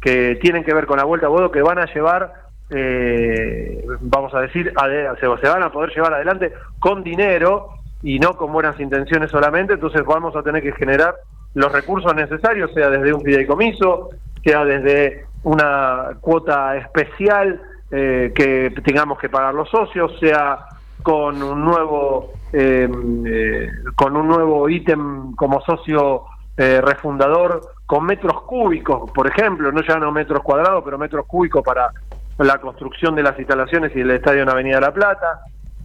que tienen que ver con la vuelta a Boedo que van a llevar, eh, vamos a decir, ade- se, se van a poder llevar adelante con dinero y no con buenas intenciones solamente, entonces vamos a tener que generar los recursos necesarios, sea desde un fideicomiso, sea desde una cuota especial eh, que tengamos que pagar los socios, sea con un nuevo eh, eh, con un nuevo ítem como socio eh, refundador con metros cúbicos, por ejemplo, no ya no metros cuadrados, pero metros cúbicos para la construcción de las instalaciones y el estadio en Avenida La Plata.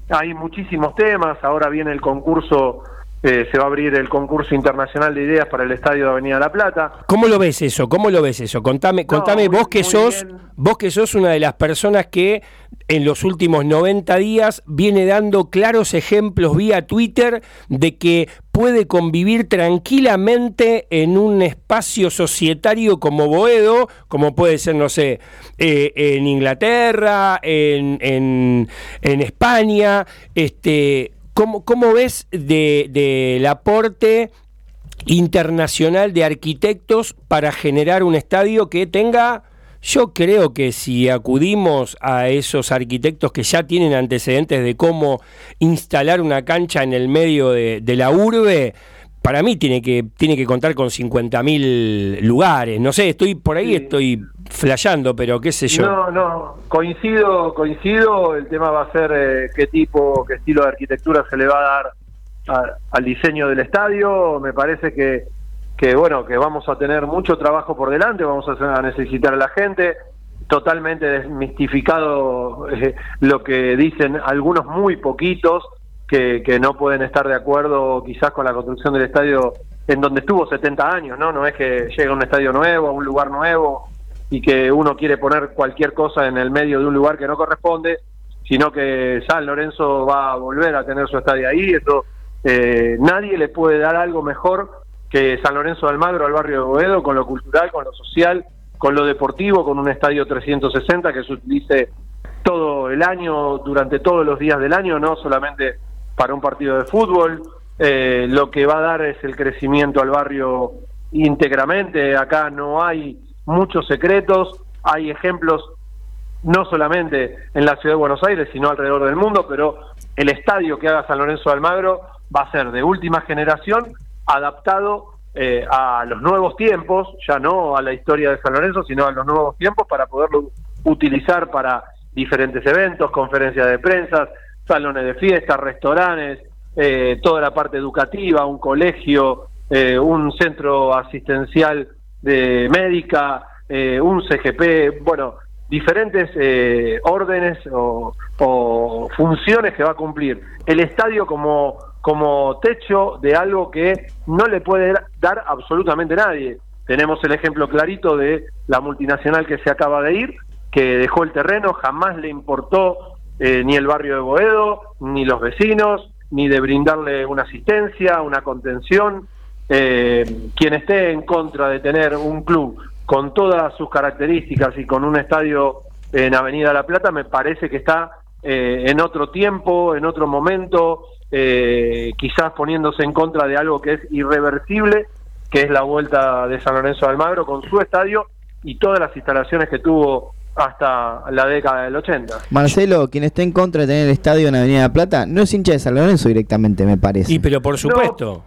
Hay muchísimos temas, ahora viene el concurso, eh, se va a abrir el concurso internacional de ideas para el estadio de Avenida La Plata. ¿Cómo lo ves eso? ¿Cómo lo ves eso? Contame, contame muy- vos que sos, bien. vos que sos una de las personas que en los últimos 90 días viene dando claros ejemplos vía Twitter de que puede convivir tranquilamente en un espacio societario como Boedo, como puede ser, no sé, eh, en Inglaterra, en, en- en España. Este, ¿cómo, cómo ves de- del aporte internacional de arquitectos para generar un estadio que tenga, yo creo que si acudimos a esos arquitectos que ya tienen antecedentes de cómo instalar una cancha en el medio de, de la urbe, para mí tiene que, tiene que contar con 50.000 lugares. No sé, estoy por ahí, estoy flasheando, pero qué sé yo. No, no, coincido, coincido. El tema va a ser eh, qué tipo, qué estilo de arquitectura se le va a dar a- al diseño del estadio. Me parece que, que bueno, que vamos a tener mucho trabajo por delante, vamos a, a necesitar a la gente. Totalmente desmistificado eh, lo que dicen algunos muy poquitos que, no pueden estar de acuerdo quizás con la construcción del estadio en donde estuvo 70 años, ¿no? No es que llega un estadio nuevo, a un lugar nuevo, y que uno quiere poner cualquier cosa en el medio de un lugar que no corresponde, sino que San Lorenzo va a volver a tener su estadio ahí. Eso, eh, nadie le puede dar algo mejor que San Lorenzo de Almagro al barrio de Boedo, con lo cultural, con lo social, con lo deportivo, con un estadio 360 que se utilice todo el año, durante todos los días del año, no solamente para un partido de fútbol. Eh, lo que va a dar es el crecimiento al barrio íntegramente. Acá no hay muchos secretos, hay ejemplos no solamente en la ciudad de Buenos Aires, sino alrededor del mundo, pero el estadio que haga San Lorenzo de Almagro va a ser de última generación, adaptado eh, a los nuevos tiempos, ya no a la historia de San Lorenzo, sino a los nuevos tiempos para poderlo utilizar para diferentes eventos, conferencias de prensa, salones de fiesta, restaurantes, eh, toda la parte educativa, un colegio, eh, un centro asistencial de médica, eh, un CGP, bueno, diferentes órdenes o, o funciones que va a cumplir el estadio como, como techo de algo que no le puede dar absolutamente nadie. Tenemos el ejemplo clarito de la multinacional que se acaba de ir, que dejó el terreno, jamás le importó eh, ni el barrio de Boedo, ni los vecinos, ni de brindarle una asistencia, una contención. Eh, quien esté en contra de tener un club con todas sus características y con un estadio en Avenida La Plata, me parece que está eh, en otro tiempo, en otro momento, eh, quizás poniéndose en contra de algo que es irreversible, que es la vuelta de San Lorenzo de Almagro con su estadio y todas las instalaciones que tuvo hasta la década del 80. Marcelo, quien esté en contra de tener el estadio en Avenida La Plata, no es hincha de San Lorenzo directamente, me parece. Y pero por supuesto.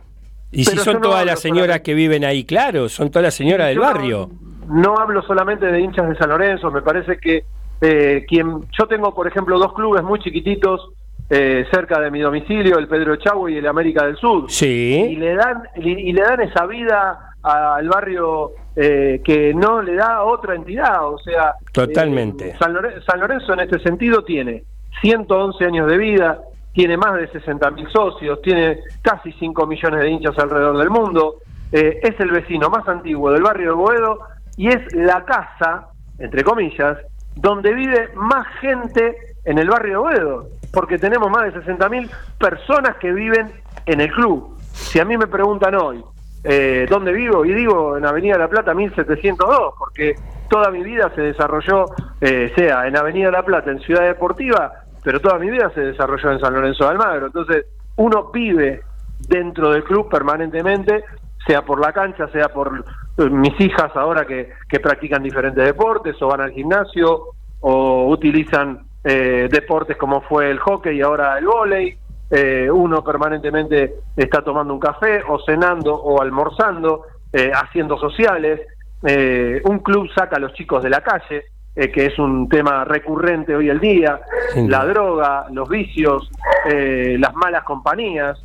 y si son no todas las señoras que viven ahí, claro, son todas las señoras del no- barrio. No, hablo solamente de hinchas de San Lorenzo, me parece que eh, quien yo tengo, por ejemplo, dos clubes muy chiquititos eh, cerca de mi domicilio, el Pedro Chavo y el América del Sur. Y Sí, le dan y, y le dan esa vida al barrio eh, que no le da otra entidad, o sea, Totalmente. eh, San, Loren- San Lorenzo en este sentido tiene 111 años de vida, tiene más de 60 mil socios, tiene casi 5 millones de hinchas alrededor del mundo, eh, es el vecino más antiguo del barrio de Boedo y es la casa, entre comillas, donde vive más gente en el barrio de Boedo, porque tenemos más de 60 mil personas que viven en el club. Si a mí me preguntan hoy, eh, ¿dónde vivo? Y digo en Avenida La Plata 1702, porque toda mi vida se desarrolló, eh, sea en Avenida La Plata, en Ciudad Deportiva, pero toda mi vida se desarrolló en San Lorenzo de Almagro. Entonces, uno vive dentro del club permanentemente, sea por la cancha, sea por eh, mis hijas ahora que, que practican diferentes deportes, o van al gimnasio, o utilizan eh, deportes como fue el hockey y ahora el vóley. Eh, uno permanentemente está tomando un café o cenando o almorzando, eh, haciendo sociales. Eh, un club saca a los chicos de la calle, eh, que es un tema recurrente hoy el día, la droga, los vicios, las malas compañías.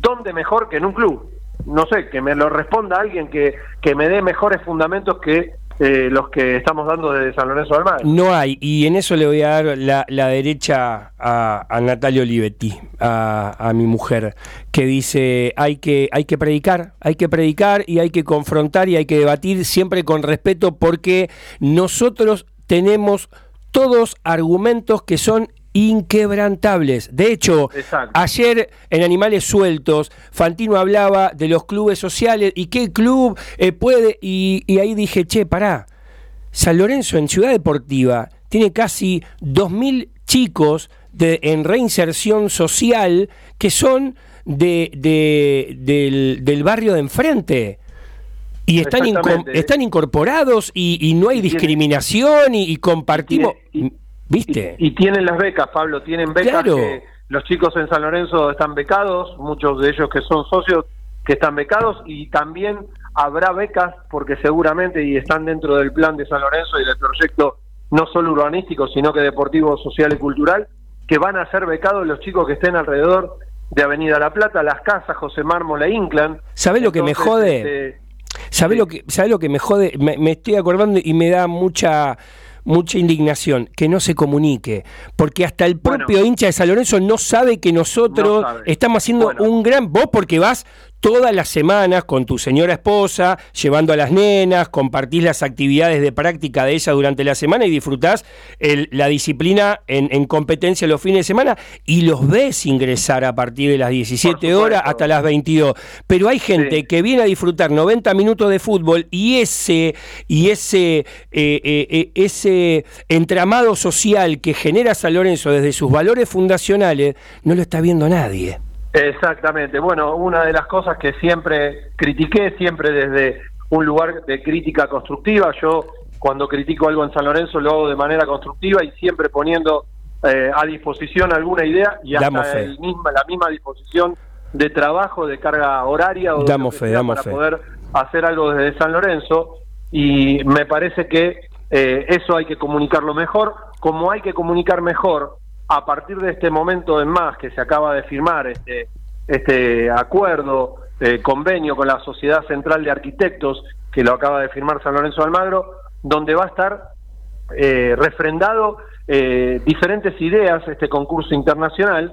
¿Dónde mejor que en un club? No sé, que me lo responda alguien que, que me dé mejores fundamentos que eh, los que estamos dando desde San Lorenzo del no hay, y en eso le voy a dar la, la derecha a, a Natalia Olivetti, a, a mi mujer, que dice hay que, hay que predicar, hay que predicar y hay que confrontar y hay que debatir siempre con respeto porque nosotros tenemos todos argumentos que son inquebrantables. De hecho, Exacto. ayer en Animales Sueltos, Fantino hablaba de los clubes sociales y qué club eh, puede, y, y ahí dije, che, pará, San Lorenzo en Ciudad Deportiva tiene casi 2.000 chicos de, en reinserción social que son de, de- del, del barrio de enfrente. Y están, inco- están incorporados y, y no hay discriminación y, y compartimos... y ¿Viste? Y, y tienen las becas, Pablo, tienen becas Claro. que los chicos en San Lorenzo están becados, muchos de ellos que son socios que están becados y también habrá becas porque seguramente y están dentro del plan de San Lorenzo y del proyecto no solo urbanístico, sino que deportivo, social y cultural, que van a ser becados los chicos que estén alrededor de Avenida La Plata, Las Casas, José Mármola, Inclan. ¿Sabés lo que me jode? este, ¿Sabes lo que sabe lo que me jode? Me, me estoy acordando y me da mucha mucha indignación que no se comunique, porque hasta el Bueno. propio hincha de San Lorenzo no sabe que nosotros No sabe. estamos haciendo Bueno. un gran vos porque vas todas las semanas con tu señora esposa, llevando a las nenas, compartís las actividades de práctica de ella durante la semana y disfrutás el- la disciplina en, en competencia los fines de semana y los ves ingresar a partir de las 17 supuesto. horas hasta las 22. Pero hay gente Sí. que viene a disfrutar 90 minutos de fútbol y ese, y ese, eh, eh, eh, ese entramado social que genera San Lorenzo desde sus valores fundacionales no lo está viendo nadie. Exactamente. Bueno, una de las cosas que siempre critiqué, siempre desde un lugar de crítica constructiva, yo cuando critico algo en San Lorenzo lo hago de manera constructiva y siempre poniendo eh, a disposición alguna idea y hasta el misma, la misma disposición de trabajo, de carga horaria o de Damos fe, damos para fe. poder hacer algo desde San Lorenzo y me parece que eh, eso hay que comunicarlo mejor, como hay que comunicar mejor a partir de este momento en más que se acaba de firmar este, este acuerdo, eh, convenio con la Sociedad Central de Arquitectos, que lo acaba de firmar San Lorenzo Almagro, donde va a estar eh, refrendado eh, diferentes ideas este concurso internacional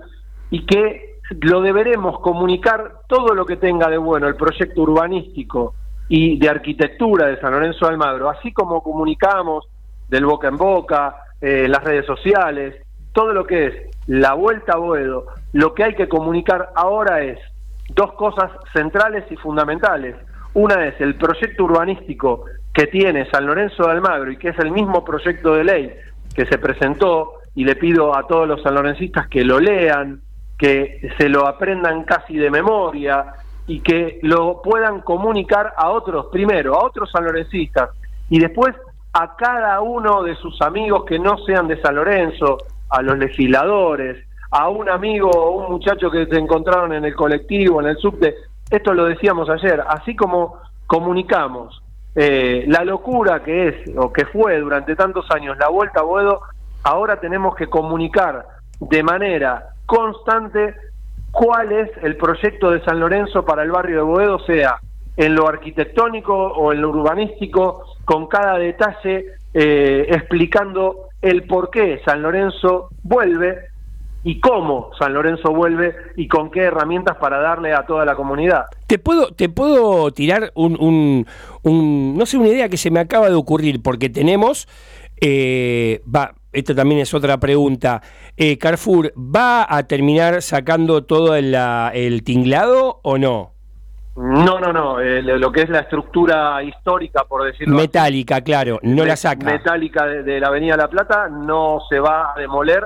y que lo deberemos comunicar todo lo que tenga de bueno el proyecto urbanístico y de arquitectura de San Lorenzo Almagro, así como comunicamos del boca en boca, eh, las redes sociales, todo lo que es la vuelta a Boedo, lo que hay que comunicar ahora es dos cosas centrales y fundamentales. Una es el proyecto urbanístico que tiene San Lorenzo de Almagro y que es el mismo proyecto de ley que se presentó y le pido a todos los sanlorencistas que lo lean, que se lo aprendan casi de memoria y que lo puedan comunicar a otros, primero, a otros sanlorencistas y después a cada uno de sus amigos que no sean de San Lorenzo, a los legisladores, a un amigo o un muchacho que se encontraron en el colectivo, en el subte. Esto lo decíamos ayer, así como comunicamos eh, la locura que es o que fue durante tantos años la vuelta a Boedo, ahora tenemos que comunicar de manera constante cuál es el proyecto de San Lorenzo para el barrio de Boedo, sea en lo arquitectónico o en lo urbanístico, con cada detalle eh, explicando el por qué San Lorenzo vuelve y cómo San Lorenzo vuelve y con qué herramientas para darle a toda la comunidad. Te puedo, te puedo tirar un, un, no sé, una idea que se me acaba de ocurrir, porque tenemos, eh, va, esta también es otra pregunta, eh, Carrefour, ¿va a terminar sacando todo el, el tinglado o no? No, no, no, eh, lo que es la estructura histórica, por decirlo así, Metálica, claro, no la saca. metálica de, de la Avenida La Plata no se va a demoler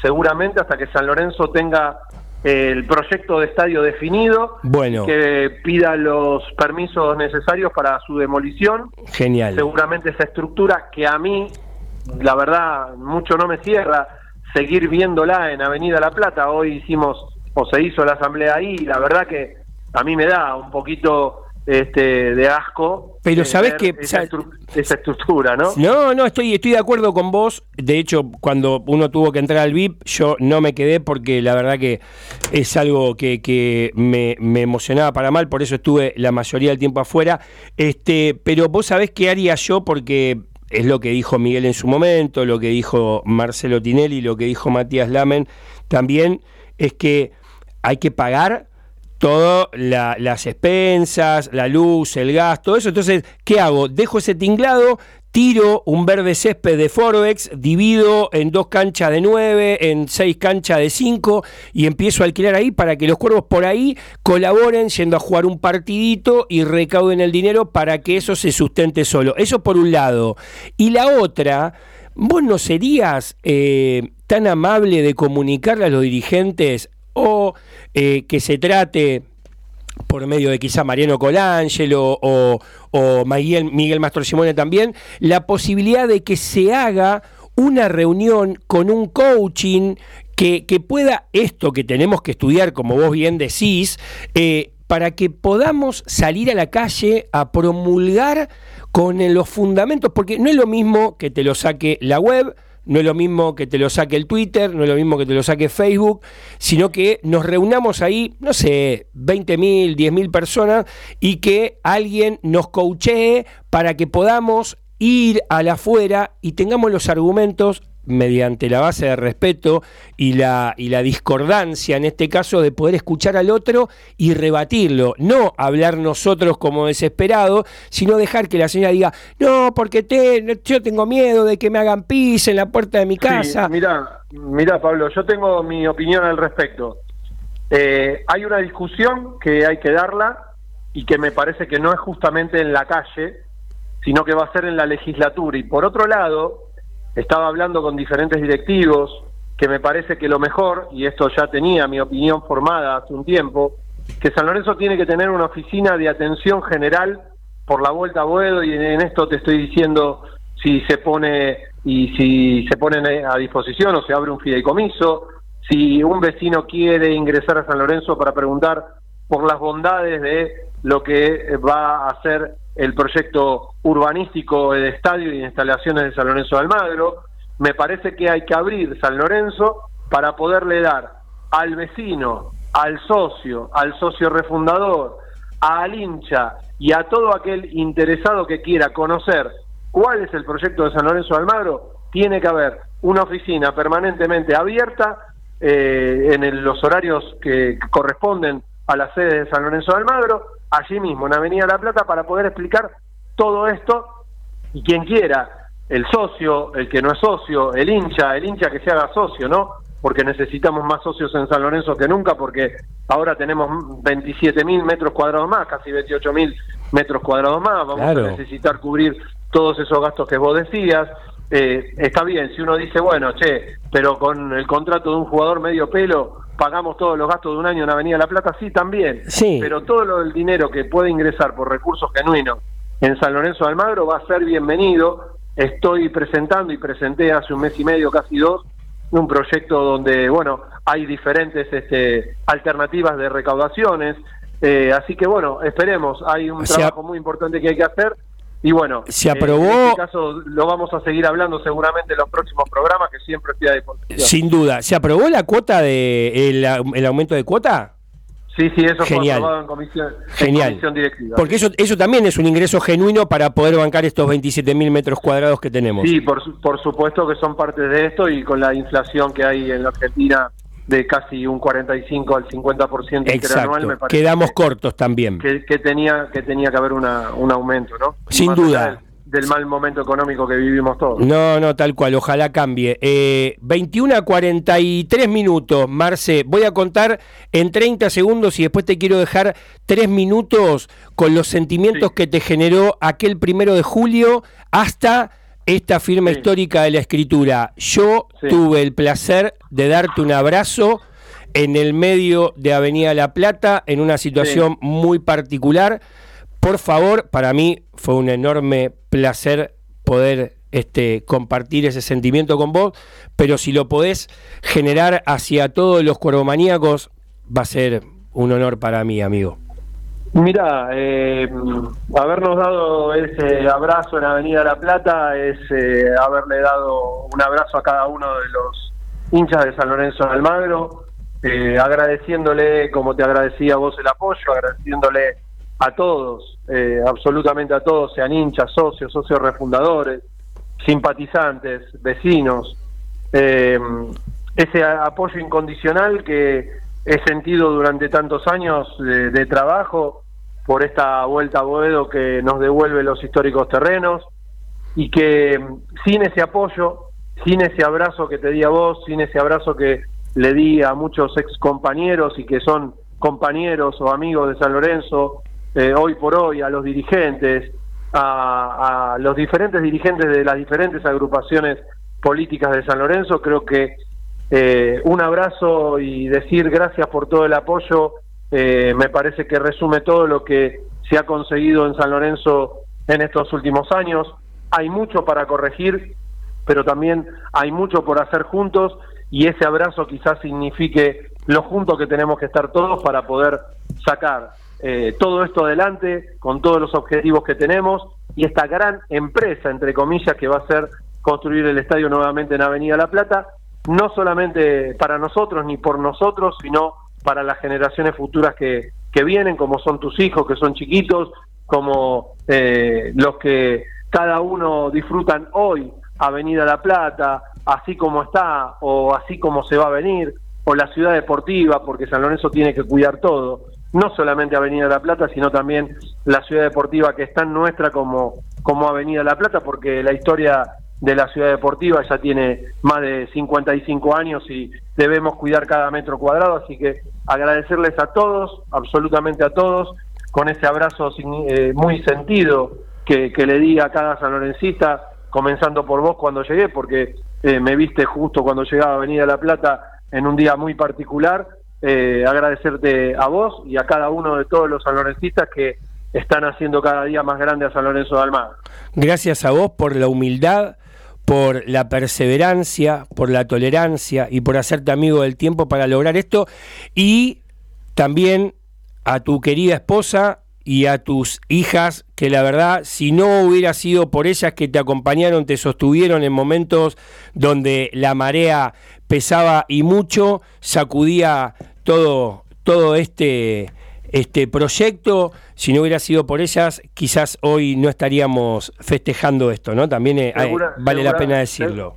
seguramente hasta que San Lorenzo tenga eh, el proyecto de estadio definido, Bueno, que pida los permisos necesarios para su demolición. genial. Seguramente esa estructura que a mí, la verdad, mucho no me cierra seguir viéndola en Avenida La Plata. Hoy hicimos o se hizo la asamblea ahí y la verdad que a mí me da un poquito este de asco. Pero eh, sabés ver que- esa, sa- estru- esa estructura, ¿no? No, no, estoy, estoy de acuerdo con vos. De hecho, cuando uno tuvo que entrar al VIP, yo no me quedé porque la verdad que es algo que, que me, me emocionaba para mal, por eso estuve la mayoría del tiempo afuera. Este, pero vos sabés qué haría yo porque es lo que dijo Miguel en su momento, lo que dijo Marcelo Tinelli, lo que dijo Matías Lamen, también es que hay que pagar todo la- las expensas, la luz, el gas, todo eso. Entonces, ¿qué hago? Dejo ese tinglado, tiro un verde césped de Forbex, divido en dos canchas de nueve, en seis canchas de cinco, y empiezo a alquilar ahí para que los cuervos por ahí colaboren yendo a jugar un partidito y recauden el dinero para que eso se sustente solo. Eso por un lado. Y la otra, vos no serías eh, tan amable de comunicarle a los dirigentes o eh, que se trate por medio de quizá Mariano Colangelo o, o Miguel, Miguel Mastro Simone también, la posibilidad de que se haga una reunión con un coaching que, que pueda esto que tenemos que estudiar, como vos bien decís, eh, para que podamos salir a la calle a promulgar con los fundamentos, porque no es lo mismo que te lo saque la web, no es lo mismo que te lo saque el Twitter, no es lo mismo que te lo saque Facebook, sino que nos reunamos ahí, no sé, 20 mil, 10 mil personas y que alguien nos coachee para que podamos ir a la afuera y tengamos los argumentos mediante la base de respeto y la, y la discordancia, en este caso, de poder escuchar al otro y rebatirlo. No hablar nosotros como desesperados, sino dejar que la señora diga, no, porque te, yo tengo miedo de que me hagan pis en la puerta de mi casa. Sí, mira, mira Pablo, yo tengo mi opinión al respecto. Eh, hay una discusión que hay que darla y que me parece que no es justamente en la calle, sino que va a ser en la legislatura. Y por otro lado, estaba hablando con diferentes directivos que me parece que lo mejor, y esto ya tenía mi opinión formada hace un tiempo, que San Lorenzo tiene que tener una oficina de atención general por la vuelta a Boedo y en esto te estoy diciendo si se pone y si se ponen a disposición o se abre un fideicomiso, si un vecino quiere ingresar a San Lorenzo para preguntar por las bondades de lo que va a ser el proyecto urbanístico de estadio y de instalaciones de San Lorenzo de Almagro, me parece que hay que abrir San Lorenzo para poderle dar al vecino, al socio, al socio refundador, al hincha y a todo aquel interesado que quiera conocer cuál es el proyecto de San Lorenzo de Almagro, tiene que haber una oficina permanentemente abierta eh, en los horarios que corresponden a la sede de San Lorenzo de Almagro, allí mismo en Avenida La Plata, para poder explicar todo esto y quien quiera, el socio, el que no es socio, el hincha, el hincha que se haga socio, ¿no? Porque necesitamos más socios en San Lorenzo que nunca, porque ahora tenemos 27 mil metros cuadrados más, casi 28 mil metros cuadrados más, vamos Claro. a necesitar cubrir todos esos gastos que vos decías. Eh, está bien, si uno dice, bueno, che, pero con el contrato de un jugador medio pelo, pagamos todos los gastos de un año en Avenida La Plata, sí, también. Sí. Pero todo lo del dinero que puede ingresar por recursos genuinos en San Lorenzo de Almagro va a ser bienvenido. Estoy presentando y presenté hace un mes y medio, casi dos, un proyecto donde, bueno, hay diferentes este, alternativas de recaudaciones. Eh, así que, bueno, esperemos. Hay un O sea- trabajo muy importante que hay que hacer. Y bueno, Se eh, aprobó- en este caso lo vamos a seguir hablando seguramente en los próximos programas, que siempre estoy a disposición. Sin duda. ¿Se aprobó la cuota de el, el aumento de cuota? Sí, sí, eso Genial. fue aprobado en comisión, en Genial. comisión directiva. Porque eso, eso también es un ingreso genuino para poder bancar estos 27 mil metros cuadrados que tenemos. Sí, por, por supuesto que son parte de esto y con la inflación que hay en la Argentina de casi un 45 al 50% interanual, me parece Quedamos cortos también. que, que tenía que tenía que haber una, un aumento, ¿no? Sin Más duda. Del, del mal momento económico que vivimos todos. No, no, tal cual, ojalá cambie. Eh, 21 a 43 minutos, Marce. Voy a contar en 30 segundos y después te quiero dejar 3 minutos con los sentimientos que te generó aquel primero de julio hasta esta firma histórica de la escritura. Yo tuve el placer de darte un abrazo en el medio de Avenida La Plata, en una situación muy particular. Por favor, para mí fue un enorme placer poder este, compartir ese sentimiento con vos, pero si lo podés generar hacia todos los cuervomaníacos, va a ser un honor para mí, amigo. Mira, eh, habernos dado ese abrazo en Avenida La Plata es eh, haberle dado un abrazo a cada uno de los hinchas de San Lorenzo de Almagro, eh, agradeciéndole, como te agradecía a vos el apoyo, agradeciéndole a todos, eh, absolutamente a todos, sean hinchas, socios, socios refundadores, simpatizantes, vecinos, ese apoyo incondicional que he sentido durante tantos años de trabajo por esta vuelta a Boedo que nos devuelve los históricos terrenos y que mm, sin ese apoyo, sin ese abrazo que te di a vos, sin ese abrazo que le di a muchos ex compañeros y que son compañeros o amigos de San Lorenzo, eh, hoy por hoy, a los dirigentes, a, los diferentes dirigentes de las diferentes agrupaciones políticas de San Lorenzo, creo que eh, un abrazo y decir gracias por todo el apoyo eh, me parece que resume todo lo que se ha conseguido en San Lorenzo en estos últimos años. Hay mucho para corregir, pero también hay mucho por hacer juntos y ese abrazo quizás signifique lo juntos que tenemos que estar todos para poder sacar eh, todo esto adelante con todos los objetivos que tenemos y esta gran empresa, entre comillas, que va a ser construir el estadio nuevamente en Avenida La Plata, no solamente para nosotros ni por nosotros, sino para las generaciones futuras que, que vienen, como son tus hijos, que son chiquitos, como eh, los que cada uno disfrutan hoy, Avenida La Plata, así como está o así como se va a venir, o la ciudad deportiva, porque San Lorenzo tiene que cuidar todo, no solamente Avenida La Plata, sino también la ciudad deportiva que es tan nuestra como, como Avenida La Plata, porque la historia de la ciudad deportiva ya tiene más de 55 años y debemos cuidar cada metro cuadrado, así que agradecerles a todos, absolutamente a todos, con ese abrazo eh, muy sentido que, que le di a cada sanlorencista, comenzando por vos cuando llegué, porque eh, me viste justo cuando llegaba a Avenida La Plata en un día muy particular, eh, agradecerte a vos y a cada uno de todos los sanlorencistas que están haciendo cada día más grande a San Lorenzo de. Gracias a vos por la humildad, por la perseverancia, por la tolerancia y por hacerte amigo del tiempo para lograr esto. Y también a tu querida esposa y a tus hijas, que la verdad, si no hubiera sido por ellas que te acompañaron, te sostuvieron en momentos donde la marea pesaba y mucho, sacudía todo, todo este, este proyecto, si no hubiera sido por ellas, quizás hoy no estaríamos festejando esto, ¿no? También eh, Segura- vale la pena decirlo.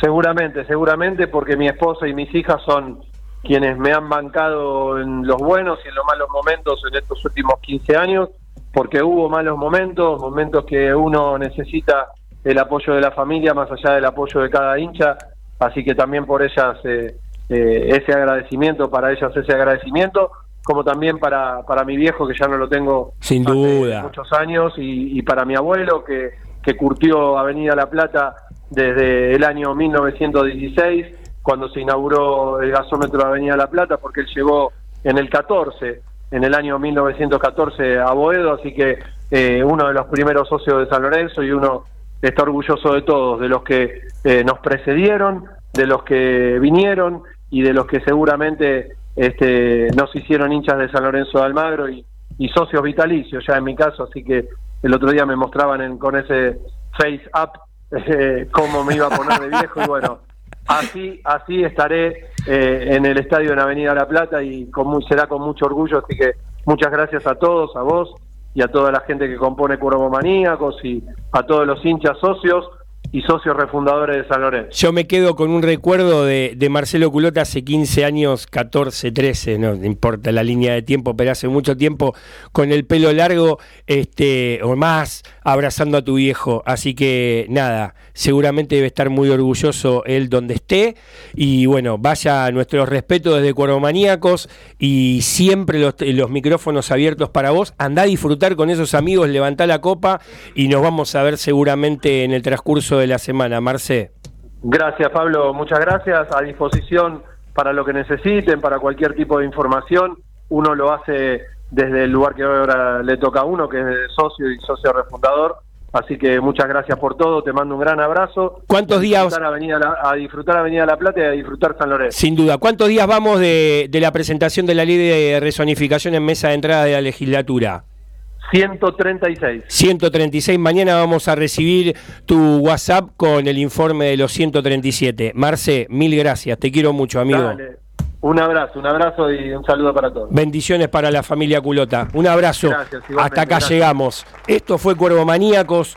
Seguramente, seguramente, porque mi esposa y mis hijas son quienes me han bancado en los buenos y en los malos momentos en estos últimos 15 años, porque hubo malos momentos, momentos que uno necesita el apoyo de la familia más allá del apoyo de cada hincha, así que también por ellas eh, eh, ese agradecimiento, para ellas ese agradecimiento, como también para, para mi viejo que ya no lo tengo Sin hace duda. muchos años y, y para mi abuelo que, que curtió Avenida La Plata desde el año 1916 cuando se inauguró el gasómetro de Avenida La Plata porque él llegó en el 14 en el año 1914 a Boedo así que eh, uno de los primeros socios de San Lorenzo y uno está orgulloso de todos de los que eh, nos precedieron de los que vinieron y de los que seguramente este, nos hicieron hinchas de San Lorenzo de Almagro y, socios vitalicios, ya en mi caso, así que el otro día me mostraban en- con ese face up eh, cómo me iba a poner de viejo y bueno, así así estaré eh, en el estadio en Avenida La Plata y con será con mucho orgullo, así que muchas gracias a todos, a vos y a toda la gente que compone Cuervo Maníacos y a todos los hinchas socios y socios refundadores de San Lorenzo. Yo me quedo con un recuerdo de, Marcelo Culota hace 15 años, 14, 13, no importa la línea de tiempo, pero hace mucho tiempo con el pelo largo este, o más, abrazando a tu viejo. Así que nada, seguramente debe estar muy orgulloso él donde esté. Y bueno, vaya nuestro respeto desde Cuervomaníacos y siempre los, los micrófonos abiertos para vos. Andá a disfrutar con esos amigos, levantá la copa y nos vamos a ver seguramente en el transcurso de la semana. Marce. Gracias, Pablo. Muchas gracias. A disposición para lo que necesiten, para cualquier tipo de información. Uno lo hace desde el lugar que ahora le toca a uno, que es de socio y socio refundador. Así que muchas gracias por todo. Te mando un gran abrazo. ¿Cuántos A días- Avenida La- a disfrutar Avenida La Plata y a disfrutar San Lorenzo. Sin duda. ¿Cuántos días vamos de, de la presentación de la ley de rezonificación en mesa de entrada de la legislatura? 136. 136. Mañana vamos a recibir tu WhatsApp con el informe de los 137. Marce, mil gracias. Te quiero mucho, amigo. Dale. Un abrazo, un abrazo y un saludo para todos. Bendiciones para la familia Culota. Un abrazo. Gracias, Hasta acá gracias. llegamos. Esto fue Cuervo Maníacos.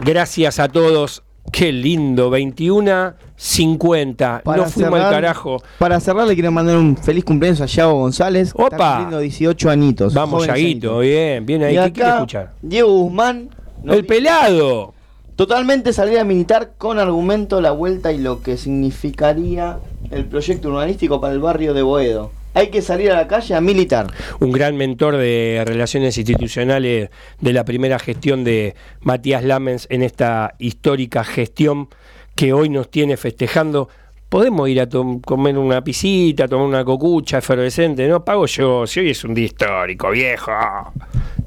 Gracias a todos. Qué lindo. 21 50. No fuimos al carajo. Para cerrar, le quiero mandar un feliz cumpleaños a Yago González. Opa. Está cumpliendo 18 añitos. Vamos, Yaguito. Bien, bien ahí. Y ¿Qué quiere acá, escuchar? Diego Guzmán. nos El pelado. Totalmente salida militar con argumento la vuelta y lo que significaría el proyecto urbanístico para el barrio de Boedo. Hay que salir a la calle a militar. un gran mentor de relaciones institucionales de la primera gestión de Matías Lamens en esta histórica gestión que hoy nos tiene festejando. Podemos ir a comer una pisita, tomar una cocucha efervescente, ¿no? Pago yo, si hoy es un día histórico, viejo.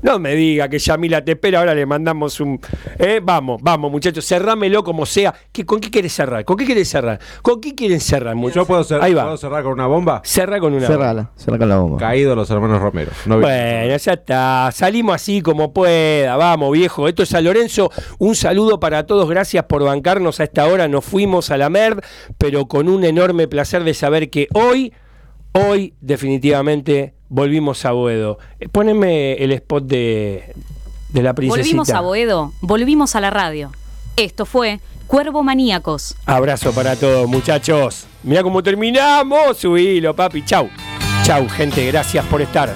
No me diga que Yamila te espera, ahora le mandamos un... ¿eh? Vamos, vamos muchachos, cerrámelo como sea. ¿Qué, ¿Con qué quieres cerrar? ¿Con qué quieres cerrar? ¿Con qué quieren cerrar, muchachos? ¿Yo puedo, cer- Ahí va. puedo cerrar con una bomba? Cerra con una... Cerrala, cerra con la bomba. Caído los hermanos Romero. No Bueno, ya está. Salimos así como pueda. Vamos, viejo. Esto es San Lorenzo. Un saludo para todos. Gracias por bancarnos a esta hora. Nos fuimos a la MERD, pero con un enorme placer de saber que hoy, hoy, definitivamente, volvimos a Boedo. Eh, Poneme el spot de, de la princesita. Volvimos a Boedo, volvimos a la radio. Esto fue Cuervo Maníacos. Abrazo para todos, muchachos. Mira cómo terminamos. Subilo, papi. Chau. Chau, gente. Gracias por estar.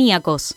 Maníacos,